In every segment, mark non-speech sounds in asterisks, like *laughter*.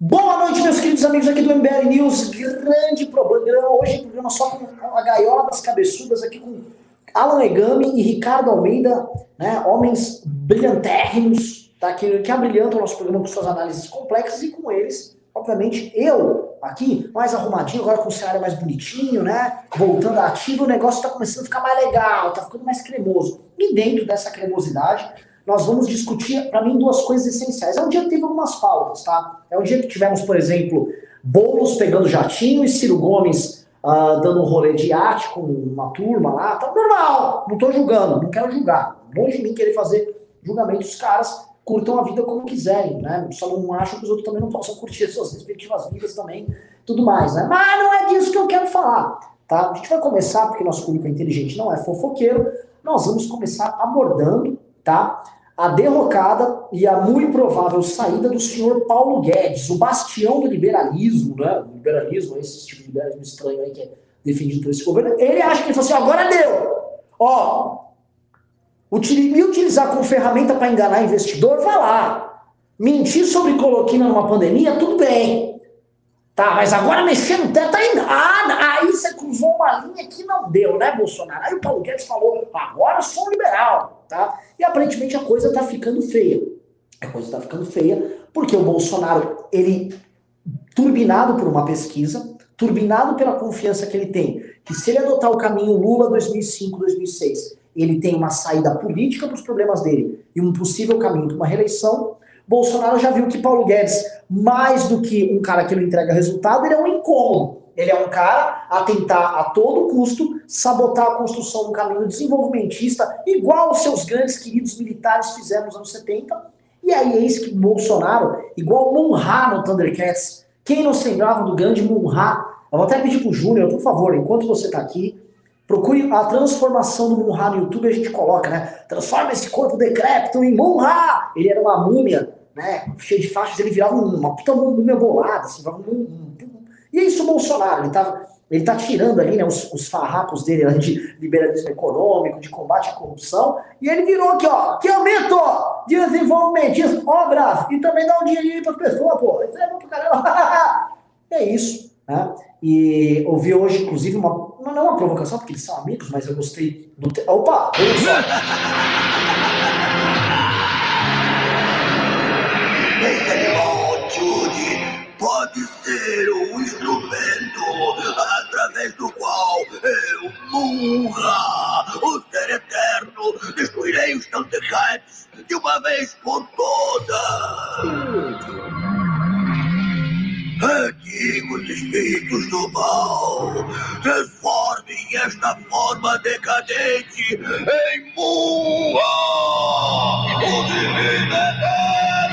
Boa noite, meus queridos amigos aqui do MBL News. Grande programa. Hoje, programa só com a gaiola das cabeçudas aqui com Alan Egami e Ricardo Almeida, né? Homens brilhantérrimos, tá? que, que abrilhantam o nosso programa com suas análises complexas e com eles, obviamente, eu aqui, mais arrumadinho, agora com o cenário mais bonitinho, né? Voltando ativo, o negócio tá começando a ficar mais legal, tá ficando mais cremoso. E dentro dessa cremosidade, nós vamos discutir, para mim, duas coisas essenciais. É um dia que teve algumas pautas, tá? É um dia que tivemos, por exemplo, Boulos pegando jatinho e Ciro Gomes uh, dando um rolê de arte com uma turma lá. Tá normal, não tô julgando, não quero julgar. Longe de mim querer fazer julgamento. Os caras curtam a vida como quiserem, né? Só não acham que os outros também não possam curtir as suas respectivas vidas também, tudo mais, né? Mas não é disso que eu quero falar, tá? A gente vai começar, porque nosso público é inteligente, não é fofoqueiro, nós vamos começar abordando, tá? A derrocada e a muito improvável saída do senhor Paulo Guedes, o bastião do liberalismo, né? O liberalismo, esse tipo de liberalismo estranho aí que é defendido por esse governo. Ele acha que ele falou assim: agora deu! Ó, me utilizar como ferramenta para enganar investidor, vai lá. Mentir sobre coloquina numa pandemia, tudo bem. Tá, mas agora mexer no teto aí, ah, aí você cruzou uma linha que não deu, né, Bolsonaro? Aí o Paulo Guedes falou, agora sou liberal, tá? E aparentemente a coisa tá ficando feia. A coisa tá ficando feia porque o Bolsonaro, ele, turbinado por uma pesquisa, turbinado pela confiança que ele tem, que se ele adotar o caminho Lula 2005, 2006, ele tem uma saída política para os problemas dele e um possível caminho para uma reeleição, Bolsonaro já viu que Paulo Guedes, mais do que um cara que não entrega resultado, ele é um incômodo. Ele é um cara a tentar, a todo custo, sabotar a construção do caminho desenvolvimentista, igual os seus grandes queridos militares fizeram nos anos 70. E aí, eis que Bolsonaro, igual Munha no Thundercats, quem não se lembrava do grande Munha? Eu vou até pedir pro Júnior, por favor, enquanto você está aqui, Procure a transformação do Munha no YouTube, a gente coloca, né? Transforma esse corpo decrépito em Munha! Ele era uma múmia né, cheio de faixas, ele virava uma puta múmia bolada, assim, um, um, e é isso o Bolsonaro, ele, tava, ele tá tirando ali, né, os, os farrapos dele né, de liberalismo econômico, de combate à corrupção, e ele virou aqui, ó, que aumento de desenvolvimento, obras, e também dá um dinheirinho para as pessoas, pô, isso é muito caramba, *laughs* é isso, né, e ouvi hoje, inclusive, uma, não uma provocação, porque eles são amigos, mas eu gostei do... Te... Opa, olha *laughs* pode ser um instrumento através do qual eu, Munra, o ser eterno, destruirei os Thundercats de uma vez por todas. Antigos espíritos do mal, transformem esta forma decadente em Munra, o divino eterno!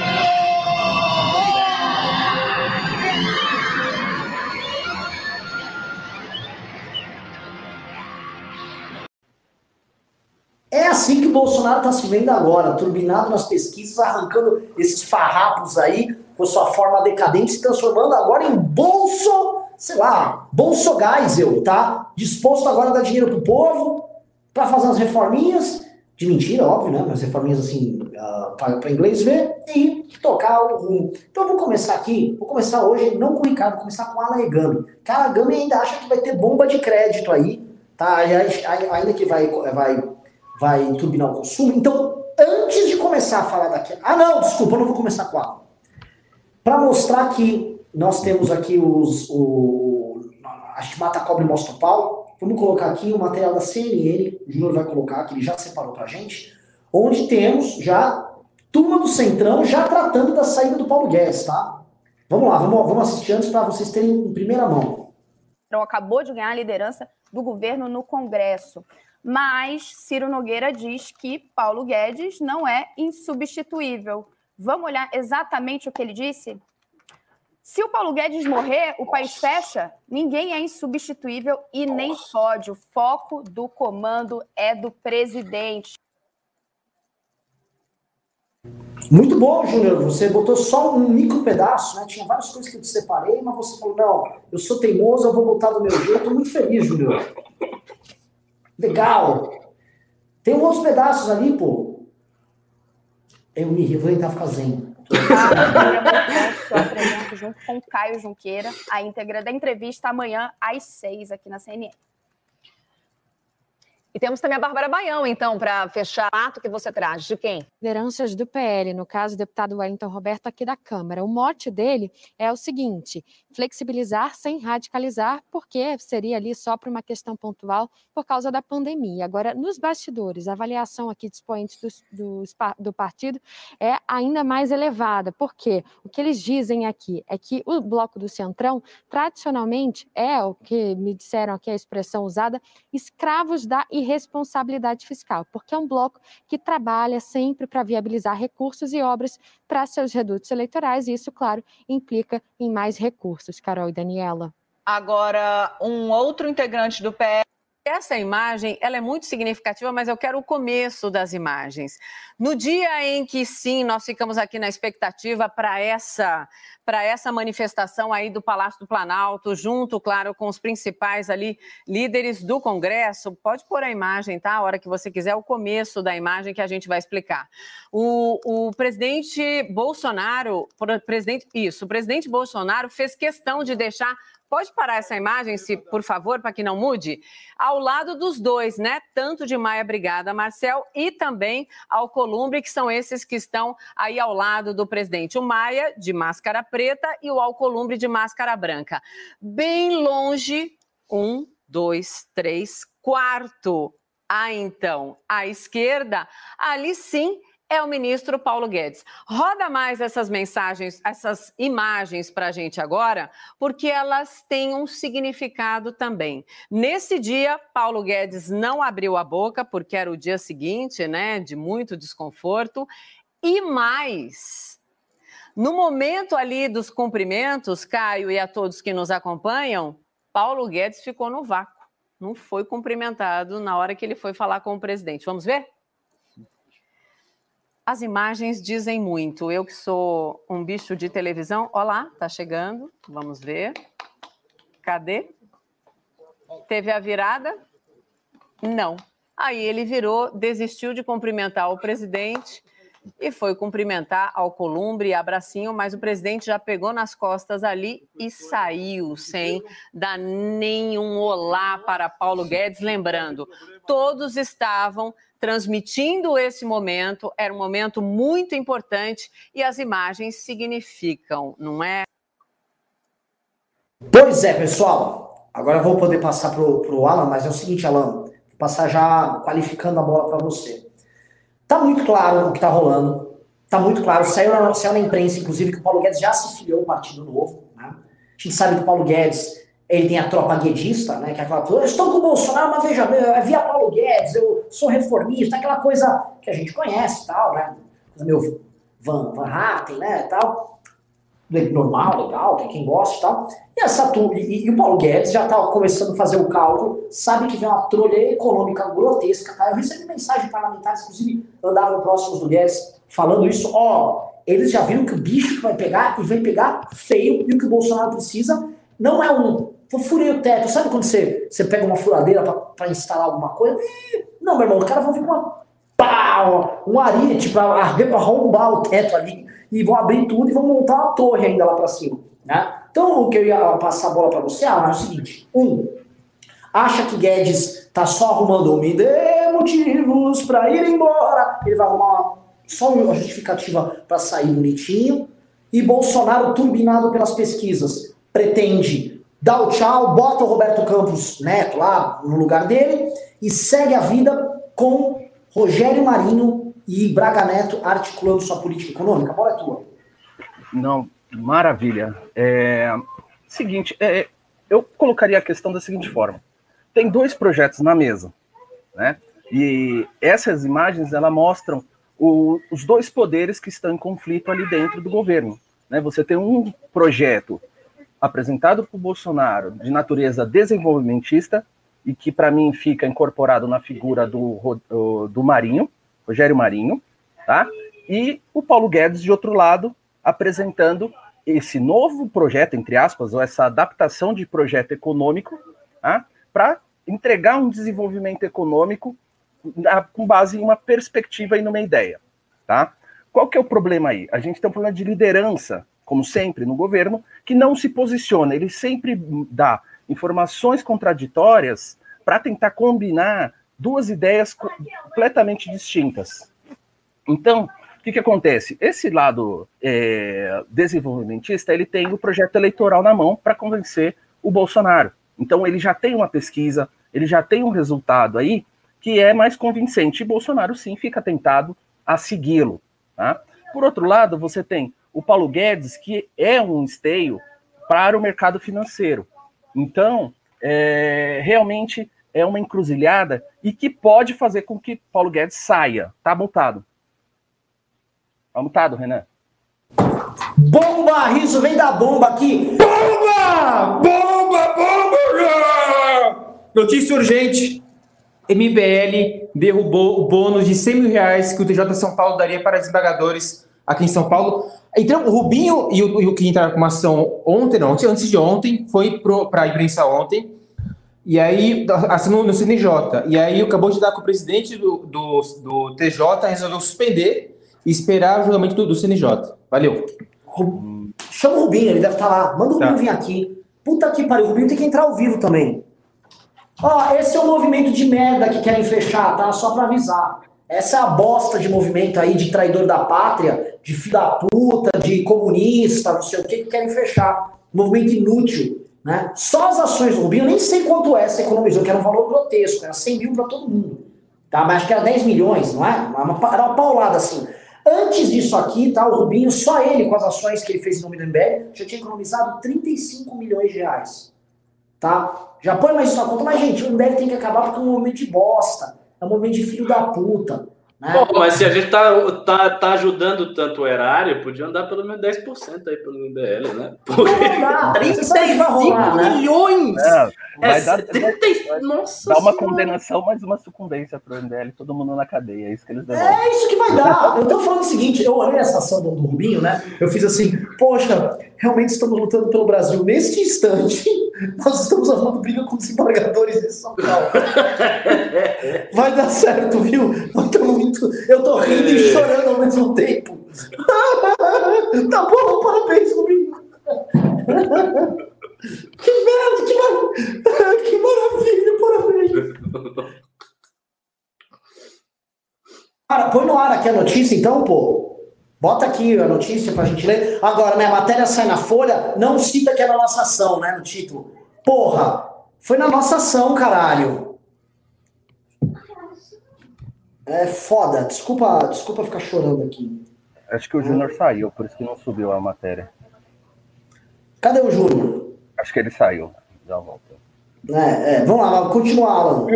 É assim que o Bolsonaro está se vendo agora, turbinado nas pesquisas, arrancando esses farrapos aí, com sua forma decadente, se transformando agora em bolso, sei lá, bolso Geisel, tá? Disposto agora a dar dinheiro pro povo, para fazer as reforminhas, de mentira, óbvio, né? Mas reforminhas assim, uh, ah, para inglês ver, e tocar o rumo. Então eu vou começar aqui, vou começar hoje, não com o Ricardo, vou começar com o Alan Egami. Cara, Gami ainda acha que vai ter bomba de crédito aí, tá? Ainda que vai, vai vai turbinar o consumo. Então, antes de começar a falar daqui. Ah, não, desculpa, eu não vou começar com a. Para mostrar que nós temos aqui os. O, a gente mata a cobre e mostra o pau. Vamos colocar aqui o material da CNN, o Júnior vai colocar, que ele já separou pra gente, onde temos já turma do Centrão já tratando da saída do Paulo Guedes, tá? Vamos lá, vamos, vamos assistir antes para vocês terem em primeira mão. Então, acabou de ganhar a liderança do governo no Congresso mas Ciro Nogueira diz que Paulo Guedes não é insubstituível. Vamos olhar exatamente o que ele disse? Se o Paulo Guedes morrer, o país fecha, ninguém é insubstituível e nem pode. O foco do comando é do presidente. Muito bom, Júnior. Você botou só um micro pedaço, né? Tinha várias coisas que eu te separei, mas você falou: não, eu sou teimoso, eu vou botar do meu jeito. Estou muito feliz, Júnior. Legal. Tem outros pedaços ali, pô. Eu me vou tentar ficar zen. Eu apresento junto com o Caio Junqueira a íntegra da entrevista amanhã às seis aqui na CNN. E temos também a Bárbara Baião, então, para fechar o ato que você traz. De quem? Lideranças do PL, no caso, o deputado Wellington Roberto, aqui da Câmara. O mote dele é o seguinte: flexibilizar sem radicalizar, porque seria ali só para uma questão pontual por causa da pandemia. Agora, nos bastidores, a avaliação aqui expoentes do, do, do partido é ainda mais elevada, porque o que eles dizem aqui é que o bloco do Centrão, tradicionalmente, é o que me disseram aqui a expressão usada, escravos da responsabilidade fiscal, porque é um bloco que trabalha sempre para viabilizar recursos e obras para seus redutos eleitorais, e isso, claro, implica em mais recursos. Carol e Daniela. Agora, um outro integrante do PL essa imagem, ela é muito significativa, mas eu quero o começo das imagens. No dia em que sim, nós ficamos aqui na expectativa para essa para essa manifestação aí do Palácio do Planalto, junto, claro, com os principais ali líderes do Congresso. Pode pôr a imagem, tá? A hora que você quiser, o começo da imagem que a gente vai explicar. O, o presidente Bolsonaro, presidente, isso, o presidente Bolsonaro fez questão de deixar Pode parar essa imagem, se por favor, para que não mude? Ao lado dos dois, né? Tanto de Maia Brigada Marcel e também Alcolumbre, que são esses que estão aí ao lado do presidente. O Maia de máscara preta e o Alcolumbre de máscara branca. Bem longe, um, dois, três, quarto. Ah, então, à esquerda, ali sim é o ministro Paulo Guedes. Roda mais essas mensagens, essas imagens para a gente agora, porque elas têm um significado também. Nesse dia, Paulo Guedes não abriu a boca, porque era o dia seguinte, né, de muito desconforto. E mais, no momento ali dos cumprimentos, Caio e a todos que nos acompanham, Paulo Guedes ficou no vácuo. Não foi cumprimentado na hora que ele foi falar com o presidente. Vamos ver? As imagens dizem muito. Eu que sou um bicho de televisão. Olá, tá chegando. Vamos ver. Cadê? Teve a virada? Não. Aí ele virou, desistiu de cumprimentar o presidente e foi cumprimentar ao Columbre e Abracinho, mas o presidente já pegou nas costas ali e saiu sem dar nenhum olá para Paulo Guedes. Lembrando, todos estavam transmitindo esse momento. Era um momento muito importante e as imagens significam, não é? Pois é, pessoal. Agora eu vou poder passar para o Alan, mas é o seguinte, Alan, vou passar já qualificando a bola para você. Tá muito claro o que tá rolando. Tá muito claro. Saiu na, saiu na imprensa, inclusive, que o Paulo Guedes já se filiou ao Partido Novo. Né? A gente sabe que o Paulo Guedes ele tem a tropa guedista, né? Que é aquela coisa, eu estou com o Bolsonaro, mas veja bem, é via Paulo Guedes, eu sou reformista, aquela coisa que a gente conhece tal, né? Meu Van, Van Hatten, né? Tal. Normal, legal, que quem gosta e tal. E, essa, e, e o Paulo Guedes já está começando a fazer o cálculo, sabe que vem uma trolha econômica grotesca, tá? Eu recebi mensagem parlamentares, inclusive andavam próximos do Guedes, falando isso, ó, eles já viram que o bicho que vai pegar, e vai pegar feio, e o que o Bolsonaro precisa não é um eu furei o teto. Sabe quando você, você pega uma furadeira para instalar alguma coisa? Não, meu irmão, os caras vão vir com uma pau, um arite para arrombar o teto ali e vão abrir tudo e vão montar uma torre ainda lá para cima. Né? Então, o que eu ia passar a bola para você ah, é o seguinte: um, acha que Guedes tá só arrumando me dê motivos para ir embora. Ele vai arrumar só uma justificativa para sair bonitinho. E Bolsonaro, turbinado pelas pesquisas, pretende dá o tchau, bota o Roberto Campos Neto lá no lugar dele e segue a vida com Rogério Marinho e Braga Neto articulando sua política econômica. Bola é tua. Não, maravilha. É, seguinte, é, eu colocaria a questão da seguinte forma: tem dois projetos na mesa, né? E essas imagens ela mostram o, os dois poderes que estão em conflito ali dentro do governo. Né? Você tem um projeto apresentado por Bolsonaro de natureza desenvolvimentista e que para mim fica incorporado na figura do, do Marinho, Rogério Marinho, tá? E o Paulo Guedes de outro lado apresentando esse novo projeto, entre aspas, ou essa adaptação de projeto econômico, tá? para entregar um desenvolvimento econômico com base em uma perspectiva e numa ideia, tá? Qual que é o problema aí? A gente tem um problema de liderança, como sempre, no governo, que não se posiciona. Ele sempre dá informações contraditórias para tentar combinar duas ideias completamente distintas. Então, o que, que acontece? Esse lado é, desenvolvimentista, ele tem o projeto eleitoral na mão para convencer o Bolsonaro. Então, ele já tem uma pesquisa, ele já tem um resultado aí que é mais convincente. E Bolsonaro, sim, fica tentado a segui-lo. Tá? Por outro lado, você tem o Paulo Guedes, que é um esteio para o mercado financeiro. Então, é, realmente é uma encruzilhada e que pode fazer com que Paulo Guedes saia. Tá multado. Tá multado, Renan. Bomba! Riso vem da bomba aqui. Bomba! Bomba, bomba! Notícia urgente. MBL derrubou o bônus de 100 mil reais que o TJ São Paulo daria para desembargadores aqui em São Paulo. Então, o Rubinho e o, e o que entraram com uma ação ontem, não, antes de ontem, foi para a imprensa ontem, e aí assinou no CNJ. E aí acabou de dar com o presidente do, do, do TJ, resolveu suspender e esperar o julgamento do, do CNJ. Valeu. Chama o Rubinho, ele deve estar lá. Manda o Rubinho tá. vir aqui. Puta que pariu, o Rubinho tem que entrar ao vivo também. Ó, esse é o movimento de merda que querem fechar, tá? Só pra avisar. Essa é a bosta de movimento aí de traidor da pátria, de filho da puta, de comunista, não sei o que, que querem fechar. Movimento inútil, né? Só as ações do Rubinho, nem sei quanto é, você economizou, que era um valor grotesco, era 100 mil para todo mundo. Tá? Mas acho que era 10 milhões, não é? Era uma paulada assim. Antes disso aqui, tá? O Rubinho, só ele, com as ações que ele fez em nome do MBL, já tinha economizado 35 milhões de reais. Tá? Já põe mais isso na conta, mas, gente, o MBL tem que acabar porque é um movimento de bosta. É um movimento de filho da puta. Né? Bom, mas se a gente tá, tá, tá ajudando tanto o erário, podia andar pelo menos 10% aí pelo MBL, né? Porque... Não, *laughs* não, 35 né? milhões! É, vai é, dar, 30... Nossa dá uma senhora. condenação, mas uma sucumbência pro MBL, todo mundo na cadeia, é isso que eles devolvem. É isso que vai dar. Eu tô falando o seguinte, eu olhei essa ação do, do Rubinho, né? Eu fiz assim, poxa, realmente estamos lutando pelo Brasil. Neste instante, nós estamos arrumando briga com os embargadores de São Paulo. *laughs* Vai dar certo, viu? Eu tô, muito... eu tô rindo e chorando ao mesmo tempo. *laughs* tá bom, parabéns comigo. *laughs* Que merda, que, mar... que maravilha, parabéns. Cara, põe no ar aqui a notícia então, pô. Bota aqui a notícia pra gente ler. Agora, né, a matéria sai na folha, não cita que é na nossa ação, né, no título. Porra, foi na nossa ação, caralho. É foda. Desculpa, desculpa ficar chorando aqui. Acho que o Júnior saiu, por isso que não subiu a matéria. Cadê o Júnior? Acho que ele saiu. Dá uma volta. É, é. Vamos lá, continua, Alan.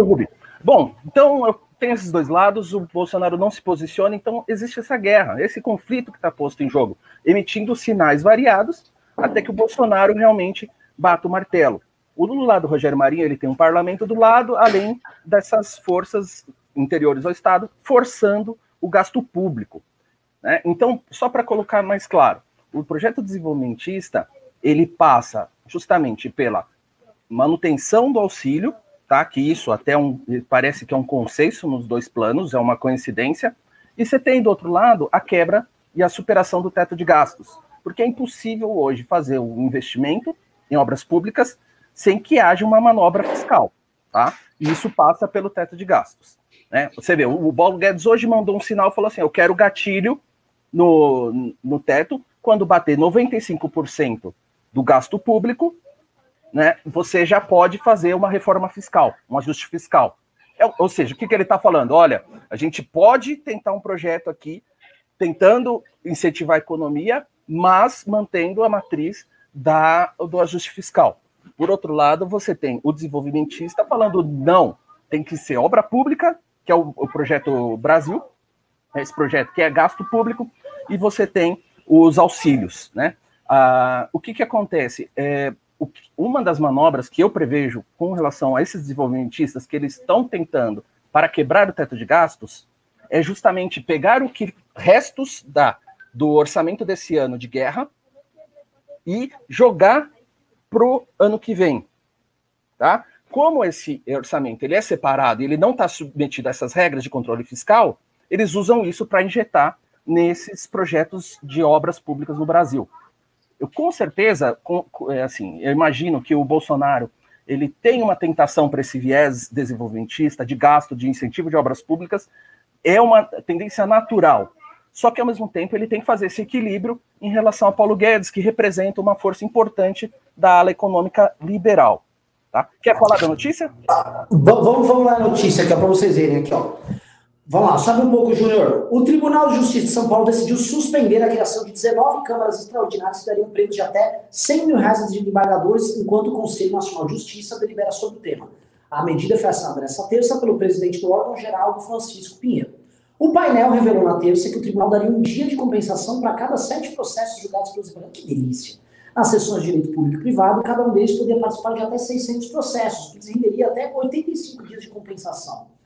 Bom, então tem esses dois lados, o Bolsonaro não se posiciona, então existe essa guerra, esse conflito que está posto em jogo, emitindo sinais variados, até que o Bolsonaro realmente bata o martelo. O do lado do Rogério Marinho, ele tem um parlamento do lado, além dessas forças interiores ao Estado, forçando o gasto público. Né? Então, só para colocar mais claro, o projeto desenvolvimentista, ele passa justamente pela manutenção do auxílio, tá? Que isso até um, parece que é um consenso nos dois planos, é uma coincidência. E você tem do outro lado a quebra e a superação do teto de gastos, porque é impossível hoje fazer um investimento em obras públicas sem que haja uma manobra fiscal, tá? E isso passa pelo teto de gastos. Né? Você vê, o Paulo Guedes hoje mandou um sinal, falou assim: eu quero gatilho no, no teto quando bater 95% do gasto público, né, você já pode fazer uma reforma fiscal, um ajuste fiscal. É, ou seja, o que, que ele está falando? Olha, a gente pode tentar um projeto aqui, tentando incentivar a economia, mas mantendo a matriz da, do ajuste fiscal. Por outro lado, você tem o desenvolvimentista falando não, tem que ser obra pública, que é o, o projeto Brasil, esse projeto que é gasto público, e você tem os auxílios, né? Ah, o que, que acontece? É, uma das manobras que eu prevejo com relação a esses desenvolvimentistas que eles estão tentando para quebrar o teto de gastos é justamente pegar o que restos da, do orçamento desse ano de guerra e jogar para o ano que vem, tá? Como esse orçamento ele é separado e ele não está submetido a essas regras de controle fiscal, eles usam isso para injetar nesses projetos de obras públicas no Brasil. Eu com certeza, com, é, assim, eu imagino que o Bolsonaro ele tem uma tentação para esse viés desenvolvimentista de gasto, de incentivo de obras públicas, é uma tendência natural. Só que, ao mesmo tempo, ele tem que fazer esse equilíbrio em relação a Paulo Guedes, que representa uma força importante da ala econômica liberal. Tá? Quer falar da notícia? Vamos, vamos lá notícia aqui, para vocês verem aqui. Ó. Vamos lá, sabe um pouco, Júnior. O Tribunal de Justiça de São Paulo decidiu suspender a criação de 19 câmaras extraordinárias que dariam prêmios de até 100 mil reais de embargadores, enquanto o Conselho Nacional de Justiça delibera sobre o tema. A medida foi assinada nesta terça pelo presidente do órgão geral, Francisco Pinheiro. O painel revelou na terça que o tribunal daria um dia de compensação para cada sete processos julgados pelos embargadores. Que delícia! Nas sessões de direito público e privado, cada um deles poderia participar de até 600 processos, que renderia até 85 dias de compensação.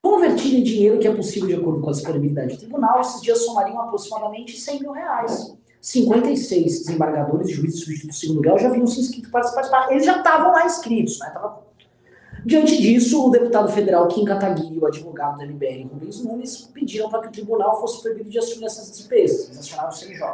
Convertido em dinheiro que é possível de acordo com a disponibilidade do tribunal, esses dias somariam aproximadamente 100 mil reais. 56 desembargadores juízes substitutos do segundo grau já haviam se inscrito para participar. Eles já estavam lá inscritos, né? Tava... Diante disso, o deputado federal Kim Kataguiri e o advogado da LBR, Rubens Nunes, pediram para que o tribunal fosse proibido de assumir essas despesas. Eles acionaram o CNJ.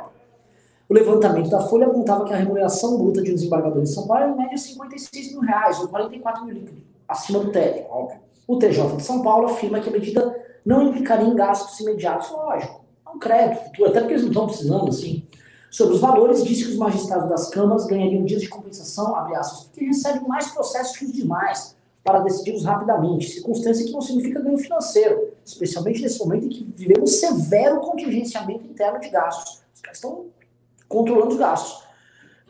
O levantamento da Folha apontava que a remuneração bruta de um desembargador em São Paulo é em média 56 mil reais, ou 44 mil líquidos, acima do teto, óbvio. O TJ de São Paulo afirma que a medida não implicaria em gastos imediatos, lógico. É um crédito até porque eles não estão precisando, assim. Sobre os valores, disse que os magistrados das câmaras ganhariam dias de compensação, abre aspas, porque recebem mais processos que os demais, para decidi-los rapidamente, circunstância que não significa ganho financeiro, especialmente nesse momento em que vivemos severo contingenciamento interno de gastos. Os caras estão controlando os gastos.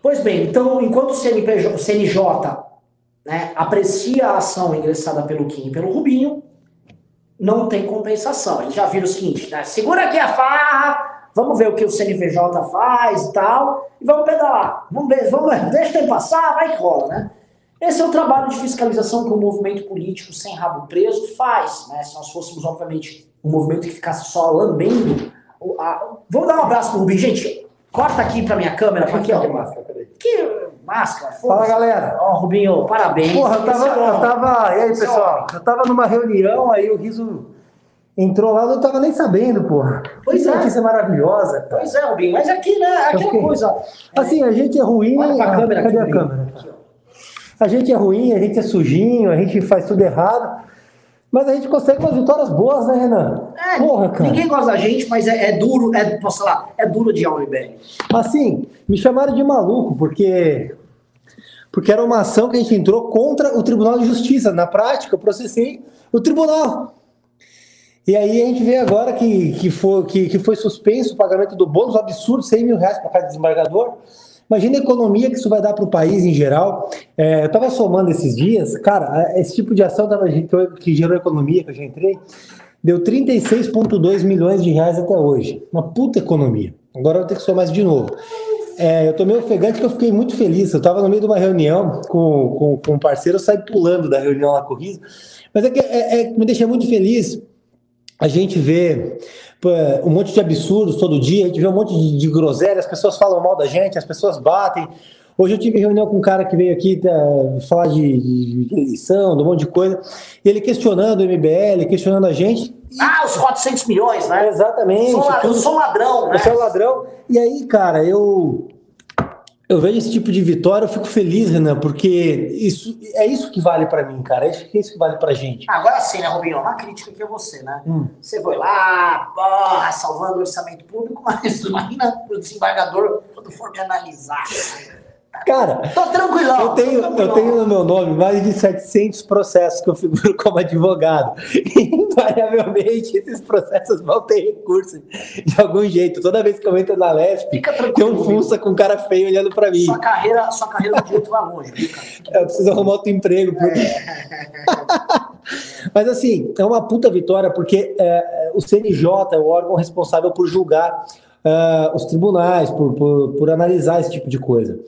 Pois bem, então, enquanto o, CNPJ, o CNJ né, aprecia a ação ingressada pelo Kim e pelo Rubinho, não tem compensação. Eles já viram o seguinte, né, segura aqui a farra, vamos ver o que o CNPJ faz e tal, e vamos pedalar. Vamos vamos *laughs* deixa o tempo passar, vai que rola, né? Esse é o trabalho de fiscalização que o movimento político sem rabo preso faz, né? Se nós fôssemos, obviamente, um movimento que ficasse só lambendo. A... Vamos dar um abraço pro Rubinho, gente. Corta aqui pra minha câmera, aqui, ó. Que máscara, Fala, galera. Ó, Rubinho, parabéns. Porra, eu tava, é eu tava. E aí, pessoal? Eu tava numa reunião, aí o riso entrou lá, eu não tava nem sabendo, porra. Pois que é. notícia maravilhosa. cara. Pois é, Rubinho, mas aqui, né, aquela fiquei- coisa. Assim, a gente é ruim. Olha pra ah, câmera cadê aqui, a câmera? Aqui, ó. A gente é ruim, a gente é sujinho, a gente faz tudo errado. Mas a gente consegue umas vitórias boas, né, Renan? É, Porra, cara. ninguém gosta da gente, mas é, é duro, é, posso falar, é duro de BR. Assim, me chamaram de maluco, porque porque era uma ação que a gente entrou contra o Tribunal de Justiça. Na prática, eu processei o tribunal. E aí a gente vê agora que, que, foi, que, que foi suspenso o pagamento do bônus, um absurdo, 100 mil reais para cada desembargador. Imagina a economia que isso vai dar para o país em geral. É, eu estava somando esses dias, cara, esse tipo de ação que gerou economia, que eu já entrei, deu 36,2 milhões de reais até hoje. Uma puta economia. Agora eu vou ter que somar isso de novo. É, eu tô meio ofegante que eu fiquei muito feliz. Eu estava no meio de uma reunião com, com, com um parceiro, eu saí pulando da reunião lá com o Riso. Mas é que é, é, me deixa muito feliz a gente pô, um monte de absurdos todo dia, a gente vê um monte de, de groselha, as pessoas falam mal da gente, as pessoas batem. Hoje eu tive reunião com um cara que veio aqui tá, falar de, de, eleição, de um monte de coisa, e ele questionando o MBL, questionando a gente. Ah, os 400 milhões, né? Exatamente. Sou la- eu sou ladrão, né? É o ladrão. E aí, cara, eu eu vejo esse tipo de vitória, eu fico feliz, Renan, porque isso é isso que vale pra mim, cara. É isso é isso que vale pra gente. Agora sim, né, Rubinho? Uma crítica aqui a você, né? Hum. Você foi lá, porra, salvando o orçamento público, *laughs* mas imagina o desembargador quando for me analisar. Cara, Tô tranquilão. Eu tenho, tô eu tranquilão. tenho no meu nome mais de 700 processos que eu figuro *laughs* como advogado. E, invariavelmente, esses processos vão ter recurso de algum jeito. Toda vez que eu entro na LESP, Fica tem um funça com um cara feio olhando pra mim. Sua carreira, sua carreira do direito vai longe, cara? Eu preciso arrumar outro emprego. porque- Mas assim, é uma puta vitória, porque é, o CNJ é o órgão responsável por julgar é, os tribunais, por, por, por analisar esse tipo de coisa.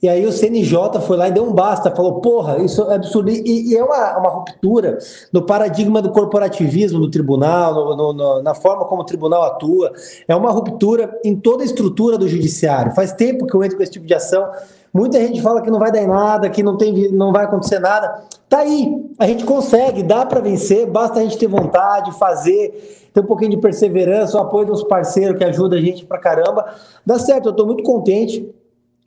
E aí o CNJ foi lá e deu um basta, falou, porra, isso é absurdo. E, e é uma, uma ruptura no paradigma do corporativismo do tribunal, no- no- no- na forma como o tribunal atua. É uma ruptura em toda a estrutura do judiciário. Faz tempo que eu entro com esse tipo de ação, Muita gente fala que não vai dar em nada, que não, tem, não vai acontecer nada. Tá aí, a gente consegue, dá para vencer, basta a gente ter vontade, fazer, ter um pouquinho de perseverança, o apoio dos parceiros que ajuda a gente pra caramba. Dá certo, eu tô muito contente.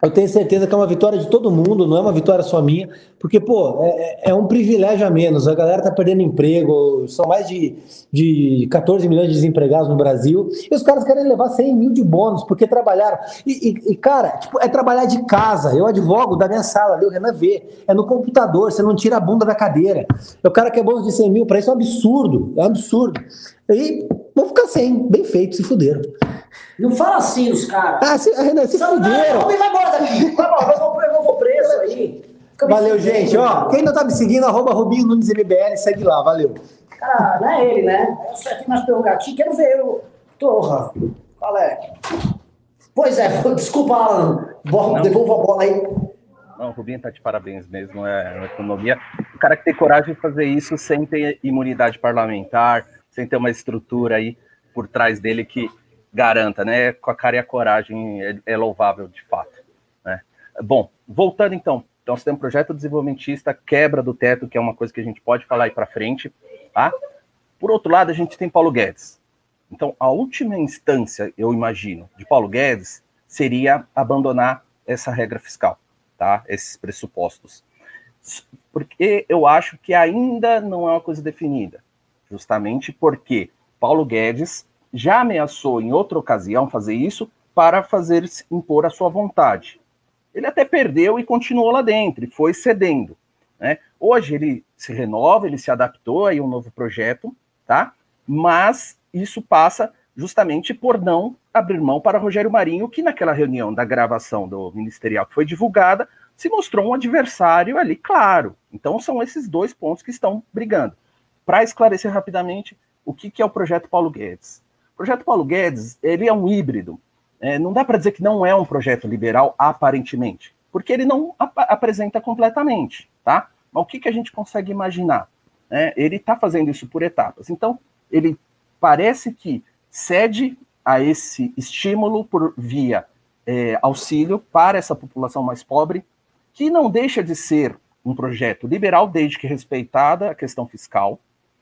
Eu tenho certeza que é uma vitória de todo mundo, não é uma vitória só minha, porque, pô, é, é um privilégio a menos. A galera tá perdendo emprego, são mais de, de 14 milhões de desempregados no Brasil, e os caras querem levar 100 mil de bônus, porque trabalharam. E, e, e, cara, tipo, é trabalhar de casa. Eu advogo da minha sala ali, o Renan vê. É no computador, você não tira a bunda da cadeira. O cara quer bônus de 100 mil, para isso é um absurdo, é um absurdo. E vão ficar sem, bem feito, se fuderam. Não fala assim dos caras. Ah, se, Renan, se Não, fuderam. não, vai embora daqui. Vai embora, eu vou- eu vou preso aí. Fica Valeu, gente. Ó, quem não tá me seguindo, arroba Rubinho Nunes MBL, segue lá, valeu. Cara, não é ele, né? Eu só tenho mais prerrogativa. Quero ver eu. Porra. Qual é? Pois é, *laughs* desculpa, Alan. Não. Devolva a bola aí. Não, o Rubinho tá de parabéns mesmo, é uma economia. O cara que tem coragem de fazer isso sem ter imunidade parlamentar, sem ter uma estrutura aí por trás dele que garanta, né? Com a cara e a coragem é, é louvável de fato. Né? Bom, voltando então, então você tem um projeto desenvolvimentista, quebra do teto, que é uma coisa que a gente pode falar aí para frente, tá? Por outro lado, a gente tem Paulo Guedes. Então, a última instância, eu imagino, de Paulo Guedes seria abandonar essa regra fiscal, tá? Esses pressupostos. Porque eu acho que ainda não é uma coisa definida, justamente porque Paulo Guedes já ameaçou em outra ocasião fazer isso para fazer impor a sua vontade. Ele até perdeu e continuou lá dentro, e foi cedendo. Né? Hoje ele se renova, ele se adaptou a um novo projeto, tá? Mas isso passa justamente por não abrir mão para Rogério Marinho, que naquela reunião da gravação do ministerial que foi divulgada, se mostrou um adversário ali, claro. Então são esses dois pontos que estão brigando. Para esclarecer rapidamente, o que, que é o projeto Paulo Guedes? O projeto Paulo Guedes, ele é um híbrido. É, não dá para dizer que não é um projeto liberal, aparentemente, porque ele não ap apresenta completamente, tá? Mas o que, que a gente consegue imaginar? É, ele está fazendo isso por etapas. Então, ele parece que cede a esse estímulo por via é, auxílio para essa população mais pobre, que não deixa de ser um projeto liberal, desde que respeitada a questão fiscal,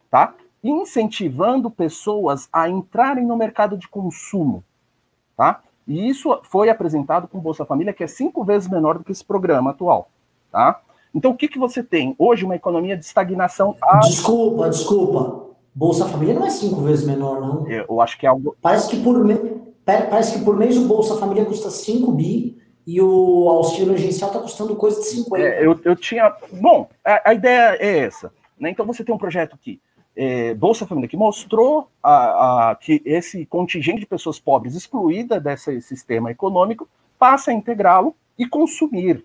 tá? Incentivando pessoas a entrarem no mercado de consumo, tá? E isso foi apresentado com Bolsa Família, que é cinco vezes menor do que esse programa atual, tá? Então, o que, que você tem? Hoje, uma economia de estagnação. Desculpa, desculpa. Bolsa Família não é cinco vezes menor, não. Eu acho que é algo. Parece que por, me... Parece que por mês o Bolsa Família custa 5 bi e o auxílio emergencial está custando coisa de 50. É, eu, eu tinha. Bom, a, a, ideia é essa. Né? Então, você tem um projeto aqui, é, Bolsa Família, que mostrou a, a, que esse contingente de pessoas pobres excluída desse sistema econômico passa a integrá-lo e consumir.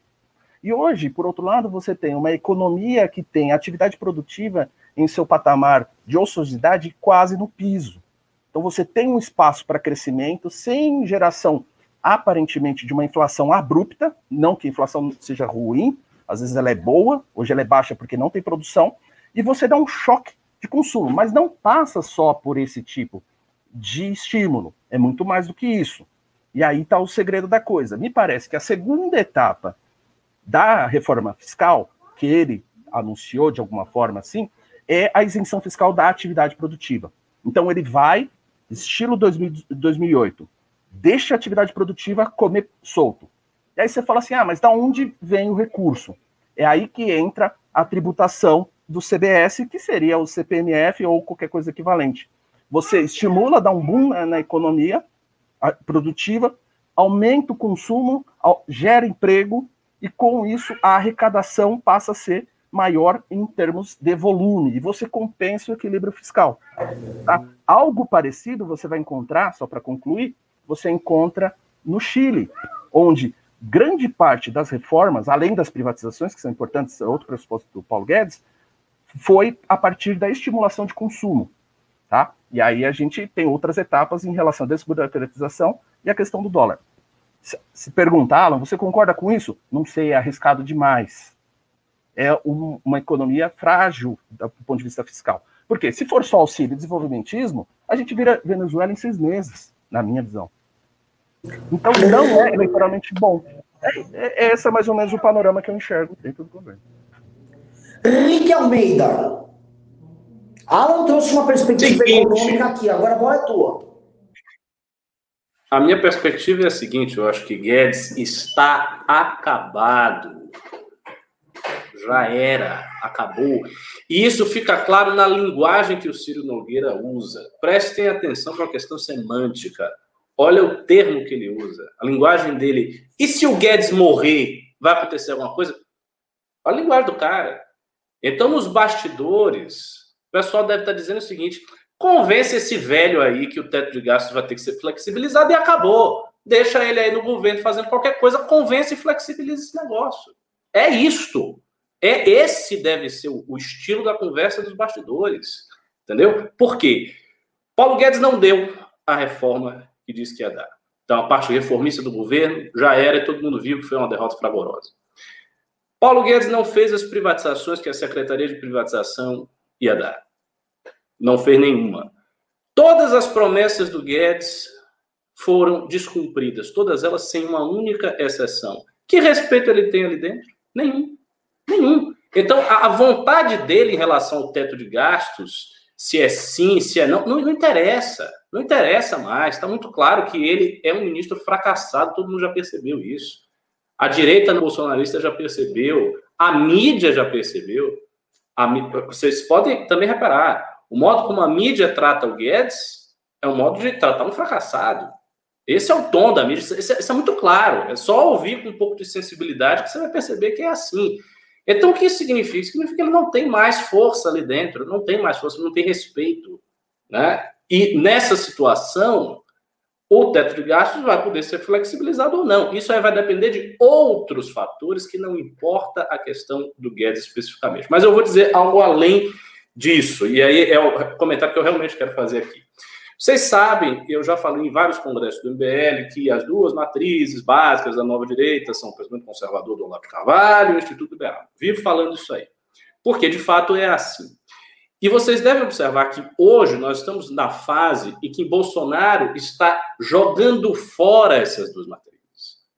E hoje, por outro lado, você tem uma economia que tem atividade produtiva em seu patamar de ociosidade quase no piso. Então você tem um espaço para crescimento sem geração aparentemente de uma inflação abrupta, não que a inflação seja ruim, às vezes ela é boa, hoje ela é baixa porque não tem produção, e você dá um choque de consumo, mas não passa só por esse tipo de estímulo, é muito mais do que isso. E aí está o segredo da coisa. Me parece que a segunda etapa da reforma fiscal, que ele anunciou de alguma forma assim, é a isenção fiscal da atividade produtiva. Então ele vai, estilo 2000, 2008, deixa a atividade produtiva comer solto. E aí você fala assim, ah, mas da onde vem o recurso? É aí que entra a tributação do CBS, que seria o CPMF ou qualquer coisa equivalente. Você estimula, dá um boom na, na economia produtiva, aumenta o consumo, gera emprego, e com isso a arrecadação passa a ser maior em termos de volume, e você compensa o equilíbrio fiscal. Tá? Algo parecido você vai encontrar, só para concluir, você encontra no Chile, onde grande parte das reformas, além das privatizações, que são importantes, é outro pressuposto do Paulo Guedes, foi a partir da estimulação de consumo. Tá? E aí a gente tem outras etapas em relação à desburocratização e a questão do dólar. Se, perguntar, Alan, você concorda com isso? Não sei, é arriscado demais é um, uma economia frágil do ponto de vista fiscal. Porque se for só auxílio e desenvolvimentismo, a gente vira Venezuela em seis meses, na minha visão. Então não é eleitoralmente bom. É, é, esse é mais ou menos o panorama que eu enxergo dentro do governo. Rick Almeida. Alan trouxe uma perspectiva Seguinte. econômica aqui, agora a bola é tua. A minha perspectiva é a seguinte: eu acho que Guedes está acabado. Já era, acabou. E isso fica claro na linguagem que o Ciro Nogueira usa. Prestem atenção para a questão semântica. Olha o termo que ele usa, a linguagem dele. E se o Guedes morrer, vai acontecer alguma coisa? Olha a linguagem do cara. Então, nos bastidores, o pessoal deve estar dizendo o seguinte: convence esse velho aí que o teto de gastos vai ter que ser flexibilizado e acabou. Deixa ele aí no governo fazendo qualquer coisa, convence e flexibiliza esse negócio. É isto. É esse deve ser o, o estilo da conversa dos bastidores. Entendeu? Por quê? Paulo Guedes não deu a reforma que disse que ia dar. Então, a parte reformista do governo já era e todo mundo viu que foi uma derrota fragorosa. Paulo Guedes não fez as privatizações que a Secretaria de Privatização ia dar. Não fez nenhuma. Todas as promessas do Guedes foram descumpridas, todas elas sem uma única exceção. Que respeito ele tem ali dentro? Nenhum. Nenhum. Então, a vontade dele em relação ao teto de gastos, se é sim, se é não, não, não interessa. Não interessa mais. Está muito claro que ele é um ministro fracassado, todo mundo já percebeu isso. A direita bolsonarista já percebeu, a mídia já percebeu. A, vocês podem também reparar, o modo como a mídia trata o Guedes é um modo de tratar um fracassado. Esse é o tom da mídia, isso é, isso é muito claro. É só ouvir com um pouco de sensibilidade que você vai perceber que é assim. Então, o que isso significa? Significa que ele não tem mais força ali dentro, não tem mais força, não tem respeito. Né? E nessa situação, o teto de gastos vai poder ser flexibilizado ou não. Isso aí vai depender de outros fatores que não importa a questão do Guedes especificamente. Mas eu vou dizer algo além disso, e aí é o comentário que eu realmente quero fazer aqui. Vocês sabem, eu já falei em vários congressos do MBL, que as duas matrizes básicas da nova direita são o pensamento conservador do Olavo de Carvalho e o Instituto Liberal. Vivo falando isso aí. Porque, de fato, é assim. E vocês devem observar que hoje nós estamos na fase em que Bolsonaro está jogando fora essas duas matrizes.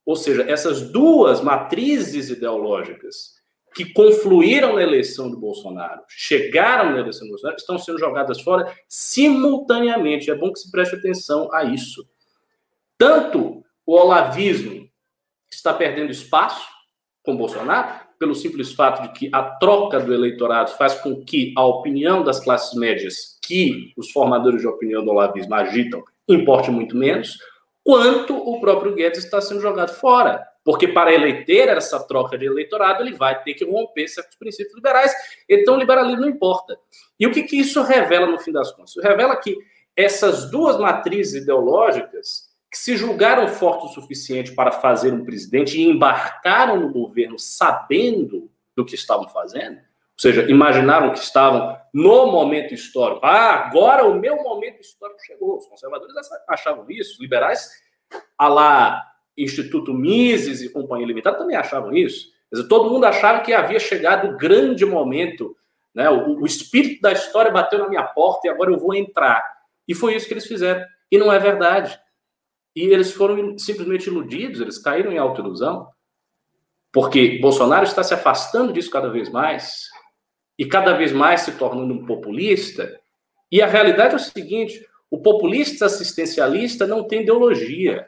Ou seja, essas duas matrizes ideológicas que confluíram na eleição do Bolsonaro, chegaram na eleição do Bolsonaro, estão sendo jogadas fora simultaneamente. É bom que se preste atenção a isso. Tanto o olavismo está perdendo espaço com Bolsonaro, pelo simples fato de que a troca do eleitorado faz com que a opinião das classes médias que os formadores de opinião do olavismo agitam importe muito menos, quanto o próprio Guedes está sendo jogado fora. Porque para ele ter essa troca de eleitorado, ele vai ter que romper certos princípios liberais. Então, o liberalismo não importa. E o que, que isso revela no fim das contas? Isso revela que essas duas matrizes ideológicas que se julgaram fortes o suficiente para fazer um presidente e embarcaram no governo sabendo do que estavam fazendo, ou seja, imaginaram que estavam no momento histórico. Ah, agora o meu momento histórico chegou. Os conservadores achavam isso, os liberais, a lá Instituto Mises e Companhia Limitada também achavam isso. Quer dizer, todo mundo achava que havia chegado o grande momento, né? O, o espírito da história bateu na minha porta e agora eu vou entrar. E foi isso que eles fizeram. E não é verdade. E eles foram simplesmente iludidos, eles caíram em autoilusão, porque Bolsonaro está se afastando disso cada vez mais, e cada vez mais se tornando um populista. E a realidade é o seguinte: o populista assistencialista não tem ideologia.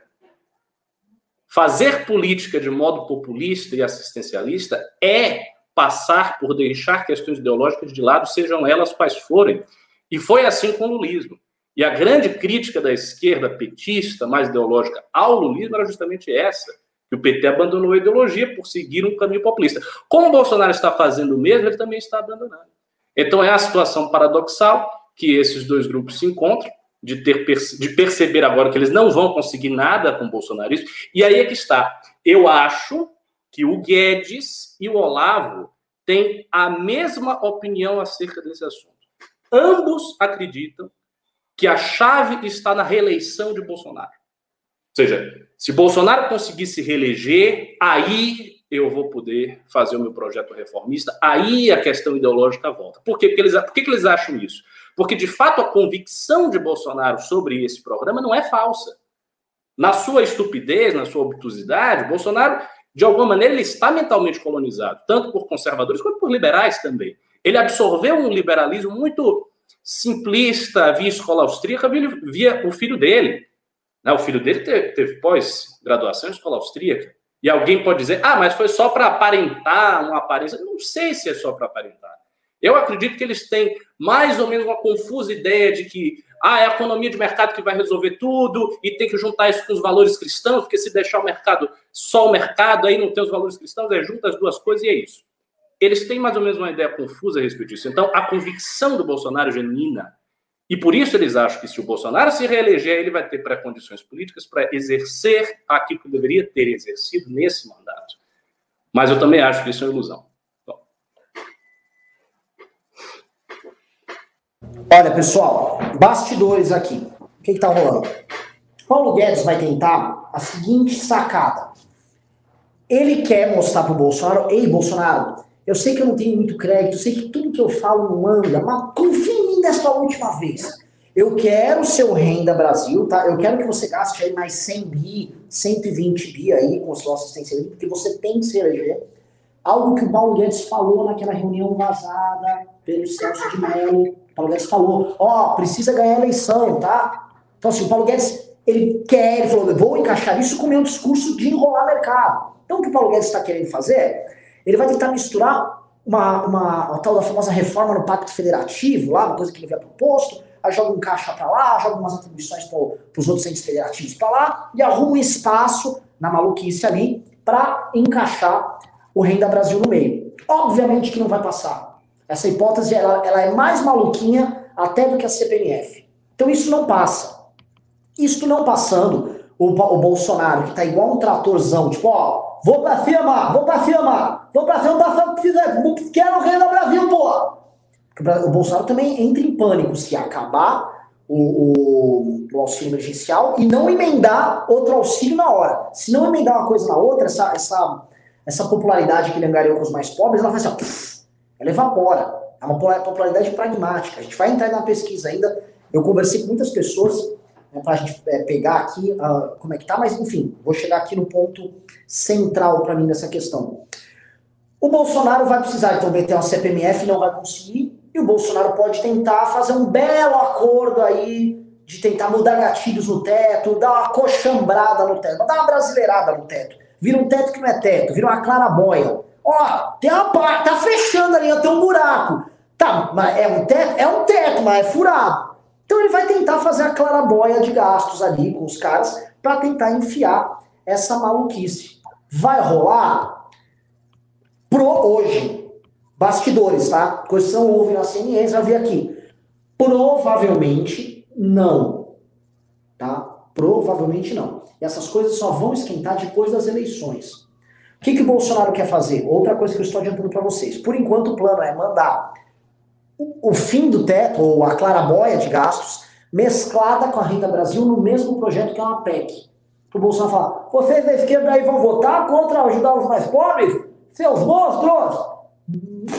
Fazer política de modo populista e assistencialista é passar por deixar questões ideológicas de lado, sejam elas quais forem. E foi assim com o lulismo. E a grande crítica da esquerda petista, mais ideológica, ao lulismo era justamente essa, que o PT abandonou a ideologia por seguir um caminho populista. Como o Bolsonaro está fazendo o mesmo, ele também está abandonando. Então é a situação paradoxal que esses dois grupos se encontram, de, ter, de perceber agora que eles não vão conseguir nada com o bolsonarismo. E aí é que está. Eu acho que o Guedes e o Olavo têm a mesma opinião acerca desse assunto. Ambos acreditam que a chave está na reeleição de Bolsonaro. Ou seja, se Bolsonaro conseguir se reeleger, aí eu vou poder fazer o meu projeto reformista, aí a questão ideológica volta. Por quê? Porque eles, por que, que eles acham isso? Porque, de fato, a convicção de Bolsonaro sobre esse programa não é falsa. Na sua estupidez, na sua obtusidade, Bolsonaro de alguma maneira, ele está mentalmente colonizado, tanto por conservadores quanto por liberais também. Ele absorveu um liberalismo muito simplista via escola austríaca, via, o filho dele. Né? O filho dele teve, teve pós-graduação em escola austríaca. E alguém pode dizer, ah, mas foi só para aparentar uma aparência. Não sei se é só para aparentar. Eu acredito que eles têm mais ou menos uma confusa ideia de que ah, é a economia de mercado que vai resolver tudo e tem que juntar isso com os valores cristãos, porque se deixar o mercado só o mercado, aí não tem os valores cristãos, é junta as duas coisas e é isso. Eles têm mais ou menos uma ideia confusa a respeito disso. Então, a convicção do Bolsonaro é genuína. E por isso eles acham que se o Bolsonaro se reeleger, ele vai ter pré-condições políticas para exercer aquilo que deveria ter exercido nesse mandato. Mas eu também acho que isso é uma ilusão. Olha, pessoal, bastidores aqui. O que está rolando? Paulo Guedes vai tentar a seguinte sacada. Ele quer mostrar para o Bolsonaro, ei, Bolsonaro, eu sei que eu não tenho muito crédito, sei que tudo que eu falo não anda, mas confia em mim dessa última vez. Eu quero seu Renda Brasil, tá? Eu quero que você gaste aí mais 100 bi, 120 bi aí com o seu assistência, porque você tem que se eleger. Algo que o Paulo Guedes falou naquela reunião vazada pelo Celso de Mello Paulo Guedes falou, ó, oh, precisa ganhar a eleição, tá? Então, assim, o Paulo Guedes, ele quer, ele falou, vou encaixar isso com o meu discurso de enrolar mercado. Então, o que o Paulo Guedes está querendo fazer, ele vai tentar misturar uma, uma, tal da famosa reforma no Pacto Federativo, lá, uma coisa que ele havia proposto, aí joga um caixa para lá, joga umas atribuições para os outros entes federativos para lá, e arruma um espaço na maluquice ali para encaixar o Renda Brasil no meio. Obviamente que não vai passar. Essa hipótese ela, ela é mais maluquinha até do que a CPMF. Então isso não passa. Isso não passando, o, o Bolsonaro, que tá igual um tratorzão, tipo, ó, vou pra cima, vou pra cima, vou pra cima, fazer o que fizer, quero o rei do Brasil, pô! O Bolsonaro também entra em pânico se acabar o, o, o, auxílio emergencial e não emendar outro auxílio na hora. Se não emendar uma coisa na outra, essa, essa, essa popularidade que ele angariou com os mais pobres, ela vai assim, ó, ela evapora. É uma popularidade pragmática. A gente vai entrar na pesquisa ainda. Eu conversei com muitas pessoas né, para a gente é, pegar aqui uh, como é que tá, mas enfim, vou chegar aqui no ponto central para mim dessa questão. O Bolsonaro vai precisar então meter uma CPMF, não vai conseguir, e o Bolsonaro pode tentar fazer um belo acordo aí de tentar mudar gatilhos no teto, dar uma cochambrada no teto, dar uma brasileirada no teto. Vira um teto que não é teto, vira uma clarabóia. Ó, tem uma parte, tá fechando ali, tem um buraco. Tá, mas é um teto? É um teto, mas é furado. Então ele vai tentar fazer a clarabóia de gastos ali com os caras para tentar enfiar essa maluquice. Vai rolar? Pro hoje. Bastidores, tá? Coisas não ouvem na CNN, já vi aqui. Provavelmente não. Tá? Provavelmente não. E essas coisas só vão esquentar depois das eleições. O que, que o Bolsonaro quer fazer? Outra coisa que eu estou adiantando para vocês. Por enquanto, o plano é mandar o, fim do teto, ou a clarabóia de gastos, mesclada com a Renda Brasil no mesmo projeto que é uma PEC. O Bolsonaro falar: vocês da esquerda aí vão votar contra ajudar os mais pobres? Seus monstros!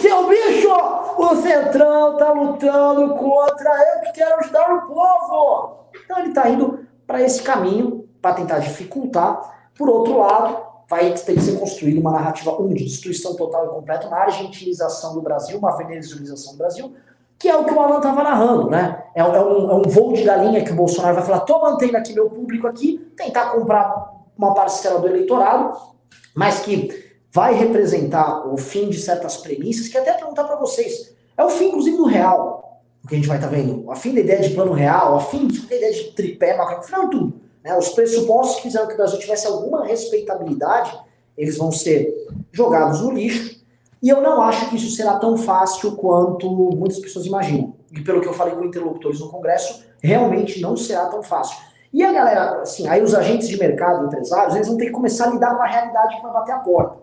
Seu bicho! O Centrão está lutando contra eu que quero ajudar o povo! Então ele está indo para esse caminho para tentar dificultar. Por outro lado, vai ter que ser construída uma narrativa, um, de destruição total e completa, uma argentinização do Brasil, uma venezuelização do Brasil, que é o que o Alan estava narrando, né? É, é, um, é, um, voo de galinha que o Bolsonaro vai falar, tô mantendo aqui meu público aqui, tentar comprar uma parcela do eleitorado, mas que vai representar o fim de certas premissas, que até perguntar para vocês, é o fim, inclusive, do real, o que a gente vai estar tá vendo, a fim da ideia de plano real, a fim da ideia de tripé, macaco, final tudo. Né? Os pressupostos que fizeram que o Brasil tivesse alguma respeitabilidade, eles vão ser jogados no lixo. E eu não acho que isso será tão fácil quanto muitas pessoas imaginam. E pelo que eu falei com interlocutores no Congresso, realmente não será tão fácil. E a galera, assim, aí os agentes de mercado, empresários, eles vão ter que começar a lidar com a realidade que vai bater a porta.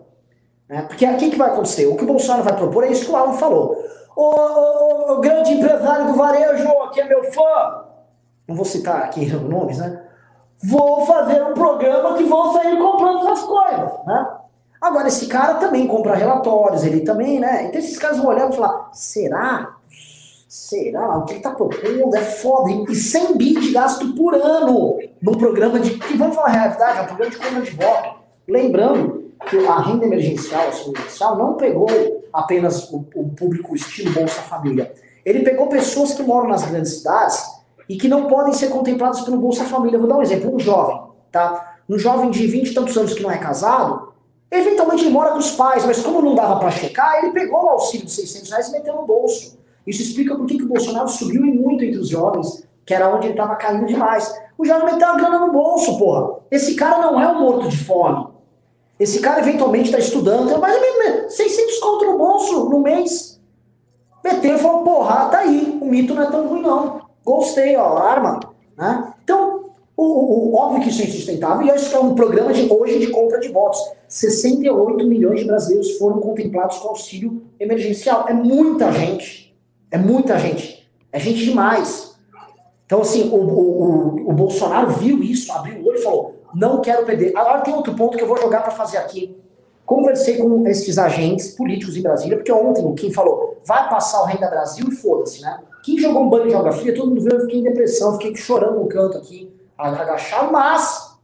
Né? Porque aqui que, que vai acontecer? O que o Bolsonaro vai propor é isso que o Alan falou. O, o, o grande empresário do varejo, que é meu fã, não vou citar aqui *laughs* nomes, né? Vou fazer um programa que vou sair comprando essas coisas, né? Agora, esse cara também compra relatórios, ele também, né? Então esses caras vão olhar e falar, será? Será? O que ele tá propondo é foda. E 100 bi de gasto por ano num programa de... Que vamos falar a realidade, é um programa de compra de voto. Lembrando que a renda emergencial, auxílio emergencial, não pegou apenas o, o público estilo Bolsa Família. Ele pegou pessoas que moram nas grandes cidades e que não podem ser contempladas pelo Bolsa Família. Vou dar um exemplo, um jovem, tá? Um jovem de 20 e tantos anos que não é casado, eventualmente ele mora com os pais, mas como não dava para checar, ele pegou o auxílio de 600 reais e meteu no bolso. Isso explica por que, o Bolsonaro subiu muito entre os jovens, que era onde ele estava caindo demais. O jovem meteu a grana no bolso, porra. Esse cara não é um morto de fome. Esse cara eventualmente está estudando, mas 600 conto no bolso no mês. E falou, porra, tá aí, o mito não é tão ruim não. Gostei, ó, arma. Né? Então, o, o, óbvio que isso é insustentável, e acho que é um programa de hoje de compra de votos. 68 milhões de brasileiros foram contemplados com auxílio emergencial. É muita gente. É muita gente. É gente demais. Então, assim, o, o, o Bolsonaro viu isso, abriu o olho e falou: não quero perder. Agora tem outro ponto que eu vou jogar para fazer aqui. Conversei com esses agentes políticos em Brasília, porque ontem o Kim falou: vai passar o Renda Brasil e foda-se, né? Quem jogou um banho de geografia, todo mundo viu, eu fiquei em depressão, fiquei chorando no canto aqui, agachado, mas.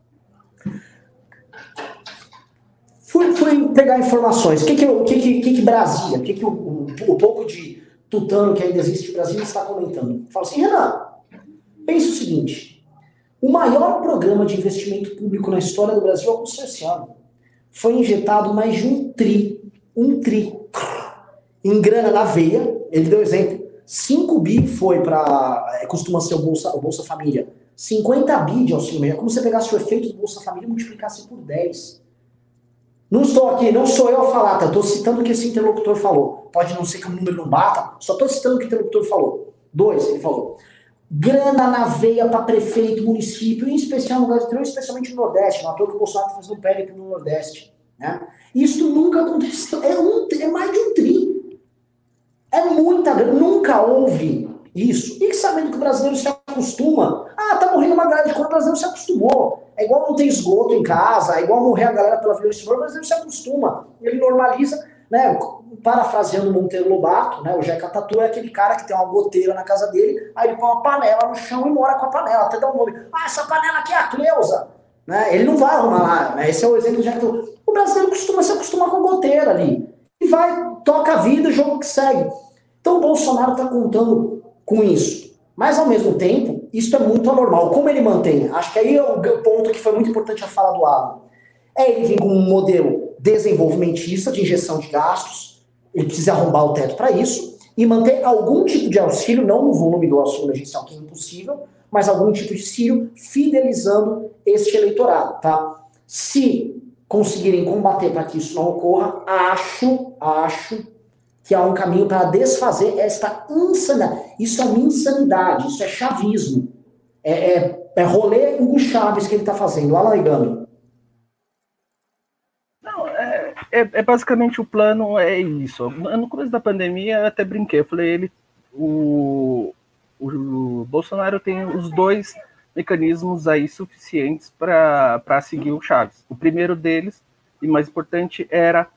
Fui, fui pegar informações. O que que, que, que, que, que Brasília, o que, que o, o, o pouco de tutano que ainda existe em Brasília está comentando? Fala assim, Renan, pense o seguinte: o maior programa de investimento público na história do Brasil é o consorciano. Foi injetado mais de um tri, um tri, em grana na veia. Ele deu exemplo 5 bi foi para. É, costuma ser o Bolsa, o Bolsa Família. 50 bi de auxílio É como se você pegasse o efeito do Bolsa Família e multiplicasse por 10. Não estou aqui, não sou eu a falar, tá? Estou citando o que esse interlocutor falou. Pode não ser que o número não bata, só estou citando o que o interlocutor falou. Dois, ele falou. Grana na veia para prefeito, município, em especial no Brasil, especialmente no Nordeste. Não é que o Bolsonaro está fazendo périplo no Nordeste. Né? Isso nunca aconteceu. É, um, é mais de um tri. É muita grana. Nunca houve isso. E sabendo que o brasileiro se acostuma. Ah, tá morrendo uma galera de cor, o brasileiro se acostumou. É igual não ter esgoto em casa, é igual morrer a galera pela violência, o brasileiro se acostuma. Ele normaliza, né? Parafraseando Monteiro Lobato, né? O Jeca Tatu é aquele cara que tem uma goteira na casa dele, aí ele põe uma panela no chão e mora com a panela, até dá um nome. Ah, essa panela aqui é a Cleusa. Né? Ele não vai arrumar lá, né? Esse é o exemplo do Jeca Tatu. O brasileiro costuma se acostumar com goteira ali. E vai, toca a vida, jogo que segue. Então o Bolsonaro está contando com isso. Mas, ao mesmo tempo, isso é muito anormal. Como ele mantém? Acho que aí é o ponto que foi muito importante a fala do Alan. É ele vem com um modelo desenvolvimentista de injeção de gastos, ele precisa arrombar o teto para isso, e manter algum tipo de auxílio, não no volume do auxílio emergencial, que é impossível, mas algum tipo de auxílio fidelizando este eleitorado, tá? Se conseguirem combater para que isso não ocorra, acho, acho que há um caminho para desfazer esta insanidade. Isso é uma insanidade, isso é chavismo. É, é, é rolê Hugo Chaves que ele está fazendo. Alan Egami. Não, é, é, é, basicamente o plano é isso. No começo da pandemia eu até brinquei, eu falei, ele, o, o Bolsonaro tem os dois mecanismos aí suficientes para seguir o Chaves. O primeiro deles, e mais importante, era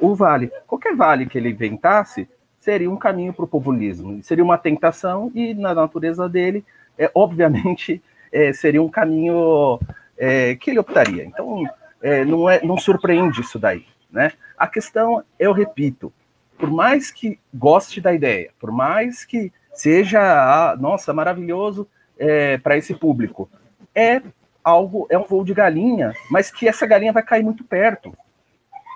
o vale. Qualquer vale que ele inventasse seria um caminho para o populismo, seria uma tentação e na natureza dele, é, obviamente, é, seria um caminho é, que ele optaria. Então, é, não, é, não surpreende isso daí. Né? A questão, eu repito, por mais que goste da ideia, por mais que seja, ah, nossa, maravilhoso é, para esse público, é algo, é um voo de galinha, mas que essa galinha vai cair muito perto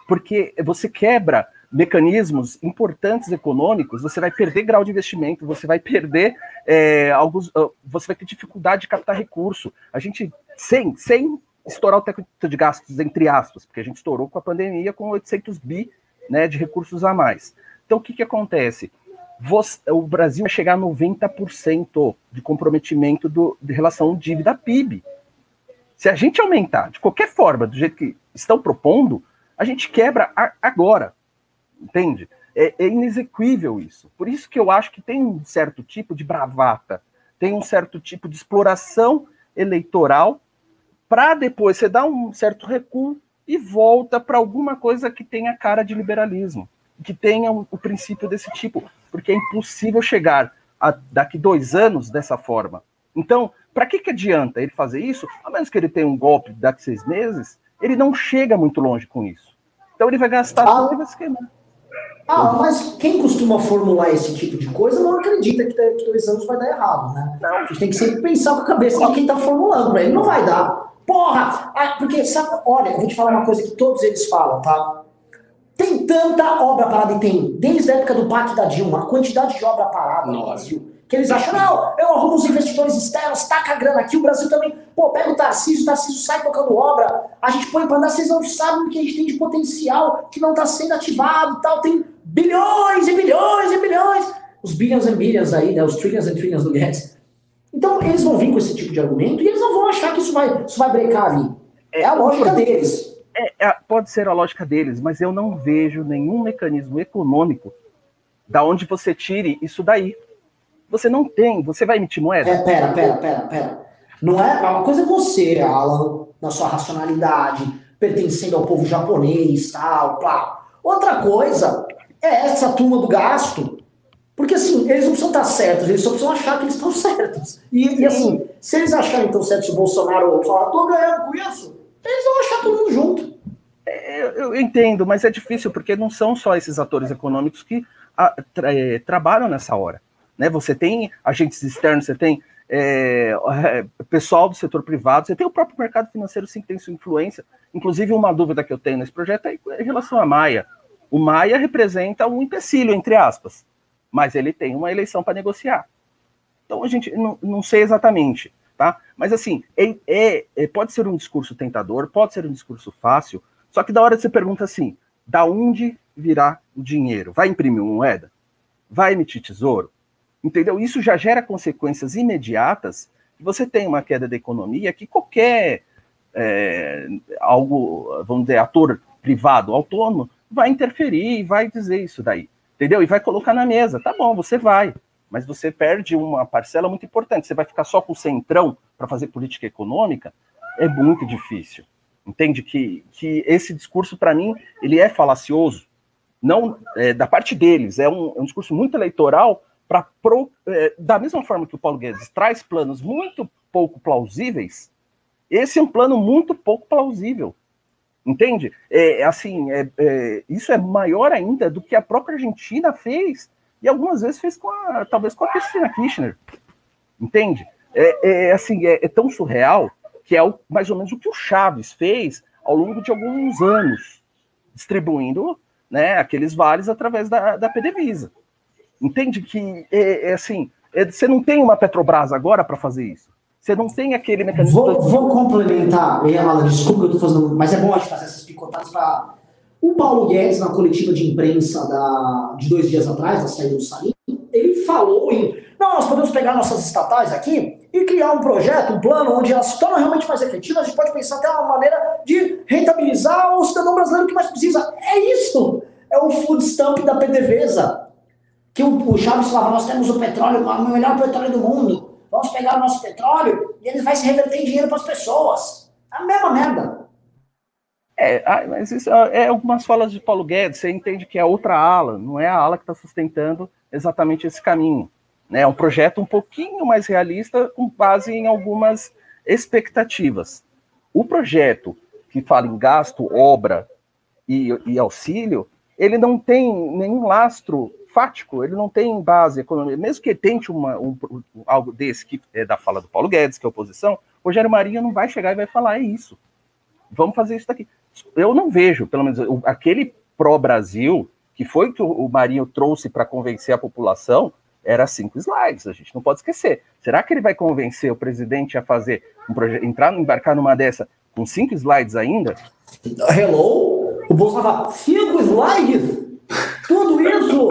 porque você quebra mecanismos importantes econômicos, você vai perder grau de investimento, você vai perder é, alguns, ah, você vai ter dificuldade de captar recurso. A gente, sem, sem estourar o teto de gastos, entre aspas, porque a gente estourou com a pandemia com 800 bi né, de recursos a mais. Então, o que, que acontece? Você, o Brasil vai chegar a 90% de comprometimento do, de relação dívida PIB. Se a gente aumentar de qualquer forma, do jeito que estão propondo, a gente quebra a, agora, entende? É, é inexequível isso. Por isso que eu acho que tem um certo tipo de bravata, tem um certo tipo de exploração eleitoral para depois você dar um certo recuo e volta para alguma coisa que tenha cara de liberalismo, que tenha um, o princípio desse tipo, porque é impossível chegar a, daqui dois anos dessa forma. Então, para que, que adianta ele fazer isso? A menos que ele tenha um golpe daqui seis meses, ele não chega muito longe com isso. Então ele vai gastar Ah. tudo e vai se queimar. Ah, mas quem costuma formular esse tipo de coisa não acredita que daqui a dois anos vai dar errado, né? A gente tem que sempre pensar com a cabeça de quem tá formulando, pra ele não vai dar. Porra! Ah, porque, sabe, olha, eu vou te falar uma coisa que todos eles falam, tá? Tem tanta obra parada e tem, desde a época do PAC da Dilma, a quantidade de obra parada no Nossa. Brasil, que eles acham, não, eu arrumo os investidores externos, taca a grana aqui, o Brasil também, pô, pega o Tarcísio, o Tarcísio sai tocando obra, a gente põe pra andar, vocês não sabem o que a gente tem de potencial que não tá sendo ativado e tal, tem bilhões e bilhões e bilhões, os billions and billions aí, né, os trillions and trillions do Guedes. Então, eles vão vir com esse tipo de argumento e eles não vão achar que isso vai, isso vai brecar ali. É a lógica deles. É, é, pode ser a lógica deles, mas eu não vejo nenhum mecanismo econômico da onde você tire isso daí. Você não tem, você vai emitir moeda? É, pera, pera, pera, pera. Não é? Uma coisa é você, Alan, na sua racionalidade, pertencendo ao povo japonês, tal, pá. Outra coisa é essa turma do gasto. Porque assim, eles não precisam estar certos, eles só precisam achar que eles estão certos. E, e, assim, se eles acharem estão certos, se o Bolsonaro falar, tô ganhando com isso, eles vão achar todo mundo junto. Eu, eu entendo, mas é difícil porque não são só esses atores econômicos que ah, tra- eh, trabalham nessa hora. Né? Você tem agentes externos, você tem é, é, pessoal do setor privado, você tem o próprio mercado financeiro sim que tem sua influência. Inclusive, uma dúvida que eu tenho nesse projeto é em relação à Maia. O Maia representa um empecilho, entre aspas, mas ele tem uma eleição para negociar. Então a gente não, não sei exatamente, tá? Mas assim, é, é- é- pode ser um discurso tentador, pode ser um discurso fácil, só que da hora você pergunta assim, da onde virá o dinheiro? Vai imprimir moeda? Vai emitir tesouro? Entendeu? Isso já gera consequências imediatas. Você tem uma queda da economia que qualquer é, algo, vamos dizer, ator privado, autônomo, vai interferir e vai dizer isso daí. Entendeu? E vai colocar na mesa. Tá bom, você vai. Mas você perde uma parcela muito importante. Você vai ficar só com o centrão para fazer política econômica? É muito difícil. Entende que, que esse discurso, para mim, ele é falacioso. Não é, da parte deles, é um, é um discurso muito eleitoral para da mesma forma que o Paulo Guedes traz planos muito pouco plausíveis, esse é um plano muito pouco plausível. Entende? É, assim, é, é, isso é maior ainda do que a própria Argentina fez, e algumas vezes fez com a, talvez com a Cristina Kirchner. Entende? É, é, assim, é, é tão surreal que é o, mais ou menos o que o Chaves fez ao longo de alguns anos, distribuindo né, aqueles vales através da, da PDVSA. Entende que é, é assim, é, você não tem uma Petrobras agora para fazer isso. Você não tem aquele mecanismo. Vou, vou complementar, Alan, desculpa que eu tô fazendo, mas é bom a gente fazer essas picotadas para. O Paulo Guedes, na coletiva de imprensa da, de dois dias atrás, da saída do Salim, ele falou em. Não, nós podemos pegar nossas estatais aqui e criar um projeto, um plano, onde elas se tornam realmente mais efetivas. A gente pode pensar até uma maneira de rentabilizar o cidadão brasileiro que mais precisa. É isso! É o food stamp da PDVSA. Que o, Chaves falava: nós temos o petróleo, o melhor petróleo do mundo. Vamos pegar o nosso petróleo e ele vai se reverter em dinheiro para as pessoas. A mesma merda. É, mas isso é é algumas falas de Paulo Guedes, você entende que é outra ala, não é a ala que está sustentando exatamente esse caminho. Né? É um projeto um pouquinho mais realista, com base em algumas expectativas. O projeto que fala em gasto, obra e, e auxílio, ele não tem nenhum lastro fático, ele não tem base econômica. Mesmo que tente uma, um, algo desse, que é da fala do Paulo Guedes, que é oposição, Rogério Marinho não vai chegar e vai falar, é isso. Vamos fazer isso daqui. Eu não vejo, pelo menos, aquele pró-Brasil, que foi que o, o Marinho trouxe para convencer a população, era cinco slides, a gente não pode esquecer. Será que ele vai convencer o presidente a fazer um projeto, entrar, embarcar numa dessa com cinco slides ainda? Hello? O Bolsonaro fala, cinco slides? Tudo isso?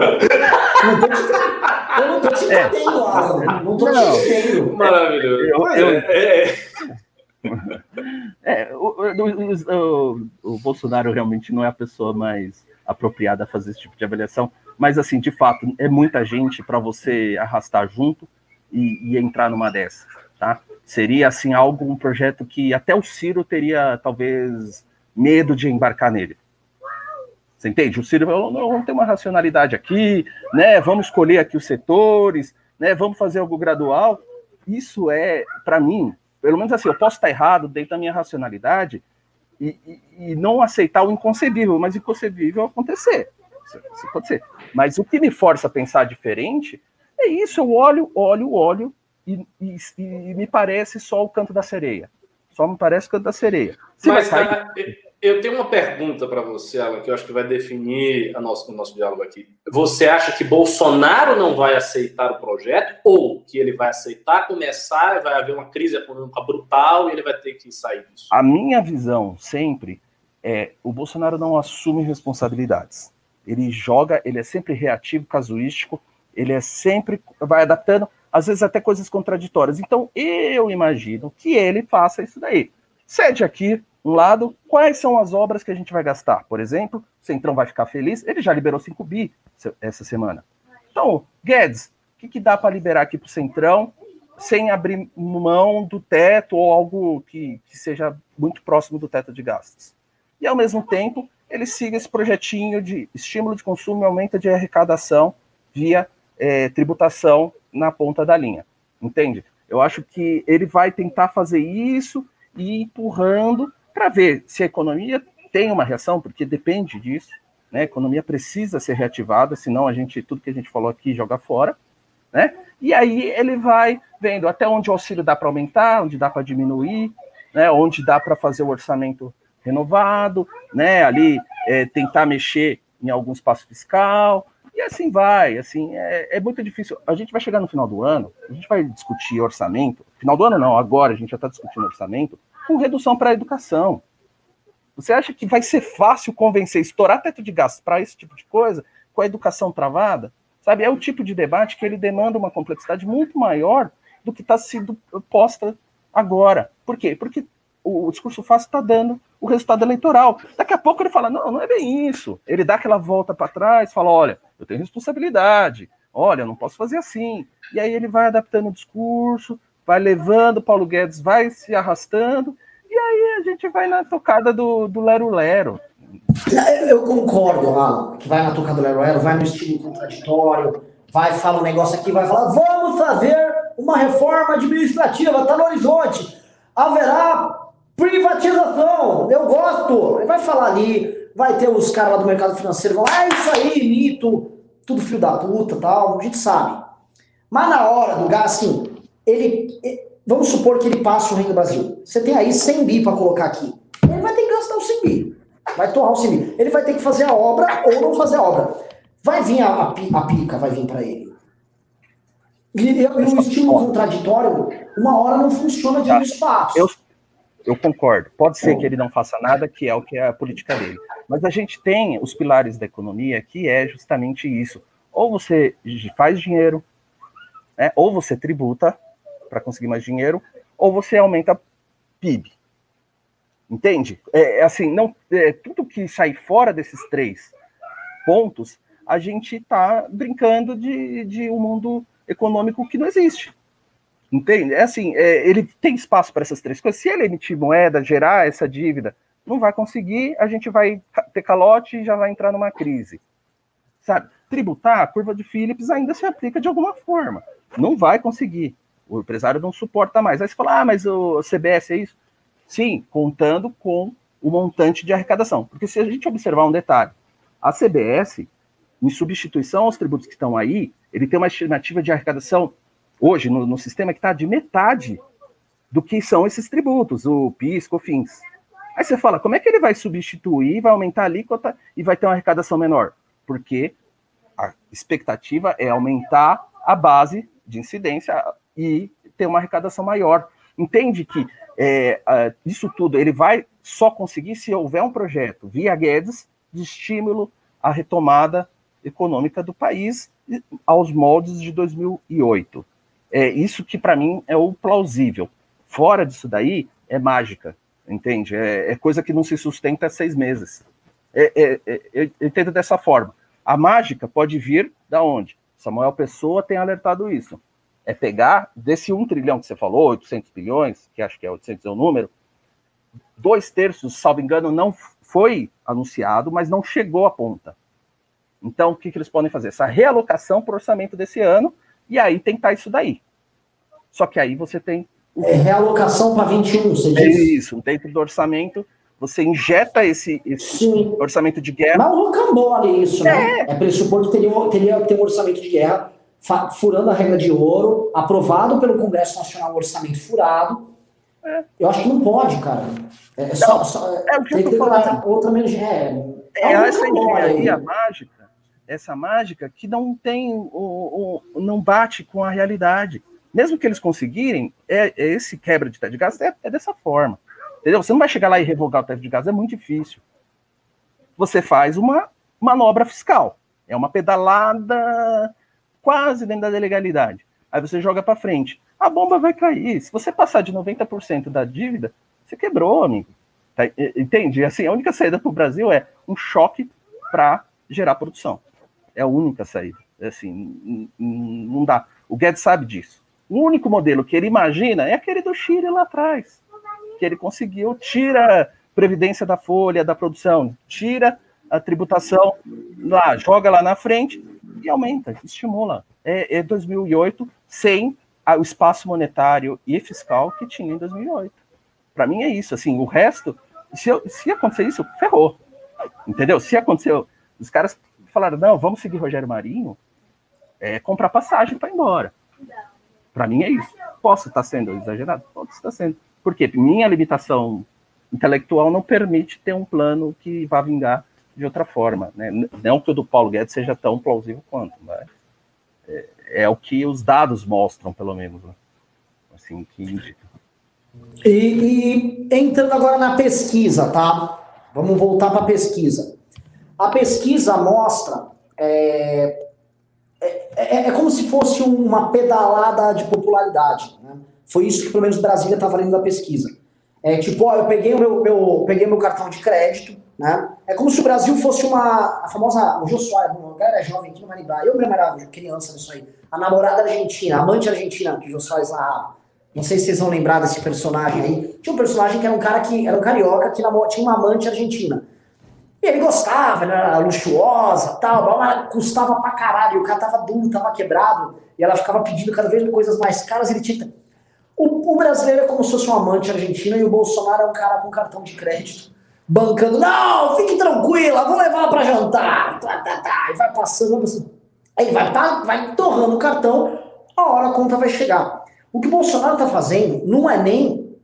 Não tô te, eu não tô te entendendo, Alan. Não tô Não. te entendendo. Maravilhoso. Eu- é, é, é. É, o, o- o- o Bolsonaro realmente não é a pessoa mais apropriada a fazer esse tipo de avaliação, mas assim, de fato, é muita gente para você arrastar junto e, e entrar numa dessa, tá? Seria assim algo, um projeto que até o Ciro teria talvez medo de embarcar nele. Você entende? O Ciro falou, não, vamos ter uma racionalidade aqui, né? Vamos escolher aqui os setores, né? Vamos fazer algo gradual. Isso é, para mim, pelo menos assim, eu posso estar errado dentro da minha racionalidade, e, e, e não aceitar o inconcebível, mas inconcebível acontecer. Isso acontecer. Mas o que me força a pensar diferente é isso, eu olho, olho, olho, e, e, e me parece só o canto da sereia. Só me parece o canto da sereia. Se Mas, cara, eu tenho uma pergunta para você, Alan, que eu acho que vai definir nosso, o nosso diálogo aqui. Você acha que Bolsonaro não vai aceitar o projeto ou que ele vai aceitar, começar, vai haver uma crise econômica brutal e ele vai ter que sair disso? A minha visão sempre é o Bolsonaro não assume responsabilidades. Ele joga, ele é sempre reativo, casuístico, ele é sempre vai adaptando, às vezes até coisas contraditórias. Então eu imagino que ele faça isso daí. Cede aqui, um lado, quais são as obras que a gente vai gastar? Por exemplo, o Centrão vai ficar feliz, ele já liberou 5 bi essa semana. Então, Guedes, o que, que dá para liberar aqui para o Centrão sem abrir mão do teto ou algo que, que seja muito próximo do teto de gastos? E, ao mesmo tempo, ele siga esse projetinho de estímulo de consumo e aumento de arrecadação via é, tributação na ponta da linha. Entende? Eu acho que ele vai tentar fazer isso e empurrando para ver se a economia tem uma reação, porque depende disso, né? A economia precisa ser reativada, senão a gente tudo que a gente falou aqui joga fora, né? E aí ele vai vendo até onde o auxílio dá para aumentar, onde dá para diminuir, né? Onde dá para fazer o orçamento renovado, né? Ali é, tentar mexer em algum espaço fiscal e assim vai. Assim é, é muito difícil. A gente vai chegar no final do ano, a gente vai discutir orçamento. Final do ano não, agora a gente já está discutindo orçamento com redução para a educação. Você acha que vai ser fácil convencer, estourar teto de gastos para esse tipo de coisa, com a educação travada? Sabe, é o tipo de debate que ele demanda uma complexidade muito maior do que está sendo posta agora. Por quê? Porque o, discurso fácil está dando o resultado eleitoral. Daqui a pouco ele fala: não, não é bem isso. Ele dá aquela volta para trás, fala: olha, eu tenho responsabilidade, olha, eu não posso fazer assim. E aí ele vai adaptando o discurso, vai levando, Paulo Guedes vai se arrastando, e aí a gente vai na tocada do, do Lero Lero. Eu concordo, Alan, que vai na tocada do Lero Lero, vai no estilo contraditório, vai falar um negócio aqui, vai falar, vamos fazer uma reforma administrativa, está no horizonte, haverá privatização, eu gosto, vai falar ali, vai ter os caras lá do mercado financeiro, vão, ah, isso aí, mito, tudo filho da puta tal, a gente sabe. Mas na hora do gás, assim, ele, vamos supor que ele passe o Renda Brasil. Você tem aí 100 bi para colocar aqui. Ele vai ter que gastar os 100 bi. Vai torrar os 100 bi. Ele vai ter que fazer a obra ou não fazer a obra. Vai vir a, a, a pica, vai vir para ele. E, e um estímulo contraditório, uma hora não funciona de tá. espaço. Eu, eu concordo. Pode ser que ele não faça nada, que é o que é a política dele. Mas a gente tem os pilares da economia que é justamente isso. Ou você faz dinheiro, né, ou você tributa, para conseguir mais dinheiro, ou você aumenta PIB. Entende? É, é assim, não é, tudo que sai fora desses três pontos, a gente está brincando de, de um mundo econômico que não existe. Entende? É assim, é, ele tem espaço para essas três coisas. Se ele emitir moeda, gerar essa dívida, não vai conseguir, a gente vai ter calote e já vai entrar numa crise. Sabe? Tributar, a curva de Phillips ainda se aplica de alguma forma. Não vai conseguir. O empresário não suporta mais. Aí você fala, ah, mas o CBS é isso? Sim, contando com o montante de arrecadação. Porque se a gente observar um detalhe, a CBS, em substituição aos tributos que estão aí, ele tem uma estimativa de arrecadação hoje no, no sistema que está de metade do que são esses tributos, o PIS, COFINS. Aí você fala, como é que ele vai substituir, vai aumentar a alíquota e vai ter uma arrecadação menor? Porque a expectativa é aumentar a base de incidência, e ter uma arrecadação maior. Entende que é, isso tudo ele vai só conseguir se houver um projeto via Guedes de estímulo à retomada econômica do país aos moldes de 2008. É isso que para mim é o plausível. Fora disso daí é mágica, entende? É, é coisa que não se sustenta há seis meses. É, é, é eu entendo dessa forma. A mágica pode vir da onde? Samuel Pessoa tem alertado isso é pegar desse 1 trilhão que você falou, 800 bilhões, que acho que é 800 é o número, dois terços, salvo engano, não foi anunciado, mas não chegou à ponta. Então, o que, que eles podem fazer? Essa realocação para o orçamento desse ano, e aí tentar isso daí. Só que aí você tem. É realocação para 21, você diz? É isso, dentro do orçamento, Você injeta esse, esse orçamento de guerra. Mas o rocambole isso, né? É pressupor que teria, teria que ter um orçamento de guerra furando a regra de ouro, aprovado pelo Congresso Nacional, um orçamento furado. Eu acho que não pode, cara. É, só, só, é o que eu tem tô que falando. outra, menos. É, É é essa rocambole aí. engenharia mágica, essa mágica que não tem, o, o- não bate com a realidade. Mesmo que eles conseguirem, é, é esse quebra de teto de gás é, é dessa forma. Entendeu? Você não vai chegar lá e revogar o teto de gás, é muito difícil. Você faz uma manobra fiscal. É uma pedalada quase dentro da legalidade. Aí você joga para frente. A bomba vai cair. Se você passar de 90% da dívida, você quebrou, amigo. Tá? Entende? Assim, a única saída para o Brasil é um choque para gerar produção. É a única saída. É Assim, não dá. O Guedes sabe disso. O único modelo que ele imagina é aquele do Chile lá atrás, que ele conseguiu, tira previdência da folha, da produção, tira a tributação lá, joga lá na frente e aumenta, estimula. É, é 2008 sem o espaço monetário e fiscal que tinha em 2008. Para mim é isso. Assim, o resto, se, eu- se acontecer isso, ferrou. Entendeu? Se aconteceu, os caras falaram, não, vamos seguir Rogério Marinho, é comprar passagem para ir embora. Para mim é isso. Posso estar sendo exagerado? Pode estar sendo. Porque minha limitação intelectual não permite ter um plano que vá vingar de outra forma. Né? Não que o do Paulo Guedes seja tão plausível quanto, mas é, é o que os dados mostram, pelo menos. né? Assim, que indica. E, e entrando agora na pesquisa, tá? Vamos voltar para a pesquisa. A pesquisa mostra. É, é, é- é como se fosse uma pedalada de popularidade. Né? Foi isso que, pelo menos, Brasília estava lendo da pesquisa. É tipo, ó, eu peguei o meu, meu- peguei meu cartão de crédito, né? É como se o Brasil fosse uma. A famosa. O Jô Soares, a galera é jovem aqui não vai lembrar. Eu mesmo era criança nisso aí. A namorada argentina, a amante argentina que o Jô Soares narrava. Não sei se vocês vão lembrar desse personagem aí. Tinha um personagem que era um cara que era um carioca que namo- tinha uma amante argentina. E ele gostava, ele era luxuosa, tal, mas custava pra caralho. O cara tava duro, tava quebrado, e ela ficava pedindo cada vez coisas mais caras. Ele tinha o, o brasileiro é como se fosse um amante argentina e o Bolsonaro é um cara com cartão de crédito, bancando. Não, fique tranquila, vou levar pra jantar. Tá, tá, tá. E vai passando. Aí vai, tá, vai torrando o cartão, a hora a conta vai chegar. O que o Bolsonaro está fazendo não é nem.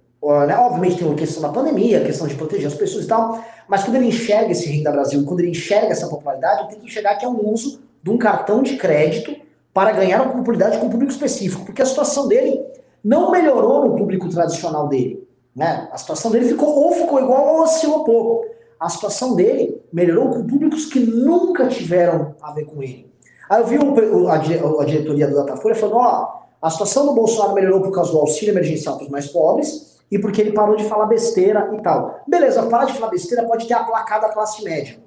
né, obviamente tem a questão da pandemia, a questão de proteger as pessoas e tal, mas quando ele enxerga esse Renda Brasil, quando ele enxerga essa popularidade, tem que enxergar que é um uso de um cartão de crédito para ganhar uma popularidade com um público específico, porque a situação dele não melhorou no público tradicional dele. Né? A situação dele ficou ou ficou igual ou oscilou pouco. A situação dele melhorou com públicos que nunca tiveram a ver com ele. Aí eu vi o- a, a diretoria do Datafolha falando, ó, a situação do Bolsonaro melhorou por causa do auxílio emergencial para os mais pobres e porque ele parou de falar besteira e tal. Beleza, parar de falar besteira pode ter aplacado a classe média.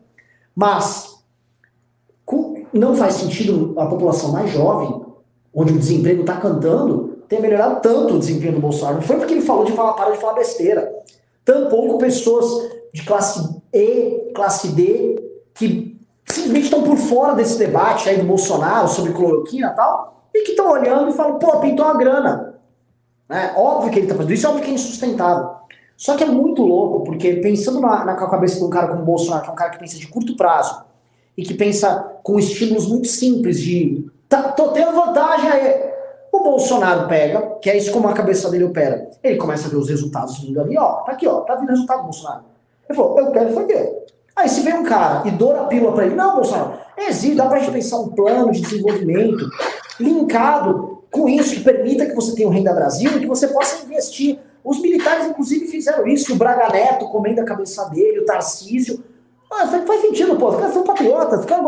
Mas com- não faz sentido a população mais jovem, onde o desemprego está cantando, ter melhorado tanto o desempenho do Bolsonaro. Não foi porque ele falou de falar, parou de falar besteira. Tampouco pessoas de classe E, classe D, que simplesmente estão por fora desse debate aí do Bolsonaro sobre cloroquina e tal, e que estão olhando e falam, pô, pintou a grana. Né? Óbvio que ele está fazendo isso, óbvio que é insustentável. Só que é muito louco, porque pensando na, na cabeça de um cara como o Bolsonaro, que é um cara que pensa de curto prazo, e que pensa com estímulos muito simples de tá, tô tendo vantagem aí. O Bolsonaro pega, que é isso como a cabeça dele opera. Ele começa a ver os resultados vindo ali, ó. Tá aqui, ó. Tá vindo resultado do Bolsonaro. Ele falou, eu quero isso aqui. Aí se vem um cara e doura a pílula pra ele, não, Bolsonaro, existe, dá pra gente pensar um plano de desenvolvimento linkado com isso, que permita que você tenha o Renda Brasil e que você possa investir. Os militares, inclusive, fizeram isso. O Braga Neto comendo a cabeça dele, o Tarcísio. Ah, faz, sentido, pô. Os caras são patriotas. Os caras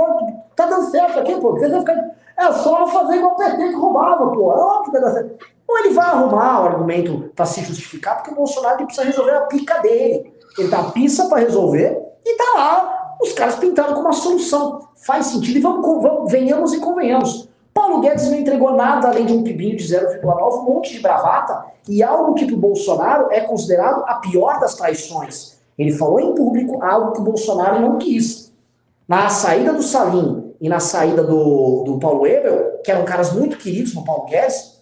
tá dando certo aqui, pô. Vocês vão ficar... É só não fazer igual o PT que roubava, pô. É óbvio que vai dar certo. Ou ele vai arrumar o argumento para se justificar, porque o Bolsonaro precisa resolver a pica dele. Ele tá a pista para resolver e tá lá os caras pintaram como uma solução. Faz sentido e vamos, vamos, venhamos e convenhamos. Paulo Guedes não entregou nada além de um pibinho de 0,9, um monte de bravata e algo que para o Bolsonaro é considerado a pior das traições. Ele falou em público algo que o Bolsonaro não quis. Na saída do Salim e na saída do, do Paulo Ebel, que eram caras muito queridos no Paulo Guedes,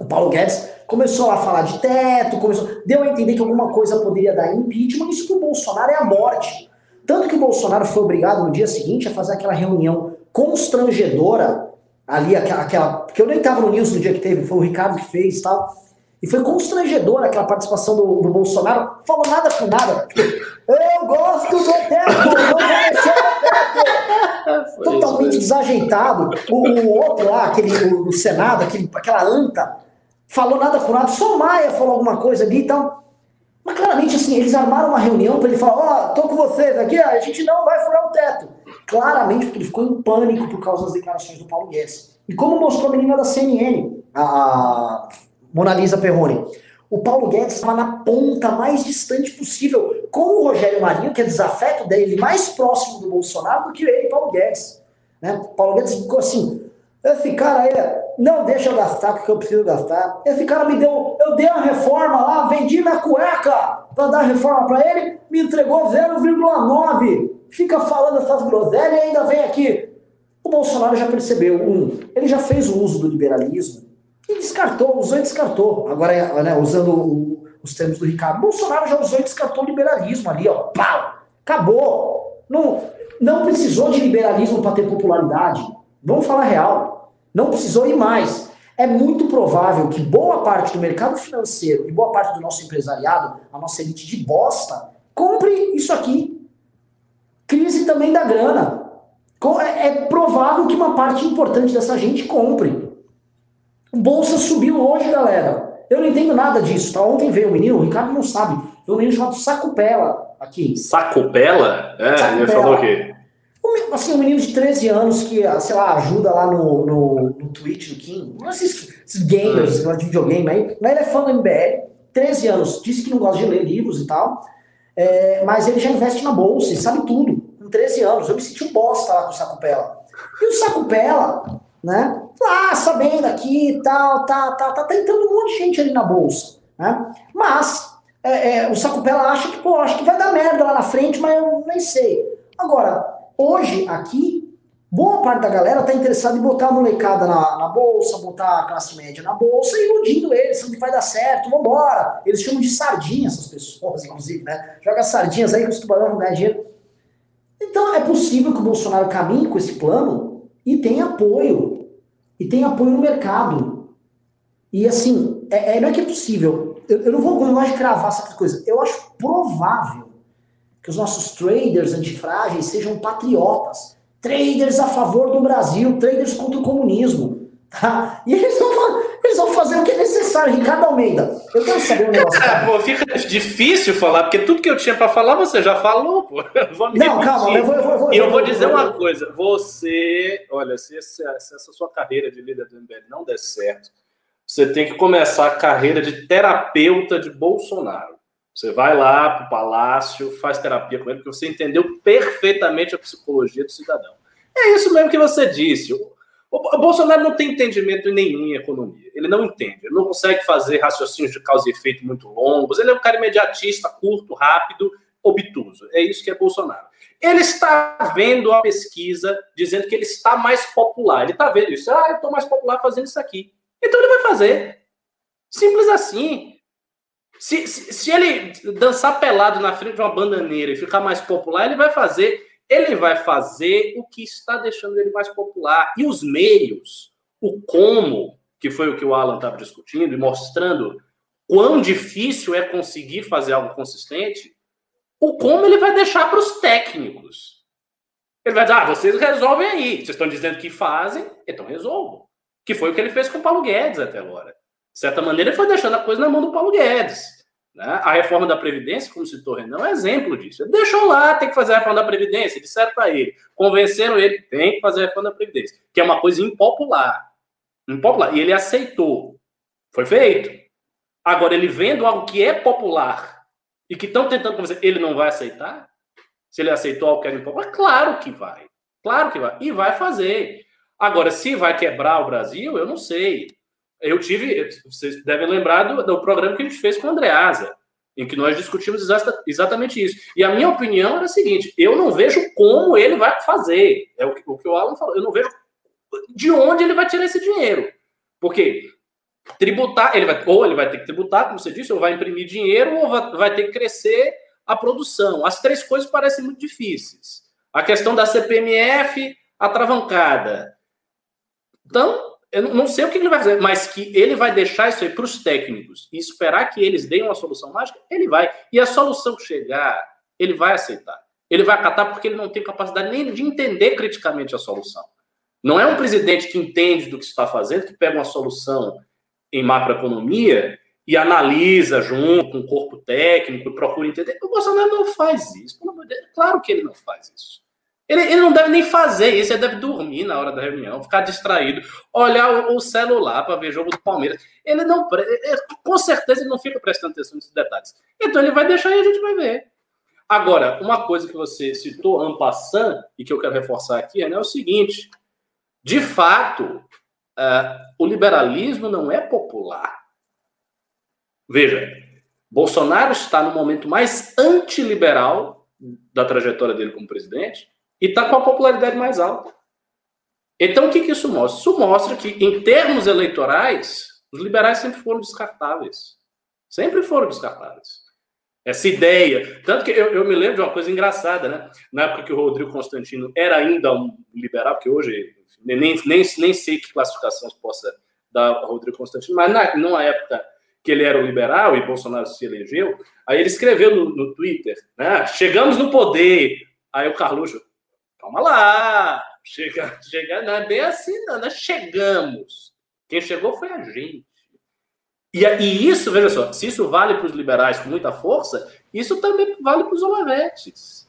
O Paulo Guedes começou a falar de teto, começou, deu a entender que alguma coisa poderia dar impeachment, isso para o Bolsonaro é a morte. Tanto que o Bolsonaro foi obrigado no dia seguinte a fazer aquela reunião constrangedora ali, aquela, aquela porque eu nem estava no News no dia que teve, foi o Ricardo que fez e tal, e foi constrangedora aquela participação do, do Bolsonaro, falou nada com nada. Eu gosto do teto, não vou mexer no teto. Totalmente desajeitado. O, o, outro lá, aquele, o, Senado, aquele, aquela anta, falou nada com nada. Só Maia falou alguma coisa ali e tal. Mas claramente, assim, eles armaram uma reunião para ele falar: Ó, oh, tô com vocês aqui, a gente não vai furar o teto. Claramente, porque ele ficou em pânico por causa das declarações do Paulo Guedes. E como mostrou a menina da CNN, a Mona Lisa Perrone. O Paulo Guedes estava na ponta mais distante possível, com o Rogério Marinho, que é desafeto dele, mais próximo do Bolsonaro do que ele, Paulo Guedes. Né? Paulo Guedes ficou assim: esse cara aí, não deixa eu gastar porque eu preciso gastar. Esse cara me deu, eu dei uma reforma lá, vendi minha cueca para dar reforma para ele, me entregou 0,9. Fica falando essas groselhas e ainda vem aqui. O Bolsonaro já percebeu, um, ele já fez o uso do liberalismo e descartou, usou e descartou. Agora, né, usando o, os termos do Ricardo, Bolsonaro já usou e descartou o liberalismo ali, ó. Pau! Acabou! Não, não precisou de liberalismo para ter popularidade. Vamos falar real. Não precisou ir mais. É muito provável que boa parte do mercado financeiro e boa parte do nosso empresariado, a nossa elite de bosta, compre isso aqui. Crise também da grana. É, é provável que uma parte importante dessa gente compre. Bolsa subiu hoje, galera. Eu não entendo nada disso, tá? Ontem veio o menino, o Ricardo não sabe. Veio um menino chamado Sacupela aqui. Sacupela? É, Sacupela. ele falou o quê? Um, assim, um menino de 13 anos que, ah, sei lá, ajuda lá no, no, no Twitch, no Kim. Esses, esses gamers hum. de videogame aí. Mas ele é fã do MBL, 13 anos. Disse que não gosta de ler livros e tal. É, mas ele já investe na bolsa e sabe tudo. Com 13 anos. Eu me senti um bosta lá com o Sacupela. E o Sacupela né? Lá, sabendo aqui tal, tá, tá, tá tentando um monte de gente ali na bolsa, né? Mas é, é, o Sacupela acha que, pô, acho que vai dar merda lá na frente, mas eu nem sei. Agora, hoje aqui, boa parte da galera tá interessada em botar a molecada na, na bolsa, botar a classe média na bolsa, iludindo eles, que vai dar certo, vambora. Eles chamam de sardinha essas pessoas, *laughs* inclusive, né? Joga sardinhas aí que os tubarões vão ganhar dinheiro. Então é possível que o Bolsonaro caminhe com esse plano e tem apoio. E tem apoio no mercado. E assim, é, é, não é que é possível. Eu, eu não vou não cravar essa coisa. Eu acho provável que os nossos traders antifrágeis sejam patriotas. Traders a favor do Brasil, traders contra o comunismo. Tá? E eles vão, eles vão fazer o que é necessário. Ricardo Almeida, eu quero saber um *laughs* negócio. Cara, pô, fica difícil falar, porque tudo que eu tinha para falar você já falou, pô. *laughs* não, calma, eu vou, eu vou, E eu vou dizer uma coisa. Você, olha, se, essa, se essa sua carreira de líder do MBL não der certo, você tem que começar a carreira de terapeuta de Bolsonaro. Você vai lá para o palácio, faz terapia com ele, porque você entendeu perfeitamente a psicologia do cidadão. É isso mesmo que você disse. O Bolsonaro não tem entendimento nenhum em economia. Ele não entende. Ele não consegue fazer raciocínios de causa e efeito muito longos. Ele é um cara imediatista, curto, rápido, obtuso. É isso que é Bolsonaro. Ele está vendo a pesquisa dizendo que ele está mais popular. Ele está vendo isso. Ah, eu estou mais popular fazendo isso aqui. Então ele vai fazer. Simples assim. Se, se, se ele dançar pelado na frente de uma bananeira e ficar mais popular, ele vai fazer ele vai fazer o que está deixando ele mais popular. E os meios, o como, que foi o que o Alan estava discutindo e mostrando quão difícil é conseguir fazer algo consistente, o como ele vai deixar para os técnicos. Ele vai dizer, ah, vocês resolvem aí. Vocês estão dizendo que fazem, então resolvam. Que foi o que ele fez com o Paulo Guedes até agora. De certa maneira, ele foi deixando a coisa na mão do Paulo Guedes. Né? A reforma da Previdência, como citou Renan, é um exemplo disso. Deixou lá, tem que fazer a reforma da Previdência, disseram para ele, convenceram ele tem que fazer a reforma da Previdência, que é uma coisa impopular. Impopular. E ele aceitou. Foi feito. Agora, ele vendo algo que é popular e que estão tentando convencer, ele não vai aceitar? Se ele aceitou algo que era impopular, claro que vai. Claro que vai. E vai fazer. Agora, se vai quebrar o Brasil, eu não sei eu tive, vocês devem lembrar do, do programa que a gente fez com o Andreasa, em que nós discutimos exata, exatamente isso. E a minha opinião era a seguinte: eu não vejo como ele vai fazer. É o que o, que o Alan falou. Eu não vejo de onde ele vai tirar esse dinheiro. Porque tributar, ele vai, ou ele vai ter que tributar, como você disse, ou vai imprimir dinheiro, ou vai, vai ter que crescer a produção. As três coisas parecem muito difíceis. A questão da CPMF atravancada. Então, eu não sei o que ele vai fazer, mas que ele vai deixar isso aí para os técnicos e esperar que eles deem uma solução mágica, ele vai. E a solução chegar, ele vai aceitar. Ele vai acatar porque ele não tem capacidade nem de entender criticamente a solução. Não é um presidente que entende do que está fazendo, que pega uma solução em macroeconomia e analisa junto com o corpo técnico e procura entender. O Bolsonaro não faz isso. Claro que ele não faz isso. Ele, ele, não deve nem fazer isso, ele deve dormir na hora da reunião, ficar distraído, olhar o, o celular para ver jogo do Palmeiras. Ele não, com certeza, ele não fica prestando atenção nesses detalhes. Então ele vai deixar e a gente vai ver. Agora, uma coisa que você citou, Ampassan, e que eu quero reforçar aqui, é, né, é o seguinte: de fato, uh, o liberalismo não é popular. Veja, Bolsonaro está no momento mais antiliberal da trajetória dele como presidente e está com a popularidade mais alta. Então, o que, que isso mostra? Isso mostra que, em termos eleitorais, os liberais sempre foram descartáveis. Sempre foram descartáveis. Essa ideia. Tanto que eu, eu, me lembro de uma coisa engraçada, né? Na época que o Rodrigo Constantino era ainda um liberal, porque hoje nem, nem, nem sei que classificação possa dar ao Rodrigo Constantino, mas na, numa época que ele era um liberal e Bolsonaro se elegeu, aí ele escreveu no, no Twitter, né? Chegamos no poder. Aí o Carluxo, Calma lá, chega, chega, não é bem assim, não, nós chegamos. Quem chegou foi a gente. E, e isso, veja só, se isso vale para os liberais com muita força, isso também vale para os olavetes.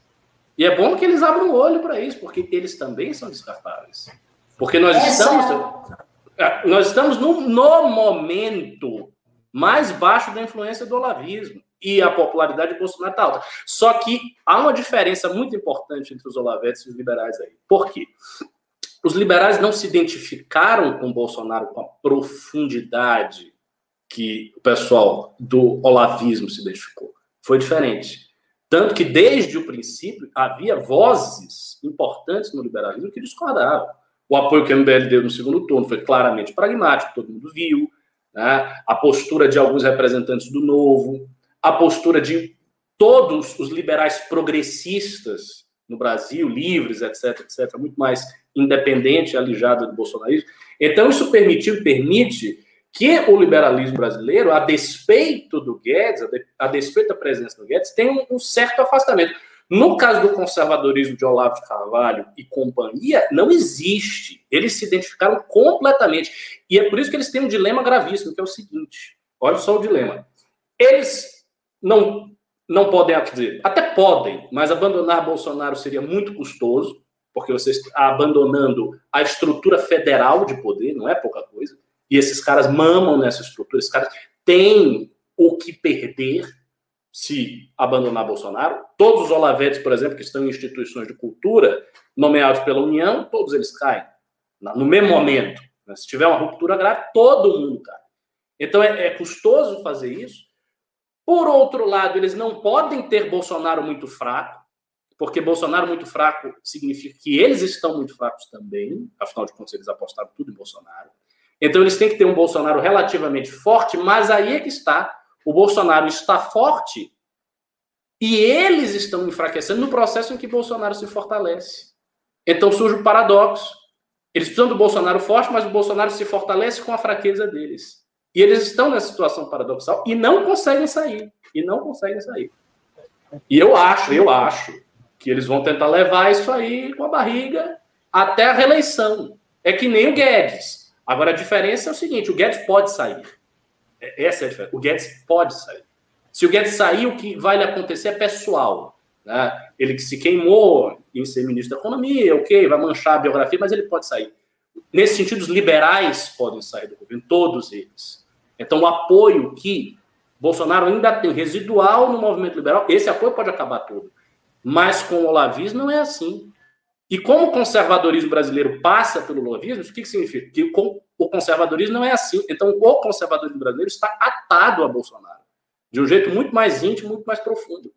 E é bom que eles abram o olho para isso, porque eles também são descartáveis. Porque nós Essa... estamos, é, nós estamos no, no momento mais baixo da influência do olavismo e a popularidade de Bolsonaro está alta. Só que há uma diferença muito importante entre os olavetes e os liberais aí. Por quê? Os liberais não se identificaram com Bolsonaro com a profundidade que o pessoal do olavismo se identificou. Foi diferente. Tanto que, desde o princípio, havia vozes importantes no liberalismo que discordaram. O apoio que o MBL deu no segundo turno foi claramente pragmático, todo mundo viu. Né? A postura de alguns representantes do Novo, a postura de todos os liberais progressistas no Brasil, livres, etc., etc., muito mais independente alijada do bolsonarismo. Então, isso permitiu permite que o liberalismo brasileiro, a despeito do Guedes, a, despeito da presença do Guedes, tenha um certo afastamento. No caso do conservadorismo de Olavo de Carvalho e companhia, não existe. Eles se identificaram completamente. E é por isso que eles têm um dilema gravíssimo, que é o seguinte: olha só o dilema. Eles não, não podem, dizer, até podem, mas abandonar Bolsonaro seria muito custoso, porque você está abandonando a estrutura federal de poder, não é pouca coisa. E esses caras mamam nessa estrutura, esses caras têm o que perder se abandonar Bolsonaro. Todos os olavetes, por exemplo, que estão em instituições de cultura, nomeados pela União, todos eles caem no mesmo momento. Né? Se tiver uma ruptura grave, todo mundo cai. Então é, é custoso fazer isso. Por outro lado, eles não podem ter Bolsonaro muito fraco, porque Bolsonaro muito fraco significa que eles estão muito fracos também, afinal de contas, eles apostaram tudo em Bolsonaro. Então, eles têm que ter um Bolsonaro relativamente forte, mas aí é que está. O Bolsonaro está forte e eles estão enfraquecendo no processo em que Bolsonaro se fortalece. Então surge o paradoxo. Eles precisam do Bolsonaro forte, mas o Bolsonaro se fortalece com a fraqueza deles. E eles estão nessa situação paradoxal e não conseguem sair. E não conseguem sair. E eu acho, eu acho, que eles vão tentar levar isso aí com a barriga até a reeleição. É que nem o Guedes. Agora a diferença é o seguinte: o Guedes pode sair. É, essa é a diferença. O Guedes pode sair. Se o Guedes sair, o que vai lhe acontecer é pessoal. Né? Ele que se queimou em ser ministro da Economia, ok, vai manchar a biografia, mas ele pode sair. Nesse sentido, os liberais podem sair do governo, todos eles. Então, o apoio que Bolsonaro ainda tem residual no movimento liberal, esse apoio pode acabar tudo. Mas com o olavismo não é assim. E como o conservadorismo brasileiro passa pelo olavismo, o que, que significa? Que o conservadorismo não é assim. Então, o conservadorismo brasileiro está atado a Bolsonaro, de um jeito muito mais íntimo, muito mais profundo.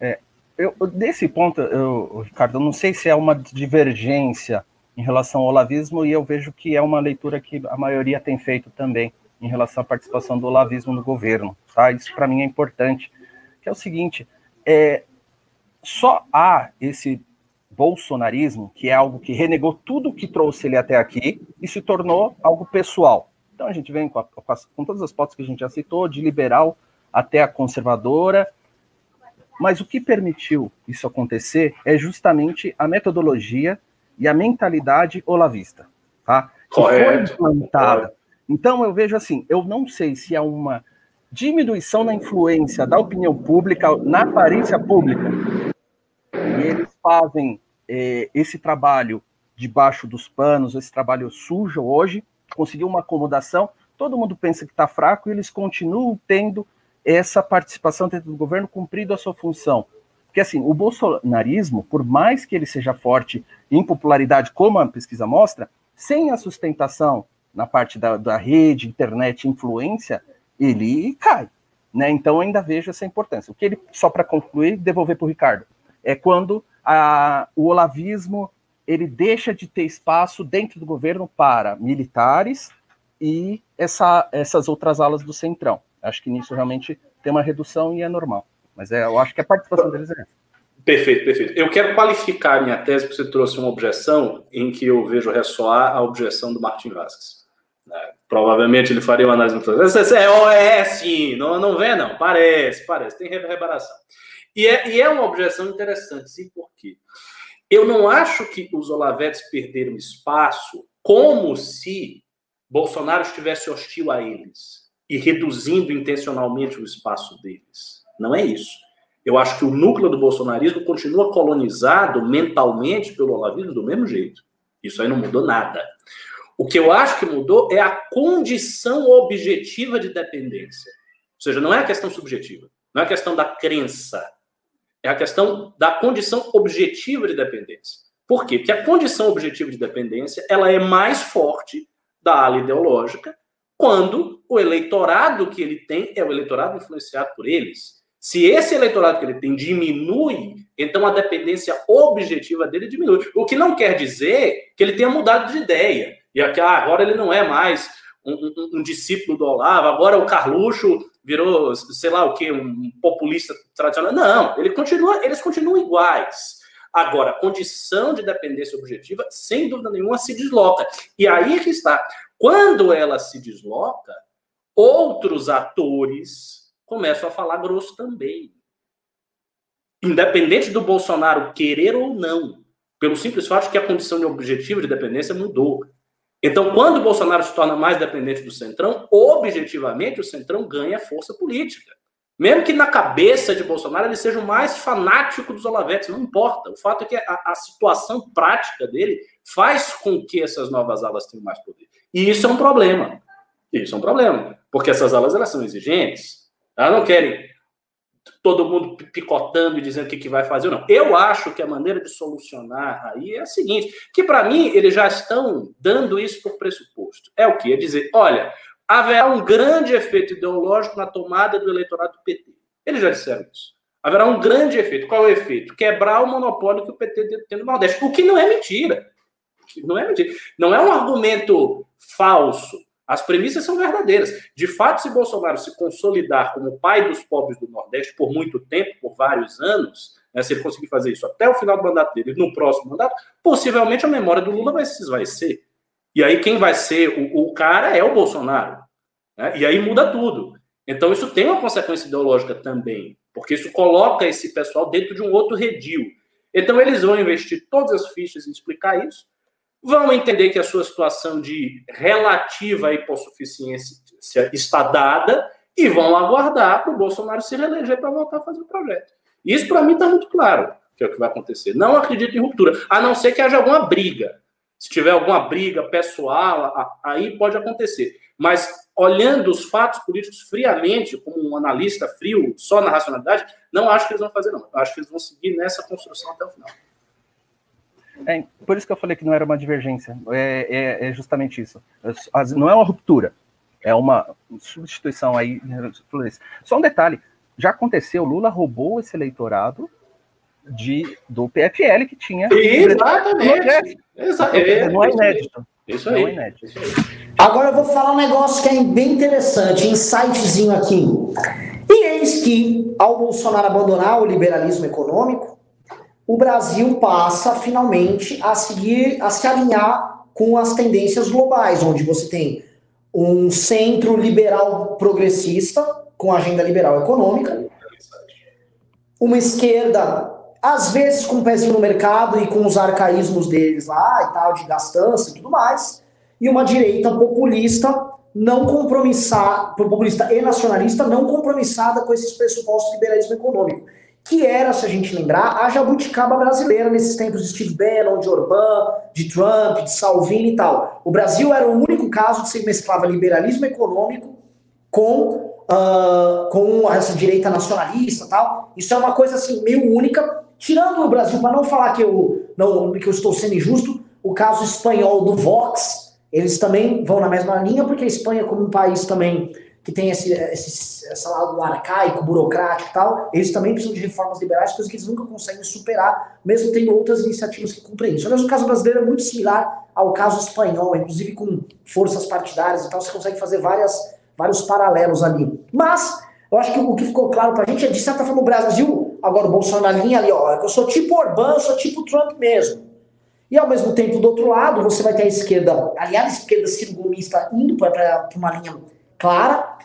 É, eu, desse ponto, eu, Ricardo, eu não sei se é uma divergência em relação ao olavismo, e eu vejo que é uma leitura que a maioria tem feito também em relação à participação do olavismo no governo, tá? Isso para mim é importante, que é o seguinte, é, só há esse bolsonarismo, que é algo que renegou tudo que trouxe ele até aqui e se tornou algo pessoal. Então a gente vem com, a, com, as, com todas as fotos que a gente já citou, de liberal até a conservadora, mas o que permitiu isso acontecer é justamente a metodologia e a mentalidade olavista, tá? Que Correto. foi implantada. Então eu vejo assim, eu não sei se há uma diminuição na influência da opinião pública, na aparência pública, e eles fazem é, esse trabalho debaixo dos panos, esse trabalho sujo hoje, conseguiu uma acomodação, todo mundo pensa que está fraco e eles continuam tendo essa participação dentro do governo cumprindo a sua função. Porque assim, o bolsonarismo, por mais que ele seja forte em popularidade, como a pesquisa mostra, sem a sustentação na parte da, da rede, internet, influência, ele cai. Né? Então, ainda vejo essa importância. O que ele, só para concluir, devolver para o Ricardo, é quando a, o olavismo ele deixa de ter espaço dentro do governo para militares e essa, essas outras alas do centrão. Acho que nisso realmente tem uma redução e é normal. Mas é, eu acho que a participação deles é essa. Perfeito, perfeito. Eu quero qualificar a minha tese, porque você trouxe uma objeção em que eu vejo ressoar a objeção do Martin Vasquez. Né? Provavelmente ele faria uma análise muito. É, é sim, não, não vê, não. Parece, parece, tem reverberação. E é, e é uma objeção interessante, sim, por quê? Eu não acho que os Olavetes perderam espaço como se Bolsonaro estivesse hostil a eles e reduzindo intencionalmente o espaço deles. Não é isso. Eu acho que o núcleo do bolsonarismo continua colonizado mentalmente pelo olavismo do mesmo jeito. Isso aí não mudou nada. O que eu acho que mudou é a condição objetiva de dependência. Ou seja, não é a questão subjetiva, não é a questão da crença, é a questão da condição objetiva de dependência. Por quê? Porque a condição objetiva de dependência ela é mais forte da ala ideológica quando o eleitorado que ele tem é o eleitorado influenciado por eles. Se esse eleitorado que ele tem diminui, então a dependência objetiva dele diminui. O que não quer dizer que ele tenha mudado de ideia. E aqui, ah, agora ele não é mais um, um, um, discípulo do Olavo, agora o Carluxo virou, sei lá o que, um populista tradicional. Não, ele continua, eles continuam iguais. Agora, a condição de dependência objetiva, sem dúvida nenhuma, se desloca. E aí é que está. Quando ela se desloca, outros atores começam a falar grosso também. Independente do Bolsonaro querer ou não, pelo simples fato de que a condição de objetivo de dependência mudou. Então, quando o Bolsonaro se torna mais dependente do Centrão, objetivamente o Centrão ganha força política. Mesmo que na cabeça de Bolsonaro ele seja o mais fanático dos Olavetes, não importa. O fato é que a, a situação prática dele faz com que essas novas alas tenham mais poder. E isso é um problema. Isso é um problema. Porque essas alas elas são exigentes. Elas não querem todo mundo picotando e dizendo o que, que vai fazer ou não. Eu acho que a maneira de solucionar aí é a seguinte, que para mim eles já estão dando isso por pressuposto. É o que? É dizer, olha, haverá um grande efeito ideológico na tomada do eleitorado do PT. Eles já disseram isso. Haverá um grande efeito. Qual é o efeito? Quebrar o monopólio que o PT tem no Nordeste. O que não é mentira. Não é mentira. Não é um argumento falso. As premissas são verdadeiras. De fato, se Bolsonaro se consolidar como pai dos pobres do Nordeste por muito tempo, por vários anos, né, se ele conseguir fazer isso até o final do mandato dele, no próximo mandato, possivelmente a memória do Lula vai se esvaecer. E aí quem vai ser o, o cara é o Bolsonaro. Né? E aí muda tudo. Então isso tem uma consequência ideológica também, porque isso coloca esse pessoal dentro de um outro redil. Então eles vão investir todas as fichas em explicar isso, vão entender que a sua situação de relativa hipossuficiência está dada e vão aguardar para o Bolsonaro se reeleger para voltar a fazer o projeto. Isso, para mim, está muito claro que é o que vai acontecer. Não acredito em ruptura, a não ser que haja alguma briga. Se tiver alguma briga pessoal, aí pode acontecer. Mas olhando os fatos políticos friamente, como um analista frio, só na racionalidade, não acho que eles vão fazer, não. Acho que eles vão seguir nessa construção até o final. É, por isso que eu falei que não era uma divergência. É, é, é justamente isso. Não é uma ruptura, é uma substituição aí. Só um detalhe: já aconteceu, Lula roubou esse eleitorado de, do PFL que tinha. Exatamente. Exatamente. Não é inédito. Isso aí. Não é inédito. Isso aí. Agora eu vou falar um negócio que é bem interessante, insightzinho aqui. E eis que, ao Bolsonaro abandonar o liberalismo econômico, o Brasil passa finalmente a seguir, a se alinhar com as tendências globais, onde você tem um centro liberal progressista, com agenda liberal econômica, uma esquerda, às vezes com um pezinho no mercado e com os arcaísmos deles lá e tal, de gastança e tudo mais, e uma direita populista não compromissada, populista e nacionalista não compromissada com esses pressupostos de liberalismo econômico, que era, se a gente lembrar, a jabuticaba brasileira nesses tempos de Steve Bannon, de Orbán, de Trump, de Salvini e tal. O Brasil era o único caso de se mesclava liberalismo econômico com uh, com essa direita nacionalista tal. Isso é uma coisa assim meio única. Tirando o Brasil, para não falar que eu, não, que eu estou sendo injusto, o caso espanhol do Vox, eles também vão na mesma linha, porque a Espanha, como um país também que tem esse, esse, esse lado arcaico, burocrático e tal, eles também precisam de reformas liberais, coisas que eles nunca conseguem superar, mesmo tendo outras iniciativas que cumprem isso. Aliás, o caso brasileiro é muito similar ao caso espanhol, inclusive com forças partidárias e tal, você consegue fazer várias vários paralelos ali. Mas, eu acho que o que ficou claro pra gente é, de certa forma, o Brasil, agora o Bolsonaro ali, ó, eu sou tipo Orbán, eu sou tipo Trump mesmo. E ao mesmo tempo, do outro lado, você vai ter a esquerda, aliás, a esquerda cirgomista indo para uma linha clara.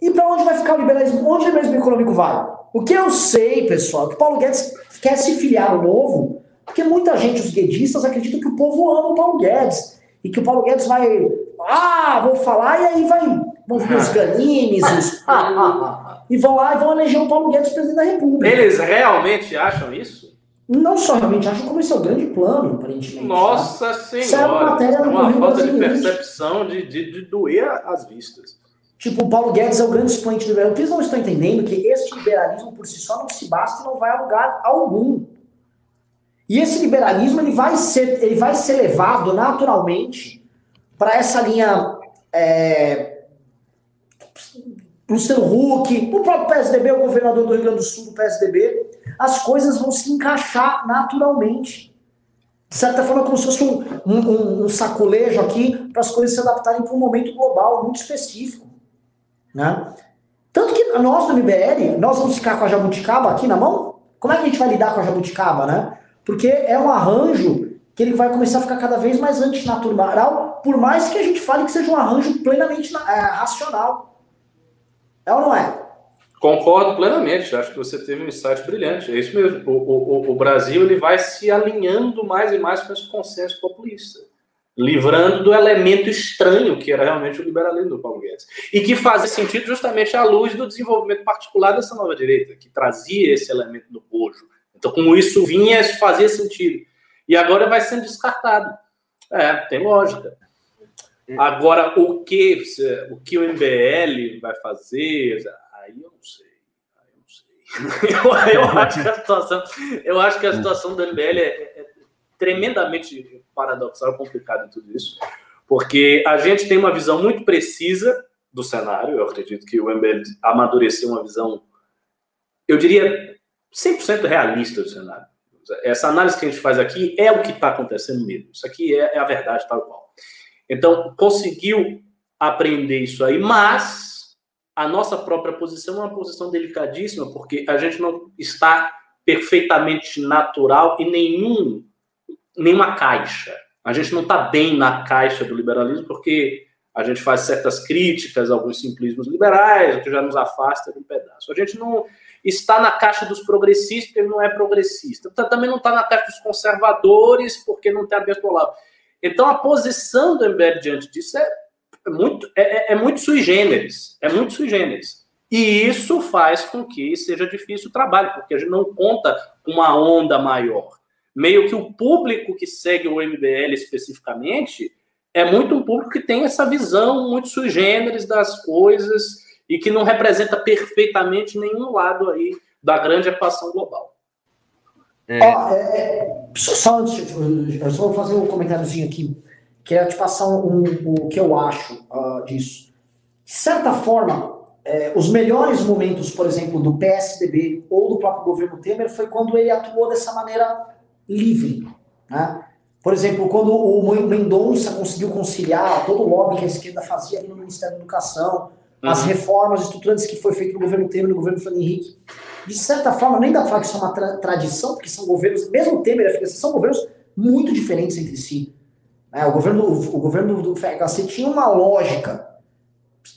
E para onde vai ficar o liberalismo? Onde o liberalismo econômico vai? O que eu sei, pessoal, é que Paulo Guedes quer se filiar ao novo, porque muita gente, os guedistas, acreditam que o povo ama o Paulo Guedes. E que o Paulo Guedes vai, ah, vou falar, e aí vai vão vir os ganimes, os... *laughs* e vão lá e vão eleger o Paulo Guedes presidente da República. Eles realmente acham isso? Não só realmente acham, como esse é o grande plano, aparentemente. Nossa tá? Senhora! Isso é uma matéria é uma falta de percepção de, de, de doer as vistas. Tipo, o Paulo Guedes é o grande expoente do liberalismo. Eles não estão entendendo que este liberalismo por si só não se basta e não vai a lugar algum. E esse liberalismo ele vai ser, ele vai ser levado naturalmente para essa linha é, Luciano Huck, o próprio PSDB, o governador do Rio Grande do Sul do PSDB, as coisas vão se encaixar naturalmente. De certa forma, como se fosse um, um, um sacolejo aqui para as coisas se adaptarem para um momento global muito específico. Né? Tanto que nós do MBL, nós vamos ficar com a jabuticaba aqui na mão? Como é que a gente vai lidar com a jabuticaba, né? Porque é um arranjo que ele vai começar a ficar cada vez mais antinatural, por mais que a gente fale que seja um arranjo plenamente é, racional. É ou não é? Concordo plenamente. Acho que você teve um insight brilhante. É isso mesmo. O, o, o Brasil ele vai se alinhando mais e mais com esse consenso populista, livrando do elemento estranho que era realmente o liberalismo do Paulo Guedes e que fazia sentido justamente à luz do desenvolvimento particular dessa nova direita, que trazia esse elemento do bojo. Então, como isso vinha, isso fazia sentido. E agora vai sendo descartado. É, tem lógica. Agora, o que, o que o MBL vai fazer, aí eu não sei. Eu eu, *laughs* eu, acho que a situação, eu acho que a situação do MBL é, é tremendamente paradoxal, complicada em tudo isso, porque a gente tem uma visão muito precisa do cenário. Eu acredito que o MBL amadureceu uma visão, eu diria, 100% realista do cenário. Essa análise que a gente faz aqui é o que está acontecendo mesmo. Isso aqui é, é a verdade tal qual. Então, conseguiu aprender isso aí, mas a nossa própria posição é uma posição delicadíssima, porque a gente não está perfeitamente natural em nenhum, nenhuma caixa. A gente não está bem na caixa do liberalismo, porque a gente faz certas críticas alguns simplismos liberais, o que já nos afasta de um pedaço. A gente não está na caixa dos progressistas, porque não é progressista. Também não está na caixa dos conservadores, porque não tem a mesma palavra. Então, a posição do MBL diante disso é, é muito, é, é, é muito sui generis. É muito sui generis. E isso faz com que seja difícil o trabalho, porque a gente não conta com uma onda maior. Meio que o público que segue o MBL especificamente é muito um público que tem essa visão muito sui generis das coisas e que não representa perfeitamente nenhum lado aí da grande equação global. É. É, é só, eu só vou fazer um comentáriozinho aqui, que é te passar um, um, o que eu acho uh, disso. De certa forma, é, os melhores momentos, por exemplo, do PSDB ou do próprio governo Temer foi quando ele atuou dessa maneira livre. Né? Por exemplo, quando o Mendonça conseguiu conciliar todo o lobby que a esquerda fazia ali no Ministério da Educação, uhum. as reformas estruturantes que foi feito no governo Temer e no governo Fernando Henrique, de certa forma, nem dá para falar que isso é uma tra tradição, porque são governos, mesmo Temer e a FHC, são governos muito diferentes entre si. É, o governo, o governo do FHC tinha uma lógica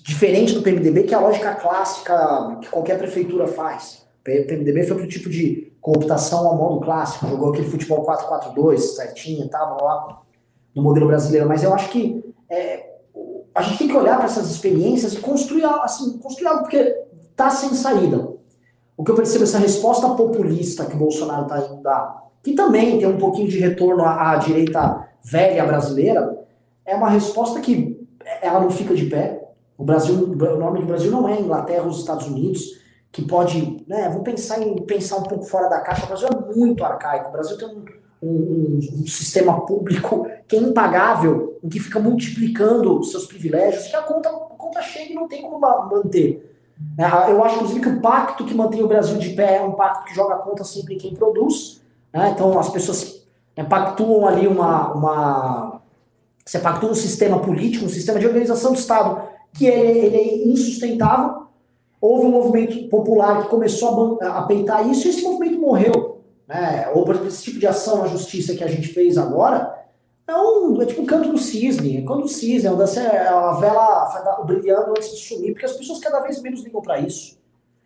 diferente do PMDB, que é a lógica clássica que qualquer prefeitura faz. O PMDB foi pro tipo de cooptação ao modo clássico, jogou aquele futebol 4-4-2, certinho, tava lá no modelo brasileiro. Mas eu acho que é, a gente tem que olhar para essas experiências e construir, assim, construir algo, porque tá sem saída. O que eu percebo, essa resposta populista que o Bolsonaro está indo dar, que também tem um pouquinho de retorno à, à direita velha brasileira, é uma resposta que ela não fica de pé. O Brasil, o nome do Brasil não é Inglaterra os Estados Unidos, que pode, né, vou pensar em pensar um pouco fora da caixa, o Brasil é muito arcaico, o Brasil tem um, um, um sistema público que é impagável, que fica multiplicando seus privilégios, que a conta, a conta chega e não tem como manter. É, eu acho, inclusive, que o pacto que mantém o Brasil de pé é um pacto que joga a conta sempre em quem produz. Né? Então, as pessoas né, pactuam ali uma, uma... Você pactua um sistema político, um sistema de organização do Estado que ele, ele é insustentável. Houve um movimento popular que começou a, a peitar isso e esse movimento morreu. Né? Ou, por exemplo, esse tipo de ação na justiça que a gente fez agora é, um, é tipo um canto do cisne. É quando o cisne, é onde a vela brilhando antes de sumir, porque as pessoas cada vez menos ligam para isso.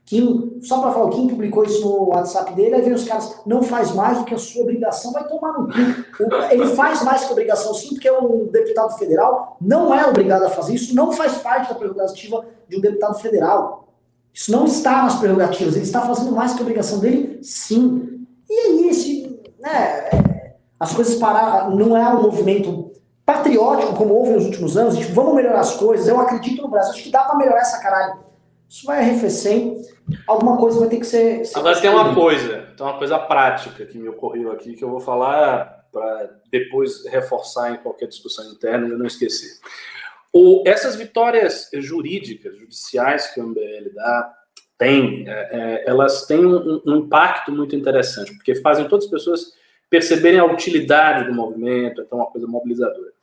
Kim, só para falar, o publicou isso no WhatsApp dele, aí vem os caras, não faz mais do que a sua obrigação, vai tomar no cu. Ele faz mais que obrigação sim, porque é um deputado federal, não é obrigado a fazer isso, não faz parte da prerrogativa de um deputado federal. Isso não está nas prerrogativas, ele está fazendo mais que a obrigação dele, sim. E aí, esse, né, as coisas pararam, não é um movimento patriótico como houve nos últimos anos, tipo, vamos melhorar as coisas, eu acredito no Brasil, acho que dá para melhorar essa caralho. Isso vai arrefecer, alguma coisa vai ter que ser. ser Agora tem uma coisa, tem uma coisa prática que me ocorreu aqui que eu vou falar para depois reforçar em qualquer discussão interna e eu não esquecer. O, essas vitórias jurídicas, judiciais que o MBL dá, tem, é, é, elas têm um, um, impacto muito interessante, porque fazem todas as pessoas perceberem a utilidade do movimento, então uma coisa mobilizadora.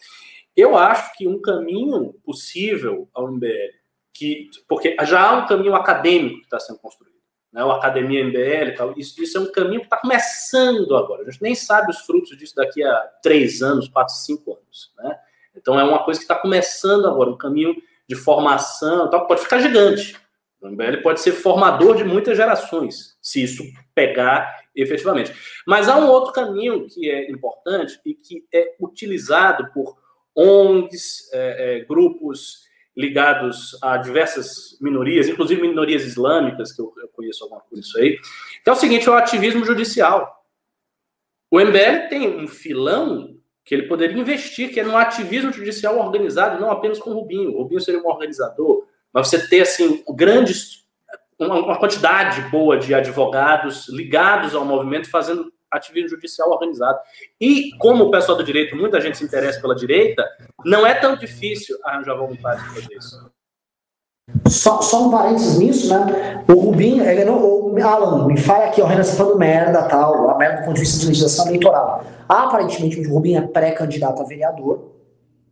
Eu acho que um caminho possível ao MBL que porque já há um caminho acadêmico que está sendo construído, né? O Academia MBL tal. Isso, isso é um caminho que está começando agora. A gente nem sabe os frutos disso daqui a três anos, quatro, cinco anos, né? Então é uma coisa que está começando agora, um caminho de formação, tal, pode ficar gigante. O MBL pode ser formador de muitas gerações, se isso pegar efetivamente. Mas há um outro caminho que é importante e que é utilizado por ONGs, é, é, grupos ligados a diversas minorias, inclusive minorias islâmicas, que eu, eu conheço alguma coisa disso aí, que é o seguinte, é o ativismo judicial. O MBL tem um filão que ele poderia investir, que é no ativismo judicial organizado, não apenas com o Rubinho. O Rubinho seria um organizador, mas você ter, assim, grandes, uma, uma quantidade boa de advogados ligados ao movimento, fazendo ativismo judicial organizado. E como o pessoal do direito, muita gente se interessa pela direita, não é tão difícil arranjar voluntários para fazer isso. Só, só um parênteses nisso, né? O Rubinho, ele não, o Alan, me fala aqui, o Renan está falando merda, tal, a merda do ponto de vista de legislação eleitoral. Aparentemente, o Rubinho é pré-candidato a vereador,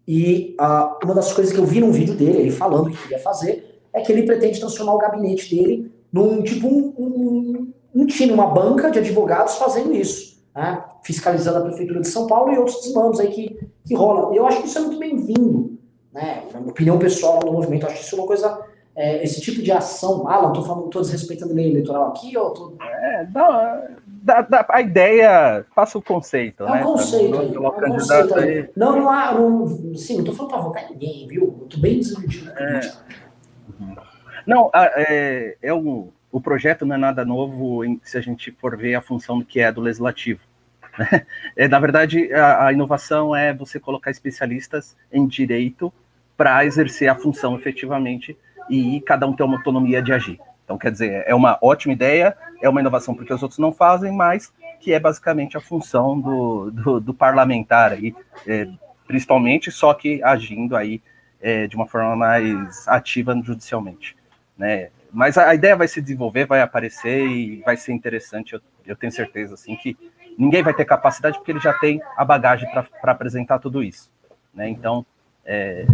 e uh, uma das coisas que eu vi num vídeo dele, ele falando que queria fazer, é que ele pretende transformar o gabinete dele num tipo um, um, um time, uma banca de advogados fazendo isso, né? fiscalizando a Prefeitura de São Paulo e outros desmandos aí que, que rolam. Eu acho que isso é muito bem-vindo, né? na minha opinião pessoal no movimento, acho que isso é uma coisa, é, esse tipo de ação, não estou falando, estou desrespeitando a lei eleitoral aqui, ou tô... É, dá, dá, a ideia, faça o conceito, é né? Um conceito, aí, é um conceito aí. Não, não há, não, sim, não estou falando para votar ninguém, viu? Eu estou bem desiludido. É. Não, é, é um o projeto não é nada novo em, se a gente for ver a função que é do legislativo. É, na verdade, a, a, inovação é você colocar especialistas em direito para exercer a função efetivamente e cada um ter uma autonomia de agir. Então, quer dizer, é uma ótima ideia, é uma inovação porque os outros não fazem, mas que é basicamente a função do, do, do parlamentar aí, é, principalmente, só que agindo aí é, de uma forma mais ativa judicialmente. Né? Mas a, a, ideia vai se desenvolver, vai aparecer e vai ser interessante. Eu, eu tenho certeza assim que ninguém vai ter capacidade porque ele já tem a bagagem para apresentar tudo isso. Né? Então, é,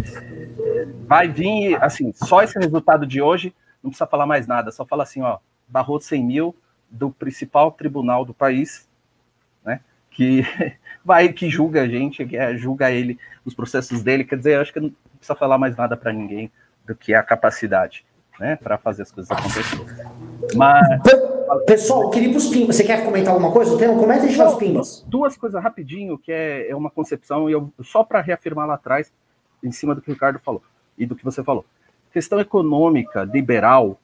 vai vir, assim, só esse resultado de hoje, não precisa falar mais nada, só fala assim, ó, barrou 100 mil do principal tribunal do país, né, que *laughs* vai, que julga a gente, que é, julga ele, os processos dele, quer dizer, acho que não precisa falar mais nada para ninguém do que a capacidade, né, para fazer as coisas acontecerem. Mas... Pessoal, queria ir para os pimbas. Você quer comentar alguma coisa? O tema? Comenta e a gente vai os pimbas. Duas coisas rapidinho, que é, é uma concepção, e eu, só para reafirmar lá atrás, em cima do que o Ricardo falou e do que você falou. Questão econômica, liberal,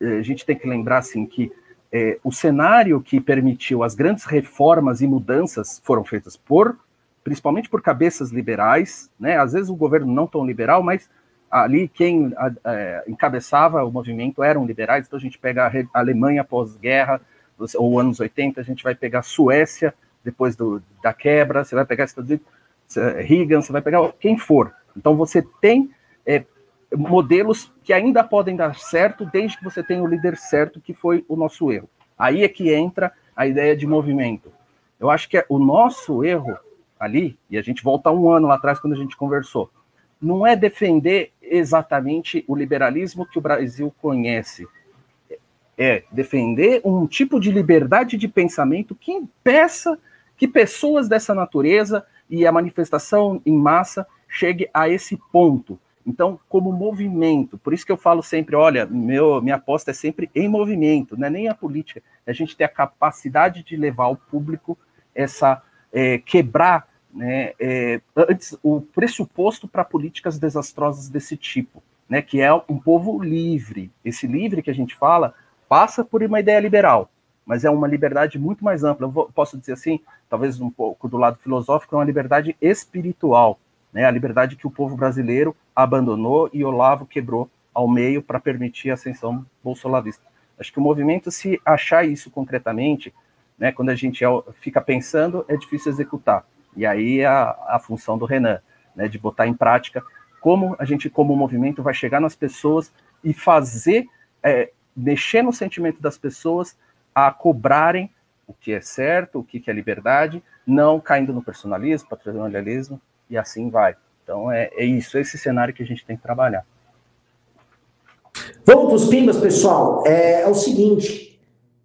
eh, a gente tem que lembrar assim que é, o cenário que permitiu as grandes reformas e mudanças foram feitas por, principalmente por cabeças liberais, né? Às vezes o governo não tão liberal, mas ali quem a, a, encabeçava o movimento eram liberais. Então a gente pega a, Alemanha pós-guerra, ou anos 80, a gente vai pegar Suécia depois do, da quebra, você vai pegar Estados Unidos, Reagan, você vai pegar quem for. Então você tem é, modelos que ainda podem dar certo desde que você tenha o líder certo, que foi o nosso erro. Aí é que entra a ideia de movimento. Eu acho que é o nosso erro ali, e a gente volta um ano lá atrás quando a gente conversou, não é defender exatamente o liberalismo que o Brasil conhece. É defender um tipo de liberdade de pensamento que impeça que pessoas dessa natureza e a manifestação em massa chegue a esse ponto. Então, como movimento, por isso que eu falo sempre, olha, meu, minha aposta é sempre em movimento, não é nem a política, é a gente ter a capacidade de levar ao público essa, é, quebrar né, é, antes, o pressuposto para políticas desastrosas desse tipo, né, que é um povo livre. Esse livre que a gente fala passa por uma ideia liberal, mas é uma liberdade muito mais ampla. Eu vou, posso dizer assim, talvez um pouco do lado filosófico, é uma liberdade espiritual né, a liberdade que o povo brasileiro abandonou e Olavo quebrou ao meio para permitir a ascensão bolsonarista. Acho que o movimento, se achar isso concretamente, né, quando a gente fica pensando, é difícil executar. E aí é a, a função do Renan, né, de botar em prática como a gente, como movimento, vai chegar nas pessoas e fazer, é, mexer no sentimento das pessoas a cobrarem o que é certo, o que é liberdade, não caindo no personalismo, patrimonialismo, e assim vai. Então é, é isso, esse cenário que a gente tem que trabalhar. Vamos para os pimbas, pessoal. É, é, o seguinte,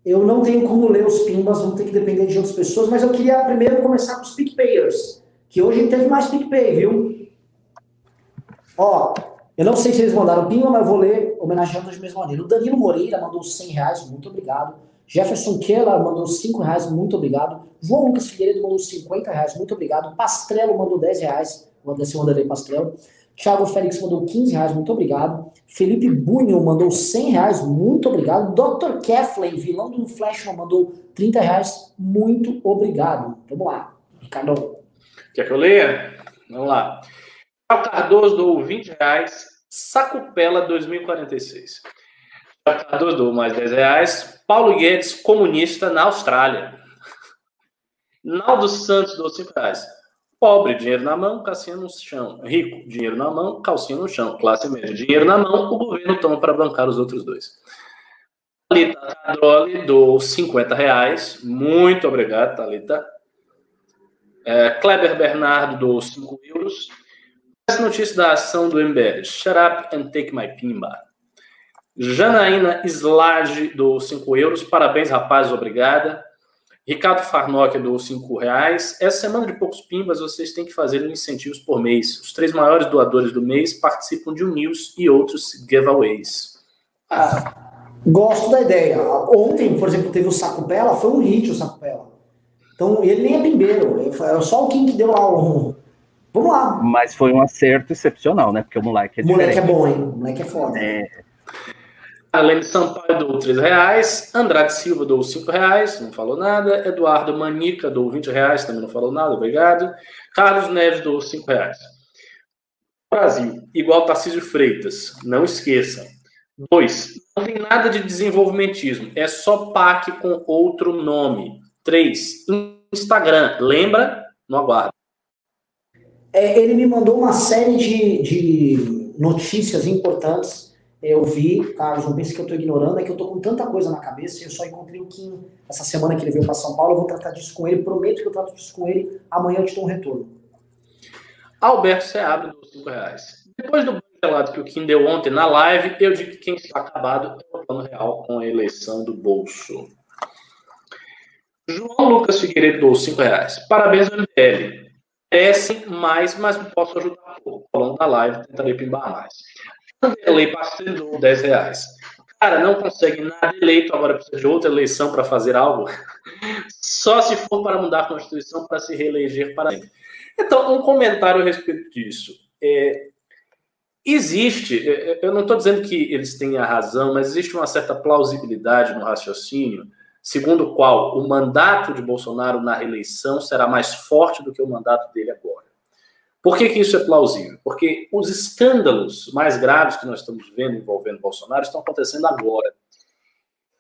eu não tenho como ler os pimbas, vou ter que depender de outras pessoas, mas eu queria primeiro começar com os PicPayers, que hoje teve mais PicPay, viu? Ó, eu não sei se eles mandaram pimba, mas eu vou ler homenageando de mesma maneira. O Danilo Moreira mandou 100 reais, muito obrigado. Jefferson Keller mandou 5 reais, muito obrigado. João Lucas Figueiredo mandou 50 reais, muito obrigado. Pastrello mandou 10 reais, o André Wanderlei Pastrello. Thiago Félix mandou 15 reais, muito obrigado. Felipe Bunho mandou 100 reais, muito obrigado. Dr. Keflin, vilão do Flashman, mandou 30 reais, muito obrigado. Vamos lá, Ricardo. Quer que eu leia? Vamos lá. O Cardoso dou 20 reais, Sacupela 2046. Cardoso dou mais 10 reais, Paulo Guedes, comunista na Austrália. *laughs* Naldo Santos, do 5 reais. Pobre, dinheiro na mão, calcinha no chão. Rico, dinheiro na mão, calcinha no chão. Classe média, dinheiro na mão, o governo toma para bancar os outros dois. Thalita Cadroli, do 50 reais. Muito obrigado, Thalita. É, Kleber Bernardo, do 5 euros. Essa notícia da ação do MBL. Shut up and take my pimba. Janaína Slage, do 5 euros. Parabéns, rapazes, obrigada. Ricardo Farnock, do 5 reais. Essa semana de poucos pimbas, vocês têm que fazer incentivos por mês. Os três maiores doadores do mês participam de um news e outros giveaways. Ah, gosto da ideia. Ontem, por exemplo, teve o Sacupela, foi um hit o Sacupela. Então, ele nem é pimbeiro. É só o Kim que deu lá um... Vamos lá. Mas foi um acerto excepcional, né? Porque o moleque é diferente. O moleque é bom, hein? O moleque é foda. É... Além de Sampaio dou 3 reais, Andrade Silva dou 5 reais, não falou nada. Eduardo Manica dou 20 reais, também não falou nada, obrigado. Carlos Neves dou 5 reais. Brasil, igual Tarcísio Freitas, não esqueçam. Dois, não tem nada de desenvolvimentismo, é só PAC com outro nome. Três, Instagram, lembra? Não aguarda. É, ele me mandou uma série de, de notícias importantes Eu vi, Carlos, não pense que eu tô ignorando, é que eu tô com tanta coisa na cabeça, eu só encontrei o Kim essa semana que ele veio para São Paulo, eu vou tratar disso com ele, prometo que eu trato disso com ele, amanhã eu te dou um retorno. Alberto Seabra, dos 5 reais. Depois do relato que o Kim deu ontem na live, eu digo que quem está acabado é o plano real com a eleição do bolso. João Lucas Figueiredo dou 5 reais. Parabéns, MBL. S mais, mas posso ajudar pouco. Falando da live, tentarei pimbar mais. Vanderlei Pastor 10 reais. Cara, não consegue nada eleito, agora precisa de outra eleição para fazer algo. Só se for para mudar a Constituição para se reeleger para sempre. Então, um comentário a respeito disso. É, existe, é, é, eu não estou dizendo que eles têm a razão, mas existe uma certa plausibilidade no raciocínio, segundo o qual o mandato de Bolsonaro na reeleição será mais forte do que o mandato dele agora. Por que, que isso é plausível? Porque os escândalos mais graves que nós estamos vendo envolvendo Bolsonaro estão acontecendo agora.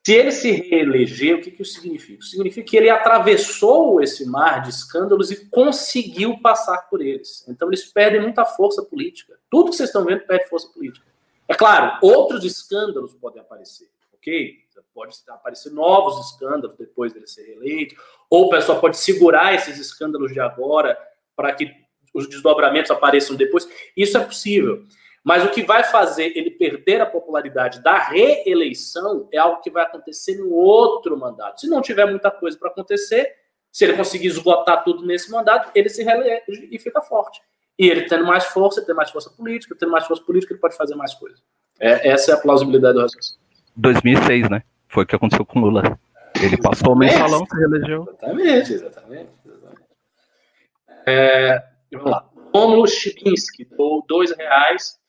Se ele se reeleger, o que, que isso significa? Significa que ele atravessou esse mar de escândalos e conseguiu passar por eles. Então, eles perdem muita força política. Tudo que vocês estão vendo perde força política. É claro, outros escândalos podem aparecer, ok? Pode aparecer novos escândalos depois dele ser reeleito, ou o pessoal pode segurar esses escândalos de agora para que os desdobramentos apareçam depois. Isso é possível. Mas o que vai fazer ele perder a popularidade da reeleição é algo que vai acontecer no outro mandato. Se não tiver muita coisa para acontecer, se ele conseguir esgotar tudo nesse mandato, ele se reelege e fica forte. E ele tendo mais força, tendo mais força política, tendo mais força política, ele pode fazer mais coisas. É, essa é a plausibilidade do raciocínio. 2006, né? Foi o que aconteceu com Lula. Ele passou o mensalão, se reelegeu. Exatamente, exatamente. exatamente. É, vamos lá. Romulo Chibinski, dou dois reais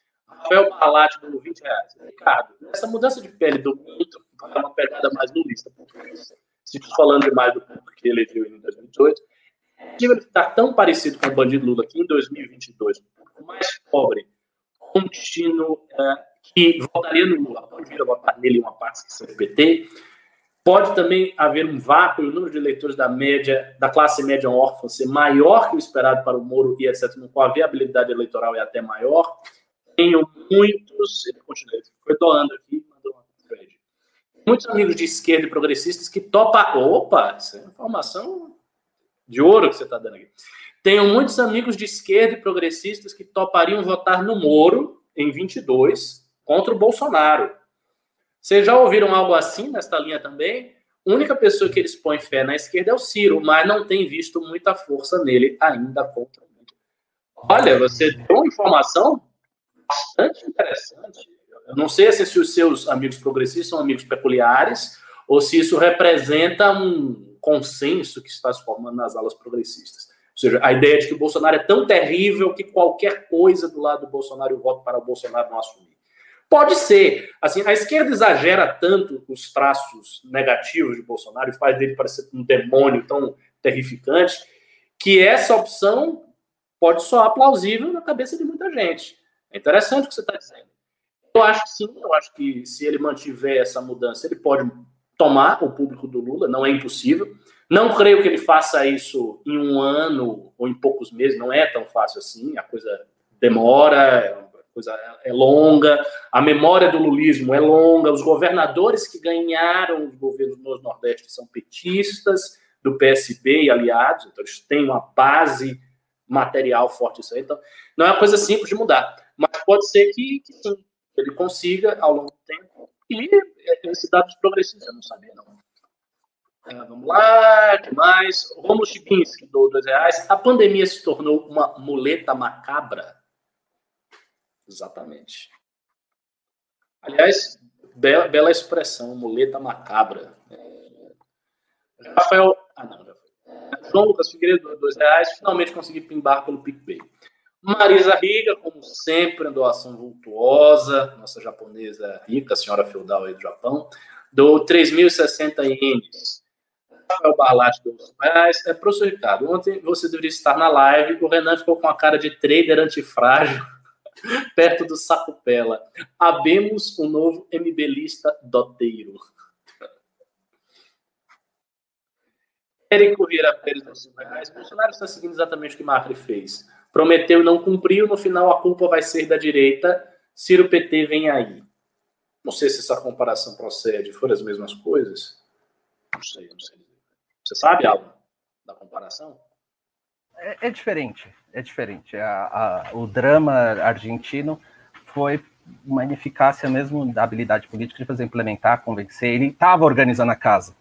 Rafael Balate do 20 reais. Ricardo, essa mudança de pele do muito é uma pegada mais lulista. Se falando demais do público que ele elegeu em 2018, ele ficar tão parecido com o bandido Lula aqui em 2022, o mais pobre, contínuo, é, que votaria no Lula, pode vir a votar nele uma parte que do PT, pode também haver um vácuo, o número de eleitores da média, da classe média órfã ser maior que o esperado para o Moro e etc., com a viabilidade eleitoral é até maior, tenho muitos, ele foi doando aqui, mandou uma. Muitos amigos de esquerda e progressistas que topam. Opa, isso é informação de ouro que você está dando aqui. Tenho muitos amigos de esquerda e progressistas que topariam votar no Moro em 22 contra o Bolsonaro. Vocês já ouviram algo assim nesta linha também? A única pessoa que eles põem fé na esquerda é o Ciro, mas não tem visto muita força nele ainda contra o Olha, você deu uma informação bastante interessante. Eu não sei se os seus amigos progressistas são amigos peculiares ou se isso representa um consenso que está se formando nas alas progressistas. Ou seja, a ideia de que o Bolsonaro é tão terrível que qualquer coisa do lado do Bolsonaro eu voto para o Bolsonaro não assumir. Pode ser. Assim, a esquerda exagera tanto os traços negativos de Bolsonaro e faz dele parecer um demônio tão terrificante que essa opção pode soar plausível na cabeça de muita gente. É interessante o que você está dizendo. Eu acho que sim, eu acho que se ele mantiver essa mudança, ele pode tomar o público do Lula, não é impossível. Não creio que ele faça isso em um ano ou em poucos meses, não é tão fácil assim, a coisa demora, a coisa é longa, a memória do lulismo é longa, os governadores que ganharam os governos no Nordeste são petistas, do PSB e aliados, então eles têm uma base material forte isso aí, então não é uma coisa simples de mudar. Mas pode ser que, que sim, ele consiga ao longo do tempo. E esse dado progressistas eu não sabia, não. É, vamos lá, que mais? Romulo Chibinski, do dois reais. A pandemia se tornou uma muleta macabra? Exatamente. Aliás, bela, bela expressão, muleta macabra. É... Rafael. Ah, não, já foi. João Lucas Figueiredo, dois reais. Finalmente consegui pimbar pelo PicPay. Marisa Riga, como sempre, doação vultuosa, nossa japonesa rica, senhora feudal aí do Japão, do 3.060 ienes. Rafael Barlatti, do reais. É, professor Ricardo, ontem você deveria estar na live, o Renan ficou com a cara de trader antifrágil, *laughs* perto do Sacupela. Abemos um novo MBLista doteiro. Érico Vieira Pérez, do reais. Bolsonaro está seguindo exatamente o que Macri fez prometeu e não cumpriu, no final a culpa vai ser da direita. Ciro PT vem aí. Não sei se essa comparação procede, foram as mesmas coisas. Não sei, não sei. Você sabe algo da comparação? É, é diferente, é diferente. A, a, o drama argentino foi uma ineficácia mesmo da habilidade política de fazer implementar, convencer. Ele estava organizando a casa.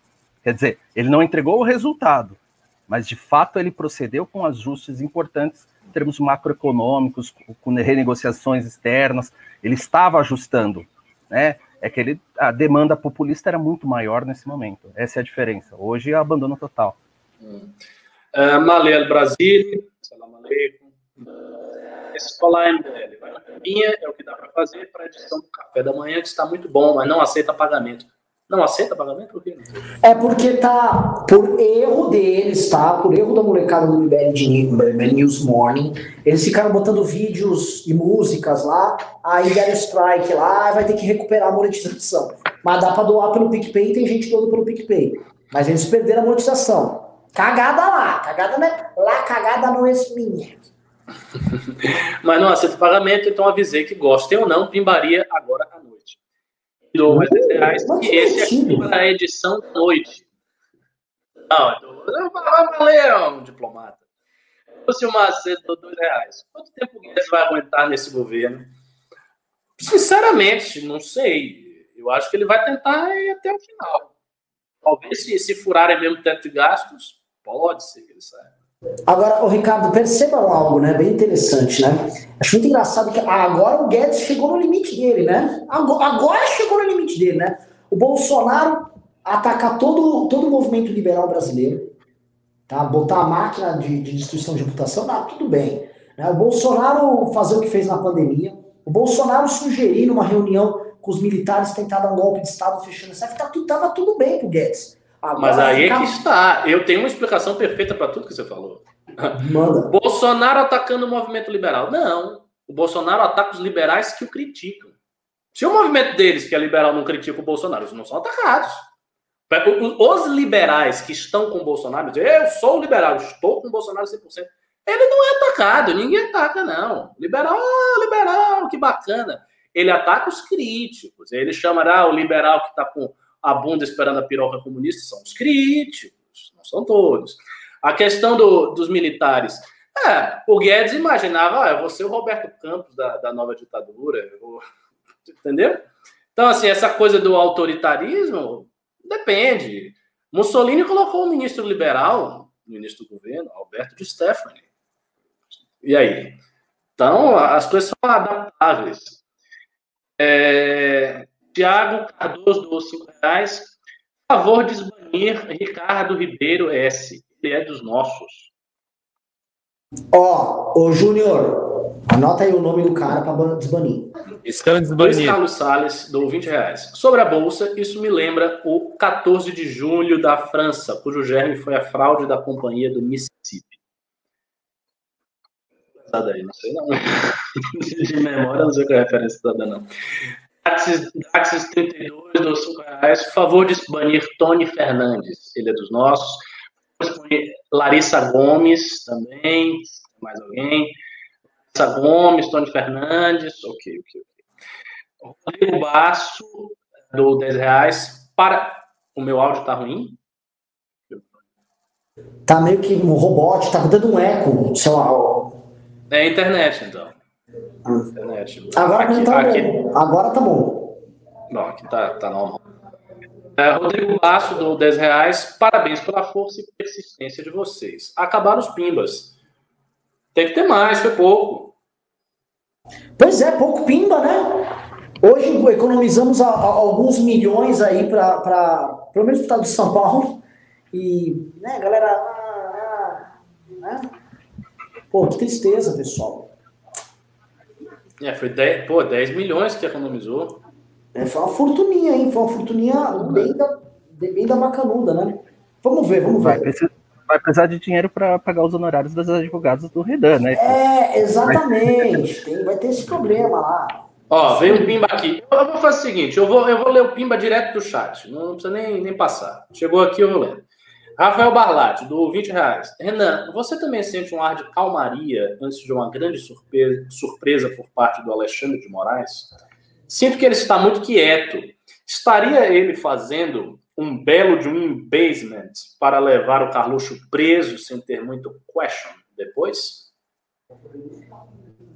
Quer dizer, ele não entregou o resultado, mas de fato ele procedeu com ajustes importantes em termos macroeconômicos, com renegociações externas. Ele estava ajustando, né? É que ele, a demanda populista era muito maior nesse momento. Essa é a diferença. Hoje é abandono total. Hum. Uh, Malel Brasil, salam aleikum. Escolar MBL, vai na caminha, é o que dá para fazer para a edição do café da manhã, que está muito bom, mas não aceita pagamento. Não aceita pagamento? Por quê? É porque tá, por erro deles, tá? Por erro da molecada do MBL, News Morning, eles ficaram botando vídeos e músicas lá, aí deram strike lá, vai ter que recuperar a monetização. Mas dá pra doar pelo PicPay, tem gente doando pelo PicPay. Mas eles perderam a monetização. Cagada lá, cagada né? Lá cagada não é minha. *laughs* Mas não aceita pagamento, então avisei que gostem ou não, pimbaria agora à noite. Dou mais 10 reais, e esse aqui para a edição da noite. Não, valeu, um diplomata. Se o Macedo dou 2 reais. Quanto tempo o Guedes vai aguentar nesse governo? Sinceramente, não sei. Eu acho que ele vai tentar ir até o final. Talvez se, se furarem mesmo teto de gastos, pode ser que ele saia. Agora, o Ricardo, percebam algo, né? Bem interessante, né? Acho muito engraçado que agora o Guedes chegou no limite dele, né? Agora chegou no limite dele, né? O Bolsonaro atacar todo, todo o movimento liberal brasileiro, tá? Botar a máquina de, de destruição de reputação, tá, tudo bem. Né? O Bolsonaro fazer o que fez na pandemia, o Bolsonaro sugerir numa reunião com os militares tentar dar um golpe de Estado fechando essa tá tava tudo bem pro Guedes. Agora, Mas aí é que está. Eu tenho uma explicação perfeita para tudo que você falou. Manda. *laughs* Bolsonaro atacando o movimento liberal. Não. O Bolsonaro ataca os liberais que o criticam. Se o movimento deles, que é liberal, não critica o Bolsonaro, eles não são atacados. Os liberais que estão com o Bolsonaro dizem, eu sou liberal, estou com o Bolsonaro 100%. Ele não é atacado, ninguém ataca, não. Liberal, oh, liberal, que bacana. Ele ataca os críticos. Ele chamará o liberal que está com a bunda esperando a piroca comunista são os críticos, não são todos. A questão do, dos militares. É, o Guedes imaginava, ah, eu vou ser o Roberto Campos da, da nova ditadura, vou... *laughs* entendeu? Então, assim, essa coisa do autoritarismo depende. Mussolini colocou um ministro liberal, ministro do governo, Alberto de Stefani. E aí? Então, as coisas são adaptáveis. É, Tiago Cardoso doou 5 reais. Favor de desbanir Ricardo Ribeiro S. Ele é dos nossos. Ó, oh, ô Júnior, anota aí o nome do cara para desbanir. Estão desbanindo. Carlos Salles dou 20 reais. Sobre a bolsa, isso me lembra o 14 de julho da França, cujo germe foi a fraude da companhia do Mississippi. Daí, não sei não. *laughs* De memória, não sei qual é a referência da não. Daxis, Daxis 32 dos 5 reais. Por favor de banir Tony Fernandes. Ele é dos nossos. Larissa Gomes também. Mais alguém? Larissa Gomes, Tony Fernandes. Ok, ok, ok. Rodrigo Basso, do 10 reais. Para. O meu áudio tá ruim? Tá meio que um robô, tá dando um eco, sei lá. É a internet, então. Agora aqui, tá aqui... bom. Agora tá bom. Não, aqui tá, tá normal. É, Rodrigo Laço do 10 reais. Parabéns pela força e persistência de vocês. Acabaram os pimbas. Tem que ter mais, foi pouco. Pois é, pouco pimba, né? Hoje economizamos a, a, alguns milhões aí para, pelo menos o estado de São Paulo. E, né, galera. Ah, ah, né? Pô, que tristeza, pessoal. É, foi 10, pô, 10 milhões que economizou. É, foi uma fortuninha, hein? Foi uma fortuninha bem da, bem da bacanuda, né? Vamos ver, vamos ver. Vai precisar, vai precisar de dinheiro para pagar os honorários dos advogados do Redan, né? É, exatamente. Tem, vai ter esse problema lá. Ó, veio um pimba aqui. Eu vou fazer o seguinte, eu vou, eu vou ler o pimba direto do chat. Não precisa nem, nem passar. Chegou aqui, eu vou ler. Rafael Barlatti, do 20 reais. Renan, você também sente um ar de calmaria antes de uma grande surpresa, surpresa por parte do Alexandre de Moraes? sinto que ele está muito quieto. Estaria ele fazendo um belo de um embasement para levar o Carluxo preso sem ter muito question depois?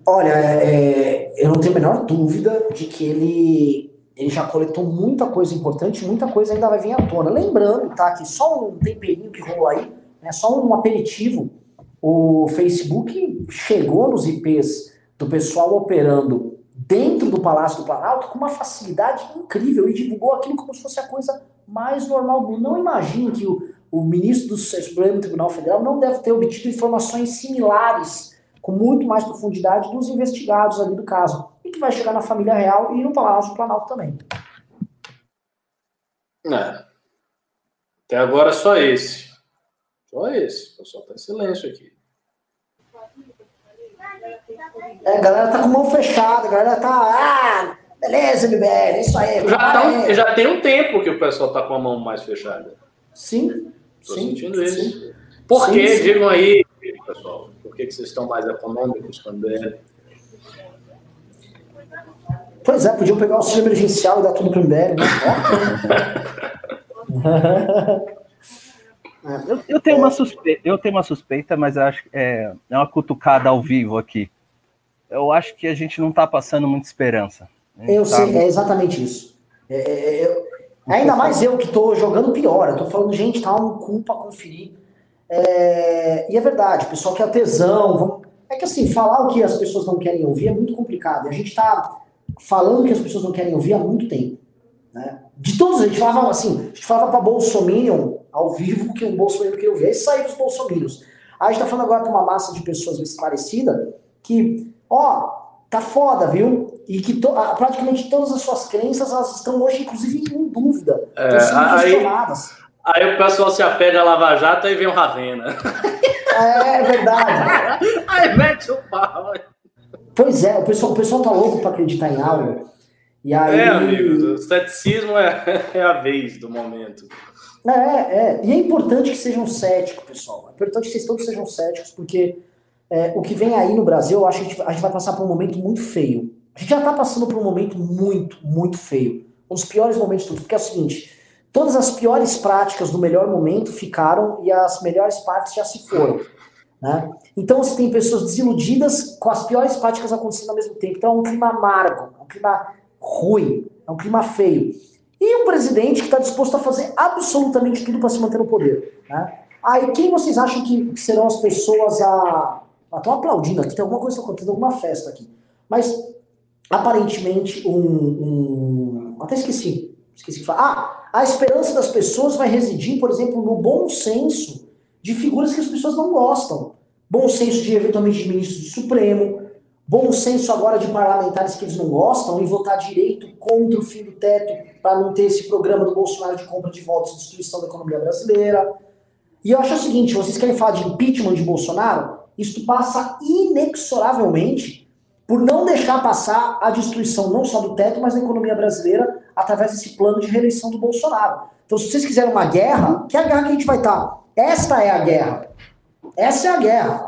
Olha, é, eu não tenho a menor dúvida de que ele, ele já coletou muita coisa importante, muita coisa ainda vai vir à tona. Lembrando, tá, que só um temperinho que rolou aí, né, só um aperitivo, o Facebook chegou nos IPs do pessoal operando dentro do Palácio do Planalto com uma facilidade incrível e divulgou aquilo como se fosse a coisa mais normal do mundo. Não imagine que o, o ministro do Supremo Tribunal Federal não deve ter obtido informações similares com muito mais profundidade dos investigados ali do caso. Que vai chegar na família real e no Palácio do Planalto também. É. Até agora só esse. Só esse. O pessoal tá em silêncio aqui. É, a galera tá com mão fechada, a galera tá. Ah, beleza, MBL, é isso aí. Já, tá um, já tem um tempo que o pessoal tá com a mão mais fechada. Sim. Tô sim, sentindo isso. sim. Por Sim, quê? sim. Digam aí, pessoal. Por que, que vocês estão mais econômicos com o MBL? Pois é, podiam pegar o auxílio emergencial e dar tudo pro MBL, né? *laughs* Eu, eu tenho uma suspeita, eu tenho uma suspeita, mas acho que é, é uma cutucada ao vivo aqui. Eu acho que a gente não está passando muita esperança. A Eu tá- sei, é exatamente isso. É, é, é, eu- ainda mais eu que tô jogando pior. Eu tô falando, gente, tá um cu conferir. É, e é verdade, o pessoal quer tesão. vamos- É que assim, falar o que as pessoas não querem ouvir é muito complicado. A gente tá falando que as pessoas não querem ouvir há muito tempo. Né? De todos, a gente falava assim, a gente falava pra Bolsominion ao vivo que o Bolsonaro queria ouvir. Aí saiu os Bolsominions. Aí a gente tá falando agora pra uma massa de pessoas esclarecida que, ó, tá foda, viu? E que to- praticamente todas as suas crenças elas estão hoje, inclusive, em dúvida. É, sendo aí- questionadas. Aí o pessoal se apega a Lava Jato e vem o Ravena. É, é verdade. *laughs* Aí mete o pau. Pois é, o pessoal, o pessoal tá louco pra acreditar em algo. E aí. É, amigos, o ceticismo é, *laughs* é a vez do momento. É, é. E é importante que sejam céticos, pessoal. É importante que vocês todos sejam céticos, porque é, o que vem aí no Brasil, eu acho que a gente, a gente vai passar por um momento muito feio. A gente já tá passando por um momento muito, muito feio. Um dos piores momentos de tudo. Porque é o seguinte: todas as piores práticas do melhor momento ficaram e as melhores partes já se foram. Né? Então você tem pessoas desiludidas com as piores práticas acontecendo ao mesmo tempo. Então é um clima amargo, é um clima ruim, é um clima feio. E um presidente que está disposto a fazer absolutamente tudo para se manter no poder. Né? Aí quem vocês acham que, serão as pessoas a. Estão aplaudindo aqui, tem alguma coisa acontecendo, alguma festa aqui. Mas aparentemente um. um- até esqueci. Esqueci de falar. Ah, a esperança das pessoas vai residir, por exemplo, no bom senso de figuras que as pessoas não gostam. Bom senso de, eventualmente, de ministros do Supremo, bom senso agora de parlamentares que eles não gostam e votar direito contra o fim do teto para não ter esse programa do Bolsonaro de compra de votos e destruição da economia brasileira. E eu acho o seguinte, vocês querem falar de impeachment de Bolsonaro? Isso passa inexoravelmente por não deixar passar a destruição não só do teto, mas da economia brasileira através desse plano de reeleição do Bolsonaro. Então, se vocês quiserem uma guerra, que é a guerra que a gente vai estar? Esta é a guerra. Essa é a guerra.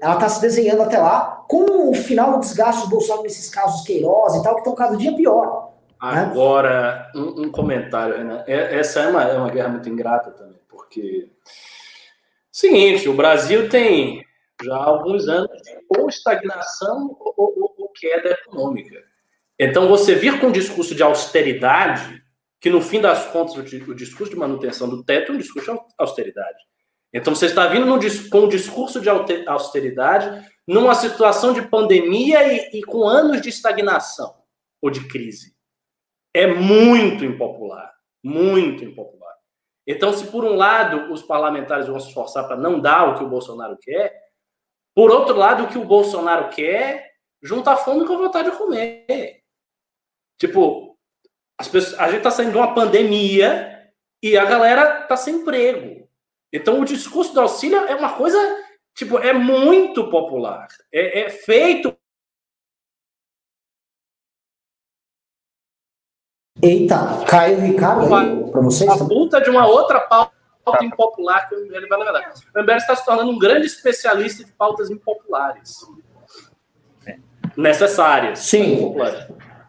Ela está se desenhando até lá, com o final do desgaste do Bolsonaro nesses casos Queiroz e tal, que estão cada dia pior. Agora, um, um comentário, Renan. É- Essa é uma, é uma guerra muito ingrata também, porque. Seguinte, o Brasil tem já alguns anos ou estagnação ou, ou- ou queda econômica. Então, você vir com um discurso de austeridade, que no fim das contas o, di- o discurso de manutenção do teto é um discurso de au- austeridade. Então, você está vindo dis- com um discurso de austeridade numa situação de pandemia e- e com anos de estagnação ou de crise é muito impopular, muito impopular. Então, se por um lado os parlamentares vão se esforçar para não dar o que o Bolsonaro quer, por outro lado, o que o Bolsonaro quer junta a fome com a vontade de comer. Tipo, as pessoas, a gente está saindo de uma pandemia e a galera está sem emprego. Então, o discurso do auxílio é uma coisa, tipo, é muito popular. É, é feito Eita, caiu o Ricardo pra vocês? a puta de uma outra pauta impopular que o MBL vai levar. O MBL está se tornando um grande especialista de pautas impopulares. Necessárias. Sim.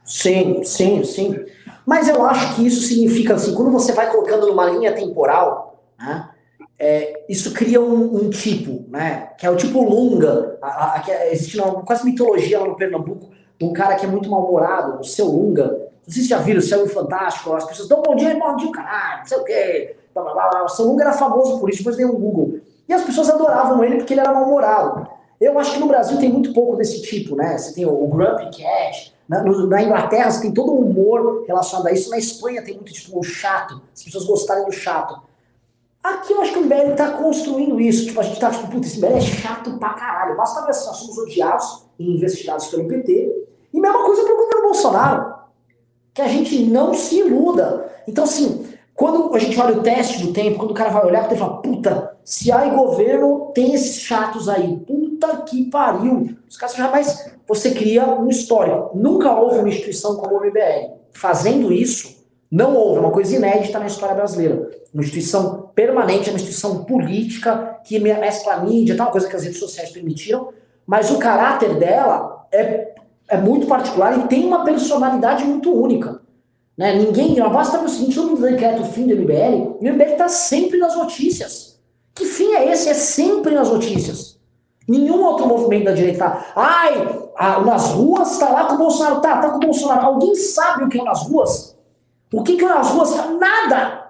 Sim, sim, sim. Mas eu acho que isso significa assim, quando você vai colocando numa linha temporal, né, é, isso cria um, um, tipo, né, que é o tipo Lunga, a, a, a, existe uma, quase mitologia lá no Pernambuco, de um cara que é muito mal-humorado, o seu Lunga. Se já viram o Céu Fantástico, as pessoas dão bom dia e bom dia, caralho, não sei o quê. Blá, blá, blá. O seu Lunga era famoso por isso, depois deu um Google. E as pessoas adoravam ele porque ele era mal-humorado. Eu acho que no Brasil tem muito pouco desse tipo, né? Você tem o, o Grumpy Cat, na, na, Inglaterra você tem todo um humor relacionado a isso, na Espanha tem muito tipo o chato, as pessoas gostarem do chato. Aqui eu acho que o MBL está construindo isso. Tipo, a gente está tipo, puta, esse MBL é chato pra caralho. Basta ver assim, nós somos odiados e investigados pelo PT. E mesma coisa para o governo Bolsonaro. Que a gente não se iluda. Então, assim, quando a gente olha o teste do tempo, quando o cara vai olhar, ele fala, puta, se há governo, tem esses chatos aí. Puta que pariu. Os caras jamais. Você cria um histórico. Nunca houve uma instituição como o MBL. Fazendo isso, não houve. É uma coisa inédita na história brasileira. Uma instituição permanente, uma instituição política que mescla mídia, tal, uma coisa que as redes sociais permitiram. Mas o caráter dela é, é muito particular e tem uma personalidade muito única. Né? Ninguém, não basta o seguinte, todo mundo quer o fim do MBL, o MBL está sempre nas notícias. Que fim é esse? É sempre nas notícias. Nenhum outro movimento da direita tá. Ai, a, nas ruas está lá com o Bolsonaro. Tá, tá com o Bolsonaro. Alguém sabe o que é nas ruas? O que, que é nas ruas? Nada!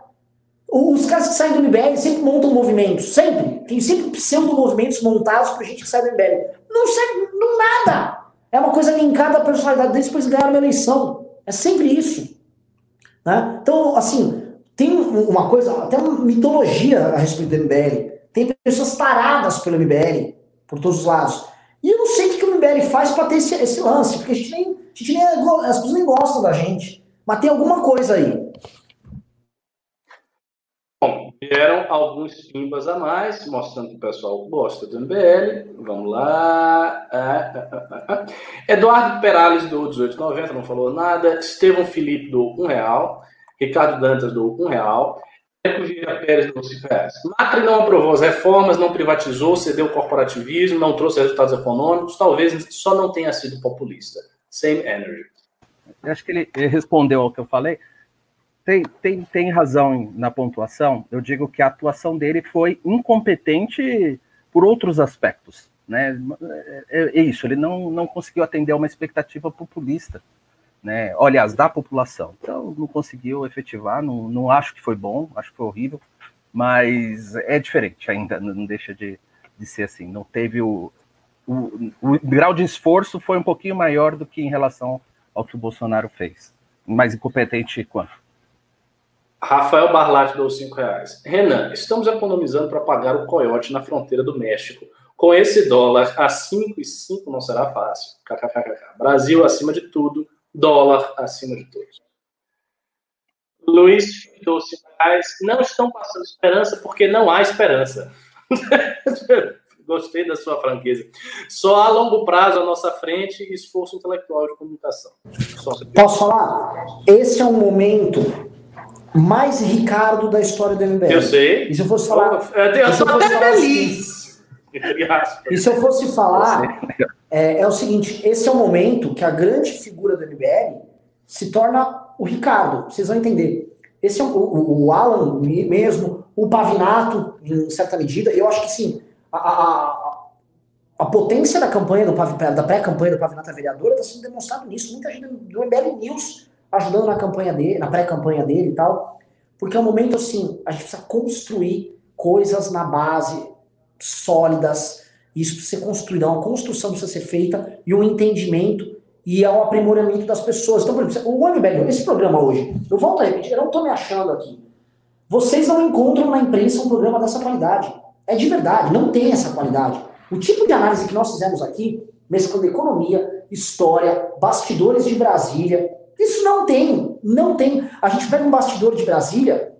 Os caras que saem do MBL sempre montam movimentos. Sempre. Tem sempre pseudo-movimentos montados por gente que sai do MBL. Não sai não nada. É uma coisa linkada à personalidade deles, depois ganharam uma eleição. É sempre isso. Né? Então, assim, tem uma coisa, até uma mitologia a respeito do MBL. Tem pessoas paradas pelo MBL, por todos os lados. E eu não sei o que, o MBL faz para ter esse, esse, lance, porque a gente nem, a gente nem, é as pessoas nem gostam da gente. Mas tem alguma coisa aí. Bom, vieram alguns pimbas a mais, mostrando que o pessoal gosta do MBL. Vamos lá. É, é, Eduardo Perales, do 1890, não falou nada. Estevão Felipe, do R$1,00. Ricardo Dantas, do R$1,00. Gira Pérez não se fez. Macri não aprovou as reformas, não privatizou, cedeu o corporativismo, não trouxe resultados econômicos, talvez só não tenha sido populista. Same energy. Eu acho que ele, ele respondeu ao que eu falei. Tem, tem, tem razão na pontuação. Eu digo que a atuação dele foi incompetente por outros aspectos. Né? É, é, é isso, ele não, não conseguiu atender a uma expectativa populista né? aliás, da população. Então, não conseguiu efetivar, não, não acho que foi bom, acho que foi horrível, mas é diferente ainda, não deixa de, de ser assim. Não teve o, o, o grau de esforço foi um pouquinho maior do que em relação ao que o Bolsonaro fez. Mais incompetente quanto? Rafael Barlatti deu 5 reais. Renan, estamos economizando para pagar o coiote na fronteira do México. Com esse dólar a 5 e 5 não será fácil. KKKK. Brasil acima de tudo, dólar acima de todos. Luiz 5 reais. Não estão passando esperança porque não há esperança. *laughs* Gostei da sua franqueza. Só a longo prazo à nossa frente esforço intelectual de comunicação. Só... Posso falar? Esse é um momento mais Ricardo da história do MBL. Eu sei. E se eu fosse falar. Eu, eu sou até feliz. e se eu fosse falar, é, é, o seguinte: esse é o momento que a grande figura do MBL se torna o Ricardo. Vocês vão entender. Esse é o, o, o Alan mesmo, o Pavinato, em certa medida. Eu acho que sim, a, a, a potência da campanha, do, da pré-campanha do Pavinato a vereadora está sendo demonstrado nisso. Muita gente do MBL News ajudando na campanha dele, na pré-campanha dele e tal. Porque é um momento assim, a gente precisa construir coisas na base sólidas. Isso precisa ser construído, é uma construção precisa ser feita e um entendimento e é um aprimoramento das pessoas. Então, por exemplo, o MBL, esse programa hoje, eu volto a repetir, eu não estou me achando aqui. Vocês não encontram na imprensa um programa dessa qualidade. É de verdade, não tem essa qualidade. O tipo de análise que nós fizemos aqui, mesclando economia, história, bastidores de Brasília, isso não tem, não tem. A gente pega um bastidor de Brasília,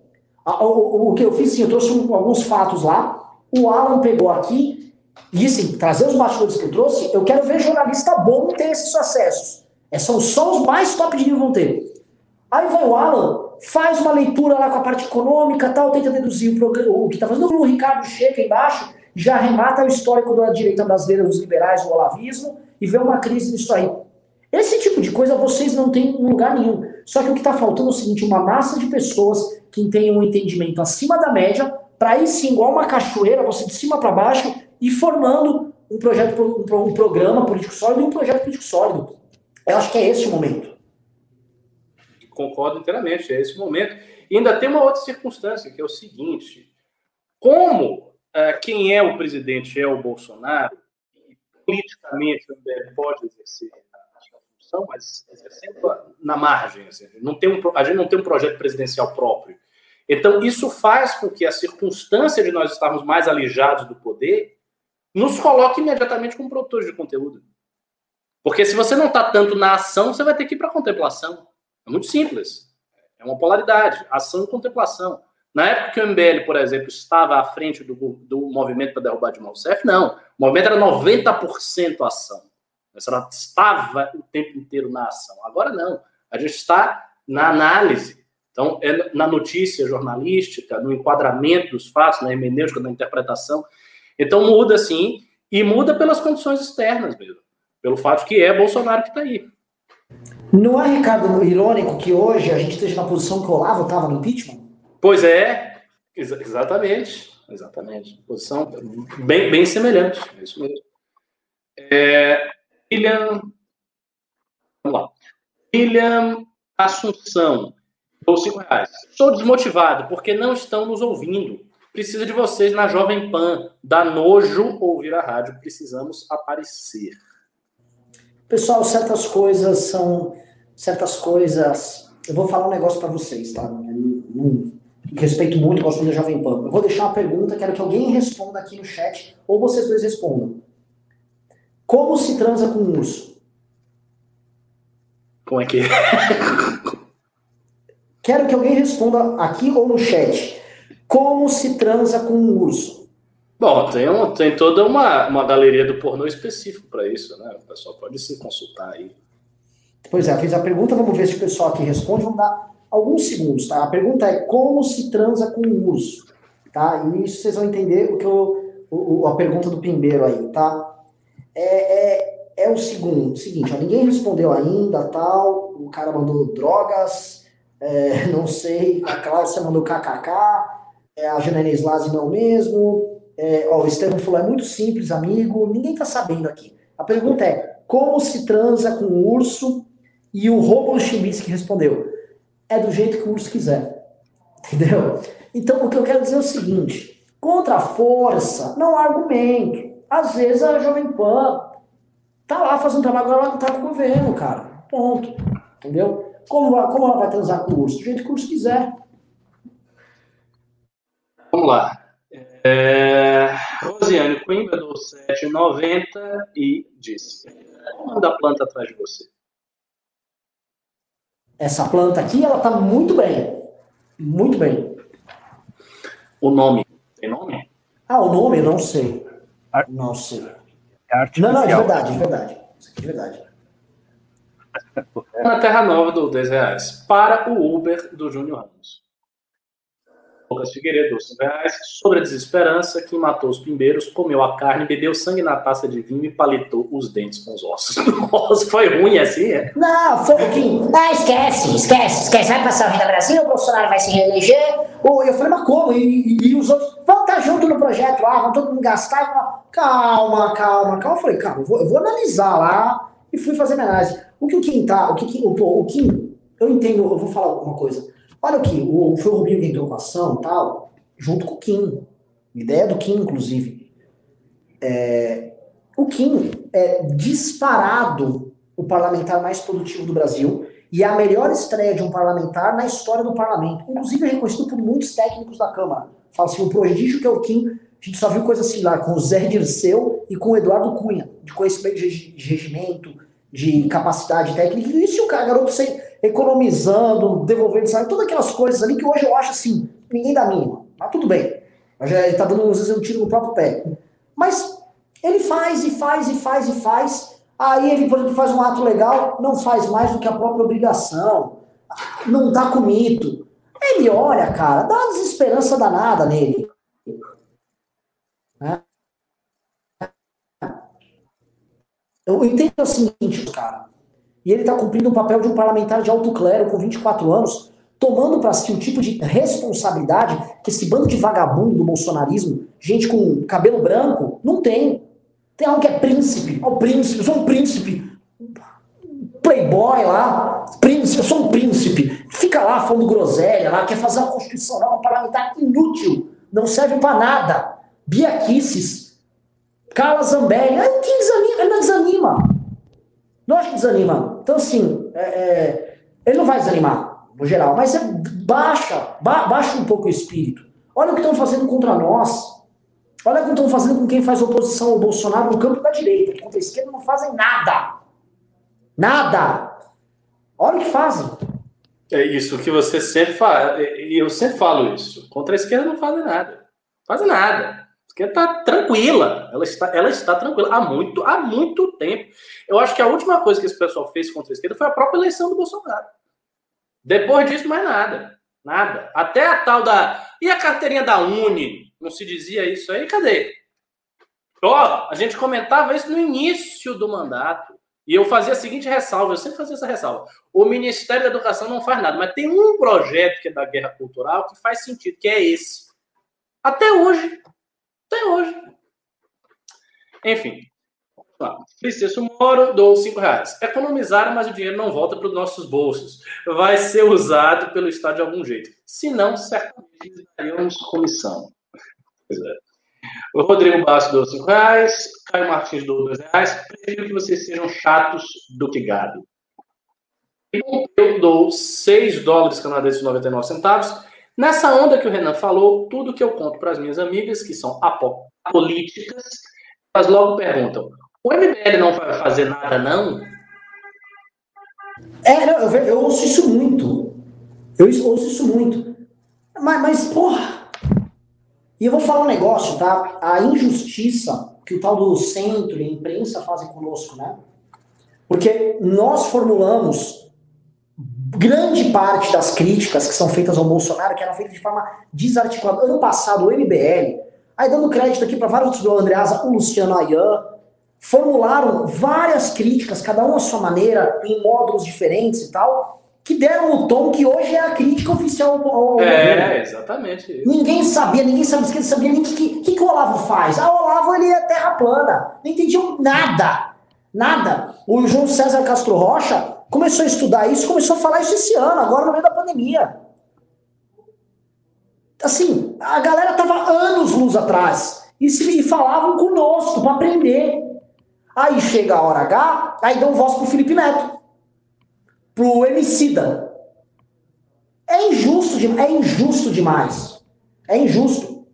o, o, o que eu fiz, sim, eu trouxe um, alguns fatos lá, o Alan pegou aqui, e assim, trazer os bastidores que eu trouxe, eu quero ver jornalista bom ter esses acessos. É, são só os mais top de nível vão ter. Aí vai o Alan, faz uma leitura lá com a parte econômica tal, tenta deduzir o, o que está fazendo. O Ricardo chega embaixo, já remata o histórico da direita brasileira, dos liberais, do olavismo, e vê uma crise nisso aí. Esse tipo de coisa vocês não têm em lugar nenhum. Só que o que está faltando é o seguinte: uma massa de pessoas que tenham um entendimento acima da média, para aí sim, igual uma cachoeira, você de cima para baixo, e formando um projeto, um, programa político sólido e um projeto político sólido. Eu acho que é esse o momento. Concordo inteiramente, é esse o momento. E ainda tem uma outra circunstância, que é o seguinte: como uh, quem é o presidente é o Bolsonaro, politicamente o MBL pode exercer a função, mas exercendo na margem. Assim, não tem um, a gente não tem um projeto presidencial próprio. Então, isso faz com que a circunstância de nós estarmos mais alijados do poder nos coloque imediatamente como produtores de conteúdo. Porque se você não está tanto na ação, você vai ter que ir para a contemplação. É muito simples. É uma polaridade, ação e contemplação. Na época que o MBL, por exemplo, estava à frente do, do movimento para derrubar Dilma Rousseff, não. O movimento era 90% ação. Ela estava o tempo inteiro na ação. Agora não. A gente está na análise. Então, é na notícia jornalística, no enquadramento dos fatos, na hermenêutica, na interpretação. Então, muda sim, e muda pelas condições externas mesmo. Pelo fato que é Bolsonaro que está aí. Não é, Ricardo, irônico que hoje a gente esteja na posição que o Olavo estava no impeachment? Pois é, ex exatamente. Exatamente. Posição bem, bem semelhante. É isso mesmo. É, William. Vamos lá. William Assunção. Ou cinco reais. Estou desmotivado porque não estão nos ouvindo. Precisa de vocês na Jovem Pan. Dá nojo ouvir a rádio. Precisamos aparecer. Pessoal, certas coisas são. Certas coisas. Eu vou falar um negócio para vocês, tá? Respeito muito, gosto muito da Jovem Pan. Eu vou deixar uma pergunta, quero que alguém responda aqui no chat, ou vocês dois respondam. Como se transa com um urso? Como é que é? Quero que alguém responda aqui ou no chat. Como se transa com um urso? Bom, tem, um, tem toda uma, uma galeria do pornô específico para isso, né? O pessoal pode se consultar aí. Pois é, fiz a pergunta, vamos ver se o pessoal aqui responde. Vamos dar alguns segundos, tá? A pergunta é como se transa com um urso, tá? E isso vocês vão entender o que eu, o, a pergunta do Pimbeiro aí, tá? É, é, é o segundo, seguinte, ó, ninguém respondeu ainda, tal, o cara mandou drogas, é, *laughs* não sei, a Cláudia mandou kkk, a Janine Slazzi não mesmo, é, ó, o Estevam falou, é muito simples, amigo, ninguém tá sabendo aqui. A pergunta é, como se transa com um urso? E o Schmitz que respondeu, é do jeito que o urso quiser. *laughs* Entendeu? Então, o que eu quero dizer é o seguinte: contra a força, não há argumento. Às vezes a Jovem Pan tá lá fazendo trabalho, agora ela tá com o governo, cara. Ponto. Entendeu? Como, como ela vai transar com o urso? Do jeito que o urso quiser. Vamos lá. É... Rosiane Coimbra do 790 e disse: Manda a planta atrás de você. Essa planta aqui, ela tá muito bem. Muito bem. O nome. Tem nome? Ah, o nome? Não sei. Não sei. É não, não, de verdade, de verdade. Isso aqui é de verdade. Na Terra Nova do 10 reais. Para o Uber do Júnior Ramos. Lucas Figueiredo, 5 reais. Sobre a desesperança, quem matou os pimbeiros, comeu a carne, bebeu sangue na taça de vinho e palitou os dentes com os ossos. *laughs* Nossa, foi ruim assim, é? Não, foi pouquinho. Ah, esquece, esquece, esquece. Vai passar o Renda Brasil, o Bolsonaro vai se reeleger. Eu falei, mas como? E, e, e os outros vão estar junto no projeto lá, vão todo mundo gastar. Calma, calma, calma. Eu falei, calma, eu vou, eu vou analisar lá e fui fazer análise. O que o Kim tá, o que o, o Kim, eu entendo, eu vou falar alguma coisa. Olha aqui, o, foi o Rubinho que entrou com a ação tal, junto com o Kim. Ideia do Kim, inclusive. É, o Kim é disparado o parlamentar mais produtivo do Brasil e é a melhor estreia de um parlamentar na história do parlamento. Inclusive é reconhecido por muitos técnicos da Câmara. Fala assim, o prodígio que é o Kim, a gente só viu coisa similar com o Zé Dirceu e com o Eduardo Cunha, de conhecimento de regimento, de capacidade técnica. E isso o cara, garoto, sem economizando, devolvendo salário, todas aquelas coisas ali que hoje eu acho assim, ninguém dá mínima. Mas tudo bem. Mas ele tá dando, às vezes, um tiro no próprio pé. Mas ele faz e faz e faz e faz. Aí ele, por exemplo, faz um ato legal, não faz mais do que a própria obrigação. Não tá com mito. Ele olha, cara, dá uma desesperança danada nele. Né? Eu entendo o seguinte, cara. E ele está cumprindo o papel de um parlamentar de alto clero com 24 anos, tomando para si o tipo de responsabilidade que esse bando de vagabundo do bolsonarismo, gente com cabelo branco, não tem. Tem algo que é príncipe. Ó, oh, príncipe, sou um príncipe. Playboy lá, príncipe, eu sou um príncipe. Fica lá falando groselha lá, quer fazer uma constituição não, um parlamentar inútil, não serve para nada. Biaquices, Carla Zambelli, quem desanima? Não desanima. Acho que desanima. Então, assim, é, é, ele não vai desanimar, no geral, mas é, baixa, ba, baixa um pouco o espírito. Olha o que estão fazendo contra nós. Olha o que estão fazendo com quem faz oposição ao Bolsonaro no campo da direita, contra a esquerda não fazem nada. Nada. Olha o que fazem. É isso que você sempre fala. E eu sempre falo isso. Contra a esquerda não fazem nada. Fazem nada. Esquerda está tranquila. Ela está, ela está tranquila há muito, há muito tempo. Eu acho que a última coisa que esse pessoal fez contra a esquerda foi a própria eleição do Bolsonaro. Depois disso, mais nada. Nada. Até a tal da. E a carteirinha da Uni? Não se dizia isso aí? Cadê? Ó, a gente comentava isso no início do mandato. E eu fazia a seguinte ressalva, eu sempre fazia essa ressalva. O Ministério da Educação não faz nada, mas tem um projeto que é da guerra cultural que faz sentido, que é esse. Até hoje. Até hoje. Enfim. Francisco Moro dou cinco reais. Economizaram, mas o dinheiro não volta para os nossos bolsos. Vai ser usado pelo Estado de algum jeito. Se não, certamente daríamos comissão. Pois é. O Rodrigo Basso deu 5 reais, Caio Martins deu 2 reais. Prefiro que vocês sejam chatos do que gado. Eu dou 6 dólares canadenses e 99 centavos. Nessa onda que o Renan falou, tudo que eu conto para as minhas amigas, que são apolíticas, elas logo perguntam: o MBL não vai fazer nada, não? É, não, eu, eu ouço isso muito. Eu ouço isso muito. Mas, mas porra, e eu vou falar um negócio, tá? A injustiça que o tal do centro e a imprensa fazem conosco, né? Porque nós formulamos grande parte das críticas que são feitas ao Bolsonaro, que eram feitas de forma desarticulada. Ano passado, o MBL, aí dando crédito aqui para vários do Andreasa, o Luciano Ayan, formularam várias críticas, cada uma à sua maneira, em módulos diferentes e tal, que deram o tom que hoje é a crítica oficial ao, É, governo. exatamente. Ninguém sabia, ninguém sabia, sabia nem o que, que, que, o Olavo faz. Ah, o Olavo ele é terra plana. Não entendiam nada. Nada. O João César Castro Rocha começou a estudar isso, começou a falar isso esse ano, agora no meio da pandemia. Assim, a galera tava anos luz atrás e, se, e falavam conosco para aprender. Aí chega a hora H, aí dão voz pro Felipe Neto pro Emicida. É injusto, é injusto demais. É injusto.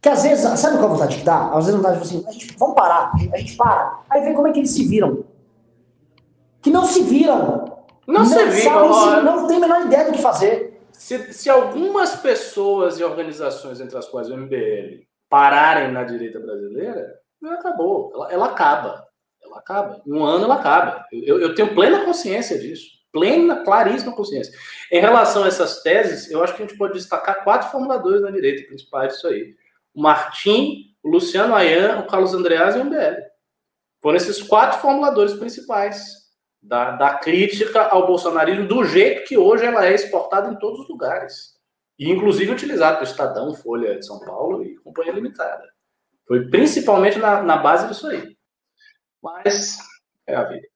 Que às vezes, sabe qual é a vontade que dá? Às vezes a vontade assim, a gente, vamos parar, a gente para. Aí vê como é que eles se viram. Que não se viram. Não, não se viram. Não tem a menor ideia do que fazer. Se, se algumas pessoas e organizações, entre as quais o MBL, pararem na direita brasileira, acabou. Ela, ela acaba. Ela acaba. Em um ano ela acaba. Eu, eu tenho plena consciência disso plena, claríssima consciência. Em relação a essas teses, eu acho que a gente pode destacar quatro formuladores na direita principais disso aí. O Martim, o Luciano Ayan, o Carlos Andreas e o MBL. Foram esses quatro formuladores principais da, da crítica ao bolsonarismo do jeito que hoje ela é exportada em todos os lugares. E inclusive utilizada pelo Estadão, Folha de São Paulo e Companhia Limitada. Foi principalmente na, na base disso aí. Mas é a vida.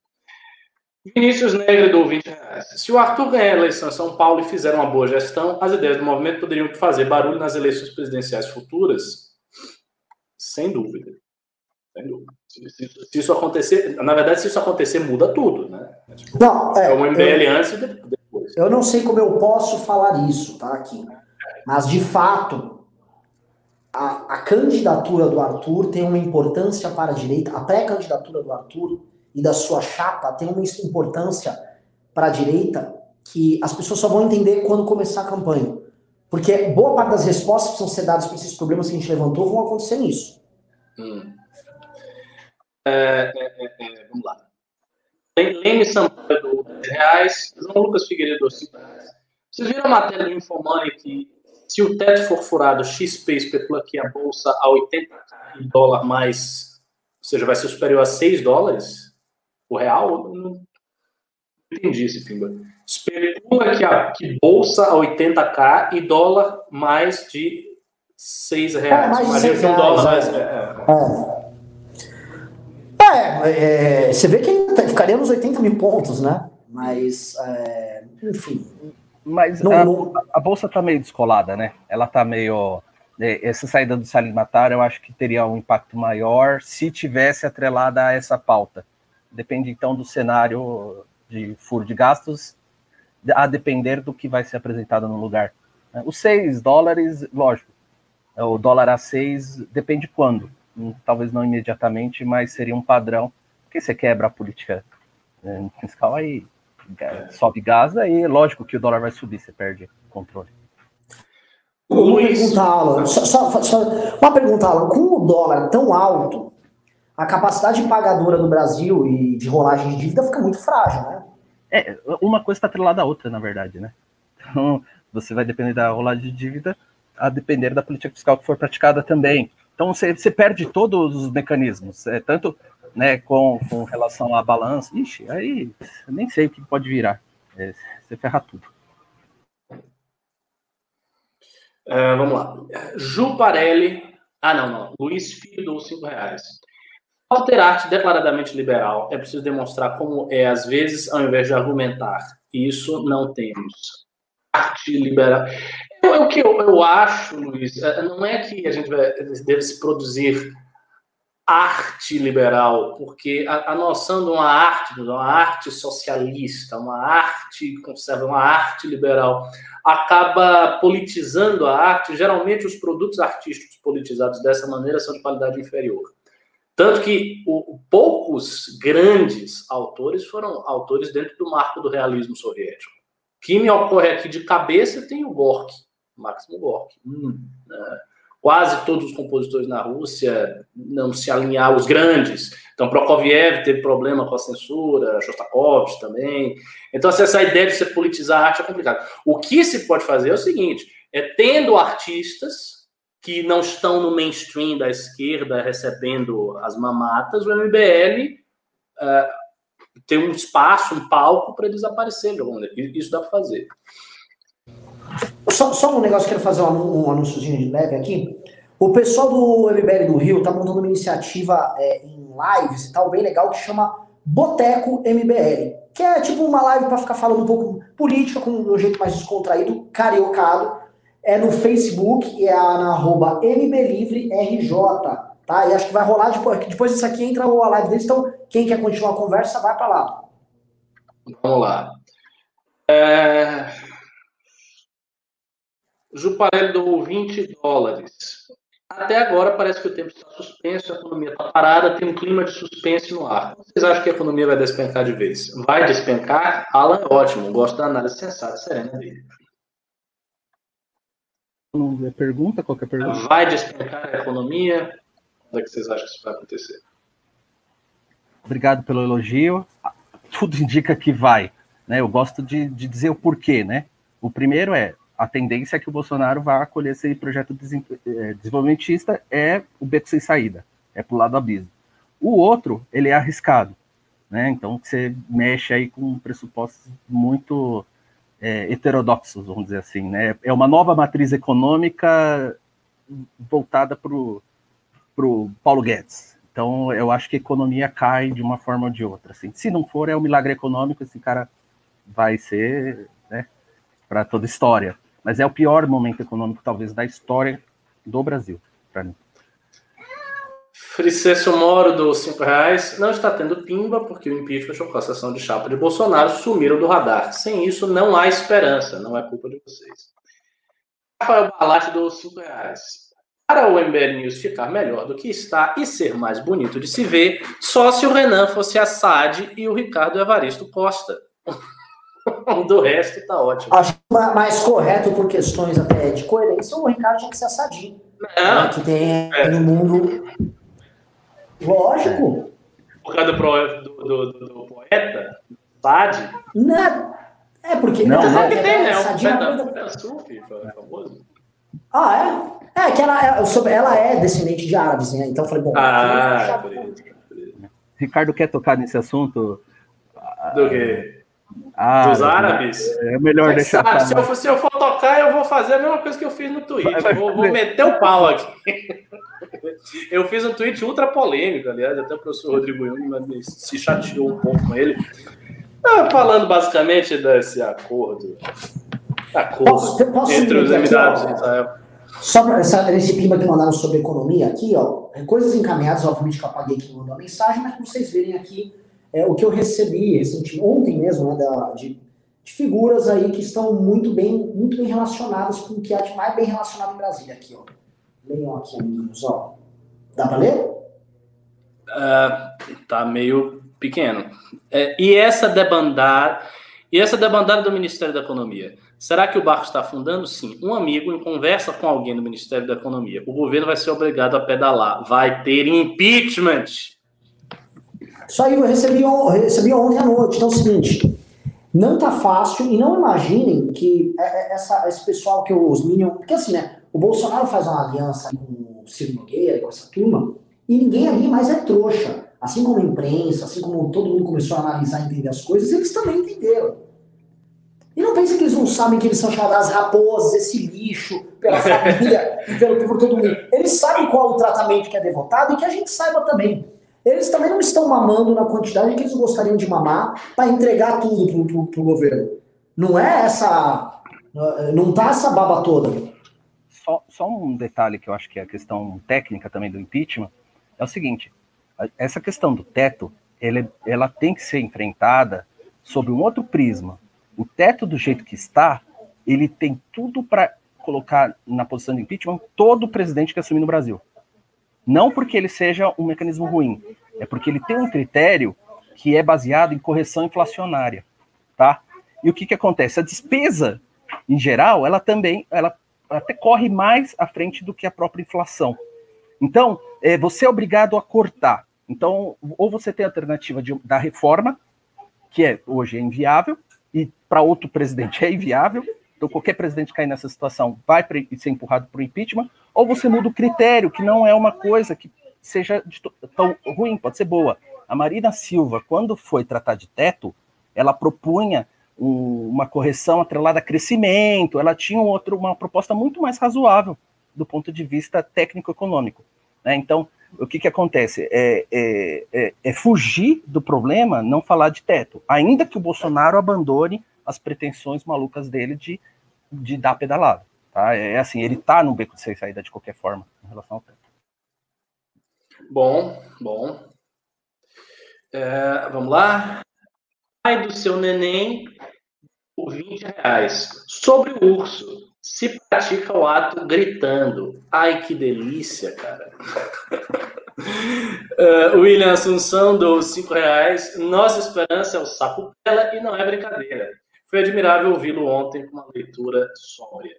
Vinícius Negre do 20 reais. Se o Arthur ganhar a eleição em São Paulo e fizer uma boa gestão, as ideias do movimento poderiam fazer barulho nas eleições presidenciais futuras? Sem dúvida. Sem dúvida. Se, isso acontecer, na verdade, se isso acontecer, muda tudo, né? É, tipo, não, é, é o MBL eu, antes e depois. Eu não sei como eu posso falar isso, tá? Aqui. Mas, de fato, a, a candidatura do Arthur tem uma importância para a direita, a pré-candidatura do Arthur e da sua chapa tem uma importância para a direita que as pessoas só vão entender quando começar a campanha. Porque boa parte das respostas que são ser dadas para esses problemas que a gente levantou vão acontecer nisso. Hum. É, é, é, é vamos lá. Leme Sampaio do 10 reais, João Lucas Figueiredo do 5 reais. Vocês viram a matéria do Infomoney que se o teto for furado, XP especula aqui a bolsa a 80 dólares mais, ou seja, vai ser superior a 6 dólares? o real, não entendi esse Pimba. Especula que a que bolsa a 80k e dólar mais de 6 reais. É, mais de Imagina seis que um dólar reais, mais. é. É, é, é, você vê que ainda ficaria nos 80 mil pontos, né? Mas, é, enfim. Mas Não- a, não- a bolsa tá meio descolada, né? Ela tá meio. é, Essa saída do Salim Matar, eu acho que teria um impacto maior se tivesse atrelada a essa pauta. Depende então do cenário de furo de gastos, a depender do que vai ser apresentado no lugar. Os 6 dólares, lógico, o dólar a 6 depende quando. Hum, Talvez não imediatamente, mas seria um padrão. Porque você quebra a política né, fiscal, aí sobe gás, aí lógico que o dólar vai subir, você perde o controle. Uma pergunta, Alan. Só, só- só- uma pergunta, Alan. Com o dólar tão alto, a capacidade pagadora do Brasil e de rolagem de dívida fica muito frágil, né? É, uma coisa está atrelada à outra, na verdade, né? Então, você vai depender da rolagem de dívida, a depender da política fiscal que for praticada também. Então, você, você perde todos os mecanismos, é, tanto né, com, com relação à balança. Ixi, aí nem sei o que pode virar. É, você ferra tudo. É, vamos lá. Ju Parelli. Ah, não, não. Luiz Filho dou 5 reais. Ao ter arte declaradamente liberal, é preciso demonstrar como é, às vezes, ao invés de argumentar. Isso não temos. Arte liberal. É o que eu, eu acho, Luiz, é, não é que a gente deve se produzir arte liberal, porque a, a noção de uma arte, de uma arte socialista, uma arte conserva, uma arte liberal, acaba politizando a arte. Geralmente, os produtos artísticos politizados dessa maneira são de qualidade inferior. Tanto que o- poucos grandes autores foram autores dentro do marco do realismo soviético. Que me ocorre aqui de cabeça tem o Gorky, Máximo Gorky. Hum, né? Quase todos os compositores na Rússia não se alinharam, os grandes. Então, Prokofiev teve problema com a censura, Shostakovich também. Então, assim, essa ideia de você politizar a arte é complicada. O que se pode fazer é o seguinte: é tendo artistas que não estão no mainstream da esquerda recebendo as mamatas, o MBL eh, tem um espaço, um palco para eles aparecerem alguma. Isso dá para fazer. Só, só um negócio, quero fazer um, um anúnciozinho de leve aqui. O pessoal do MBL do Rio tá montando uma iniciativa é, em lives e tal, bem legal, que chama Boteco MBL. Que é tipo uma live para ficar falando um pouco política, com um jeito mais descontraído, cariocado. É no Facebook e é na arroba MBLivreRJ, tá? E acho que vai rolar depois, depois disso aqui entra a live deles, então quem quer continuar a conversa, vai para lá. Vamos lá. É... Juparelli dou 20 dólares. Até agora parece que o tempo está suspenso, a economia está parada, tem um clima de suspense no ar. Vocês acham que a economia vai despencar de vez? Vai despencar? Alan é ótimo, gosto da análise sensata e serena dele. Não vê pergunta? Qualquer pergunta? Vai despencar a economia? É que vocês acham que isso vai acontecer? Obrigado pelo elogio. Tudo indica que vai. Né? Eu gosto de, de dizer o porquê, né? O primeiro é a tendência é que o Bolsonaro vá acolher esse projeto eh, desenvolvimentista é o beco sem saída, é pular do abismo. O outro, ele é arriscado, né? Então você mexe aí com pressupostos muito eh, heterodoxos, vamos dizer assim, né? É uma nova matriz econômica voltada para o Paulo Guedes. Então eu acho que a economia cai de uma forma ou de outra. Assim. Se não for, é um milagre econômico, esse cara vai ser né, para toda a história. Mas é o pior momento econômico, talvez, da história do Brasil, para mim. Fricesso Moro dos 5 reais. Não está tendo pimba porque o impeachment ou cassação de chapa de Bolsonaro sumiram do radar. Sem isso, não há esperança. Não é culpa de vocês. Rafael Balate dos 5 reais. Para o MBL News ficar melhor do que está e ser mais bonito de se ver, só se o Renan fosse a SAD e o Ricardo Evaristo Costa. *laughs* do resto tá ótimo. Acho ma- mais correto por questões até de coerência, o Ricardo tinha que ser assadinho. Não, né, que tem é. no mundo. Lógico. por causa do, pro- do, do- do- do poeta, SAD. Né? É porque Não, né, não. que tem, né? O assadinho é uma poeta coisa- poeta sufi, famoso. Ah, é? É, que ela é, sobre- ela é descendente de árabes, né? Então eu falei, bom. Ah, já- por isso. Ricardo quer tocar nesse assunto? Do que? Ah, Dos árabes? É melhor deixar sabe, se, eu, for- se eu for tocar, eu vou fazer a mesma coisa que eu fiz no tweet. Vai Vou, vou meter o pau aqui. *laughs* Eu fiz um tweet ultra polêmico, aliás, até o professor Rodrigo Jung se chateou um pouco com ele. Ah, falando basicamente desse acordo. Acordo Posso- posso entre os meter aqui, Emirados ó? Só para essa, esse clima que mandaram sobre economia aqui, ó, é coisas encaminhadas, obviamente que eu apaguei quem mandou a mensagem, mas para vocês verem aqui é, o que eu recebi ontem mesmo, né, da- de, de figuras aí que estão muito bem, muito bem relacionadas com o que há de mais bem relacionado em Brasília aqui, ó. Leiam aqui, amiguinhos, ó. Dá para ler? Ah, tá meio pequeno. É, e essa debandada, e essa debandada do Ministério da Economia, será que o barco está afundando? Sim. Um amigo em conversa com alguém do Ministério da Economia, o governo vai ser obrigado a pedalar, vai ter impeachment. Isso aí eu recebi, recebi ontem à noite. Então é o seguinte, não tá fácil e não imaginem que é- é- essa, esse pessoal que os Minion... Porque assim, né, o Bolsonaro faz uma aliança com o Ciro Nogueira, com essa turma, e ninguém ali mais é trouxa. Assim como a imprensa, assim como todo mundo começou a analisar e entender as coisas, eles também entenderam. E não pensem que eles não sabem que eles são chamadas raposas, esse lixo, pela *laughs* família e pelo, por todo mundo. Eles sabem qual o tratamento que é devotado e que a gente saiba também. Eles também não estão mamando na quantidade que eles gostariam de mamar para entregar tudo pro, pro governo. Não é essa. Não tá essa baba toda. Só, só um detalhe que eu acho que é a questão técnica também do impeachment é o seguinte: essa questão do teto, ela tem que ser enfrentada sob um outro prisma. O teto, do jeito que está, ele tem tudo para colocar na posição de impeachment todo presidente que assumir no Brasil. Não porque ele seja um mecanismo ruim, é porque ele tem um critério que é baseado em correção inflacionária, tá? E o que que acontece? A despesa, em geral, ela também, ela até corre mais à frente do que a própria inflação. Então, é, você é obrigado a cortar. Então, ou você tem a alternativa de- da reforma, que é hoje é inviável, para outro presidente é inviável. Então, qualquer presidente cair nessa situação vai ser empurrado para o impeachment, ou você muda o critério, que não é uma coisa que seja tão ruim, pode ser boa. A Marina Silva, quando foi tratar de teto, ela propunha um- uma correção atrelada a crescimento, ela tinha um outro, uma proposta muito mais razoável do ponto de vista técnico-econômico. né? Então, o que, que acontece? É, é- é- é fugir do problema, não falar de teto, ainda que o Bolsonaro abandone as pretensões malucas dele de, de dar pedalada. Tá? É assim, ele está no beco de sem saída de qualquer forma em relação ao teto. Bom, bom. É, vamos lá. Pai do seu neném por 20 reais. Sobre o urso. Se pratica o ato gritando. Ai, que delícia, cara. *laughs* É, William Assunção dou 5 reais. Nossa esperança é o sapo pela e não é brincadeira. Foi admirável ouvi-lo ontem com uma leitura sóbria.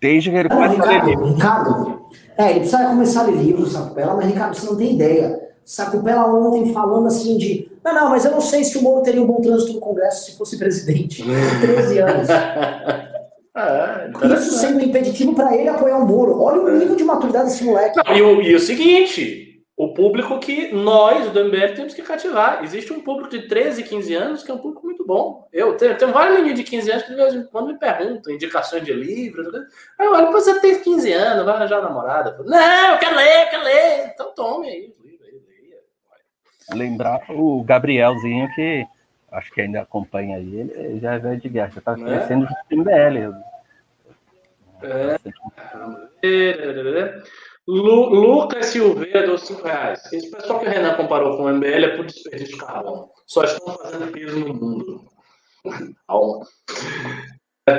Desde que ele começa a ler Ricardo. Ricardo, é, ele precisa começar a ler livros, Sacupela, mas Ricardo, você não tem ideia. Sacupela ontem falando assim de. Não, não, mas eu não sei se o Moro teria um bom trânsito no Congresso se fosse presidente. *laughs* 13 anos. *laughs* É, Isso sendo impeditivo para ele apoiar o Moro. Olha o nível de maturidade desse moleque. Não, e, o, e o seguinte, o público que nós, do MBL, temos que cativar. Existe um público de 13, 15 anos que é um público muito bom. Eu tenho, tenho vários meninos de 15 anos que de vez em quando me perguntam indicações de livros. Aí eu olho, "Pô, você tem 15 anos, vai arranjar namorada. Não, eu quero ler, eu quero ler. Então tome aí. Lembrar o Gabrielzinho, que acho que ainda acompanha aí, ele já é velho de guerra, já está Né? crescendo junto com o MBL. É. Lu, Lucas Silveira deu 5 reais. Esse pessoal que o Renan comparou com o MBL é por desperdício de carbono. Só estão fazendo peso no mundo.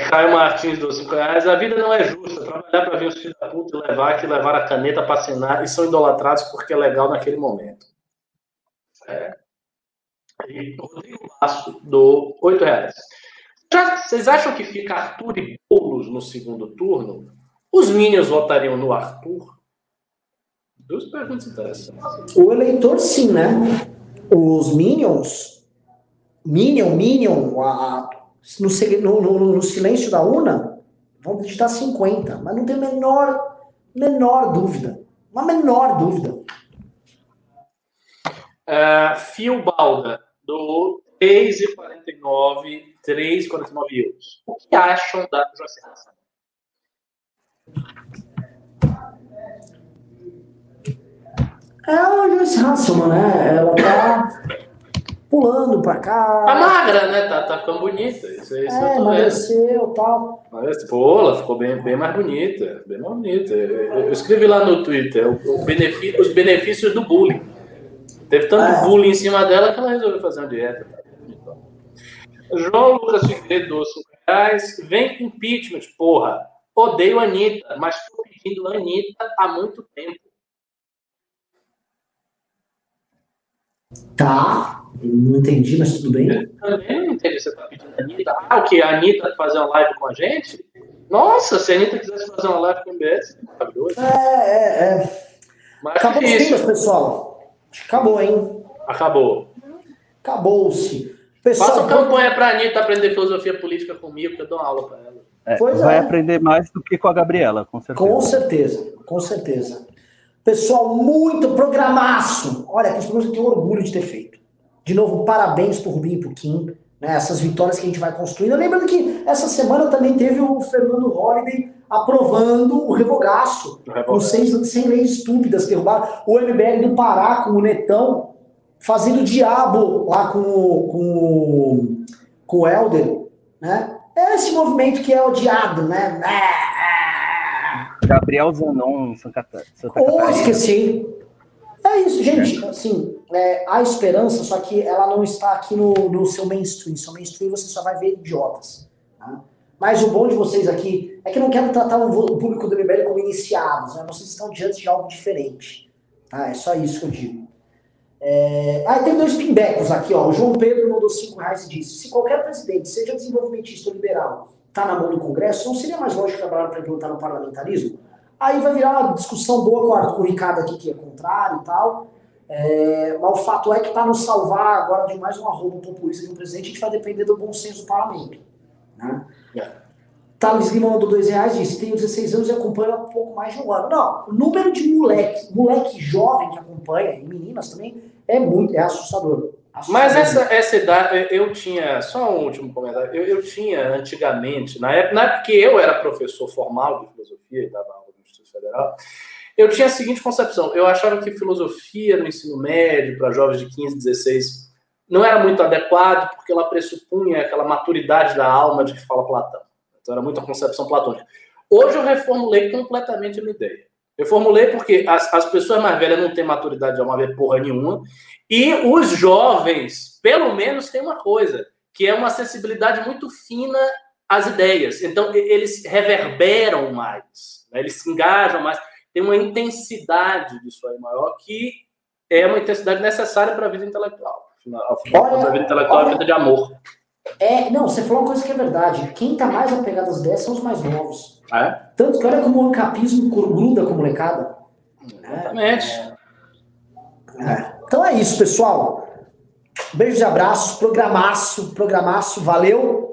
Caio Martins deu 5 reais. A vida não é justa. Trabalhar para ver os filhos da puta e levar que levar a caneta para assinar e são idolatrados porque é legal naquele momento. É. E Rodrigo Lasso do 8 reais. Já- vocês acham que fica Arthur e Boulos no segundo turno? Os Minions votariam no Arthur? Duas perguntas interessantes. O eleitor, sim, né? Os Minions. Minion, Minion, a- no, no- no- no silêncio da urna, vão digitar 50, mas não tem a menor, menor dúvida. Uma menor dúvida. É, Fio Balda, do 3,49, 3,49 euros. O que acham da Hasselman? É a Joyce Hasselman, né? Ela tá pulando pra cá. Tá magra, né? Tá, tá ficando bonita. Isso, isso É, emagreceu e tal. Mas, pô, ela ficou bem, bem mais bonita. Bem mais bonita. Eu, eu escrevi lá no Twitter o, o benefi- os benefícios do bullying. Teve tanto É. bullying em cima dela que ela resolveu fazer uma dieta. João Lucas Figueiredo, doou 5 reais. Vem impeachment, porra. Odeio a Anitta, mas tô pedindo a Anitta há muito tempo. Tá. Não entendi, mas tudo bem. Eu também não entendi você tá pedindo a Anitta. Ah, o que? A Anitta fazer uma live com a gente? Nossa, se a Anitta quisesse fazer uma live com o MBS, maravilhoso. É, é, é. Mas Acabou os temas, pessoal. Acabou, hein? Acabou. Acabou-se. Pessoal, Faça campanha pra Anitta aprender filosofia política comigo, que eu dou aula pra ela. É, Pois vai é. aprender mais do que com a Gabriela, com certeza. Com certeza, com certeza. Pessoal, muito programaço. Olha, que eu tenho orgulho de ter feito. De novo, parabéns pro Rubinho e pro Kim, né? Essas vitórias que a gente vai construindo. Lembrando que essa semana também teve o Fernando Holliday aprovando o revogaço. Com 100, 100 leis estúpidas que derrubaram. O MBL do Pará com o Netão fazendo diabo lá com, o- com, o- com o Helder, né? É esse movimento que é odiado, né? Gabriel Zanon, em Santa, Santa Catarina. esqueci. É isso, gente. Assim, é, há esperança, só que ela não está aqui no, no seu mainstream. Seu mainstream você só vai ver idiotas. tá? Mas o bom de vocês aqui é que eu não quero tratar o público do MBL como iniciados. Né? Vocês estão diante de algo diferente. Tá? É só isso que eu digo. É... Ah, tem dois pimbecos aqui. Ó. O João Pedro mandou 5 reais e disse: se qualquer presidente, seja desenvolvimentista ou liberal, está na mão do Congresso, não seria mais lógico trabalhar para implantar no parlamentarismo? Aí vai virar uma discussão boa com o Arthur- o Ricardo aqui, que é contrário e tal. É, mas o fato é que para nos salvar agora de mais um arrobo populista de um presidente, a gente vai depender do bom senso do parlamento. Né? É. Thales Lima mandou dois reais e disse: tenho 16 anos e acompanho há pouco mais de um ano. Não, o número de moleque, moleque jovem que acompanha, e meninas também, é muito, é assustador. Mas essa, essa idade, eu tinha, só um último comentário, eu, eu tinha antigamente, na época, na época que eu era professor formal de filosofia e dava aula no Instituto Federal, eu tinha a seguinte concepção, eu achava que filosofia no ensino médio, para jovens de 15, 16, não era muito adequado, porque ela pressupunha aquela maturidade da alma de que fala Platão. Então era muita concepção platônica. Hoje eu reformulei completamente a minha ideia. Eu formulei porque as, as pessoas mais velhas não têm maturidade de alma porra nenhuma, e os jovens, pelo menos, têm uma coisa, que é uma sensibilidade muito fina às ideias. Então, eles reverberam mais, né? eles se engajam mais, tem uma intensidade disso aí maior, que é uma intensidade necessária para a vida intelectual. Afinal, Olha, a vida intelectual é olha. vida de amor. É, não, você falou uma coisa que é verdade. Quem tá mais apegado às ideias são os mais novos. É? Tanto que olha como o ancapismo gruda com a molecada. Exatamente. É. Então é isso, pessoal. Beijos e abraços, programaço, programaço, valeu.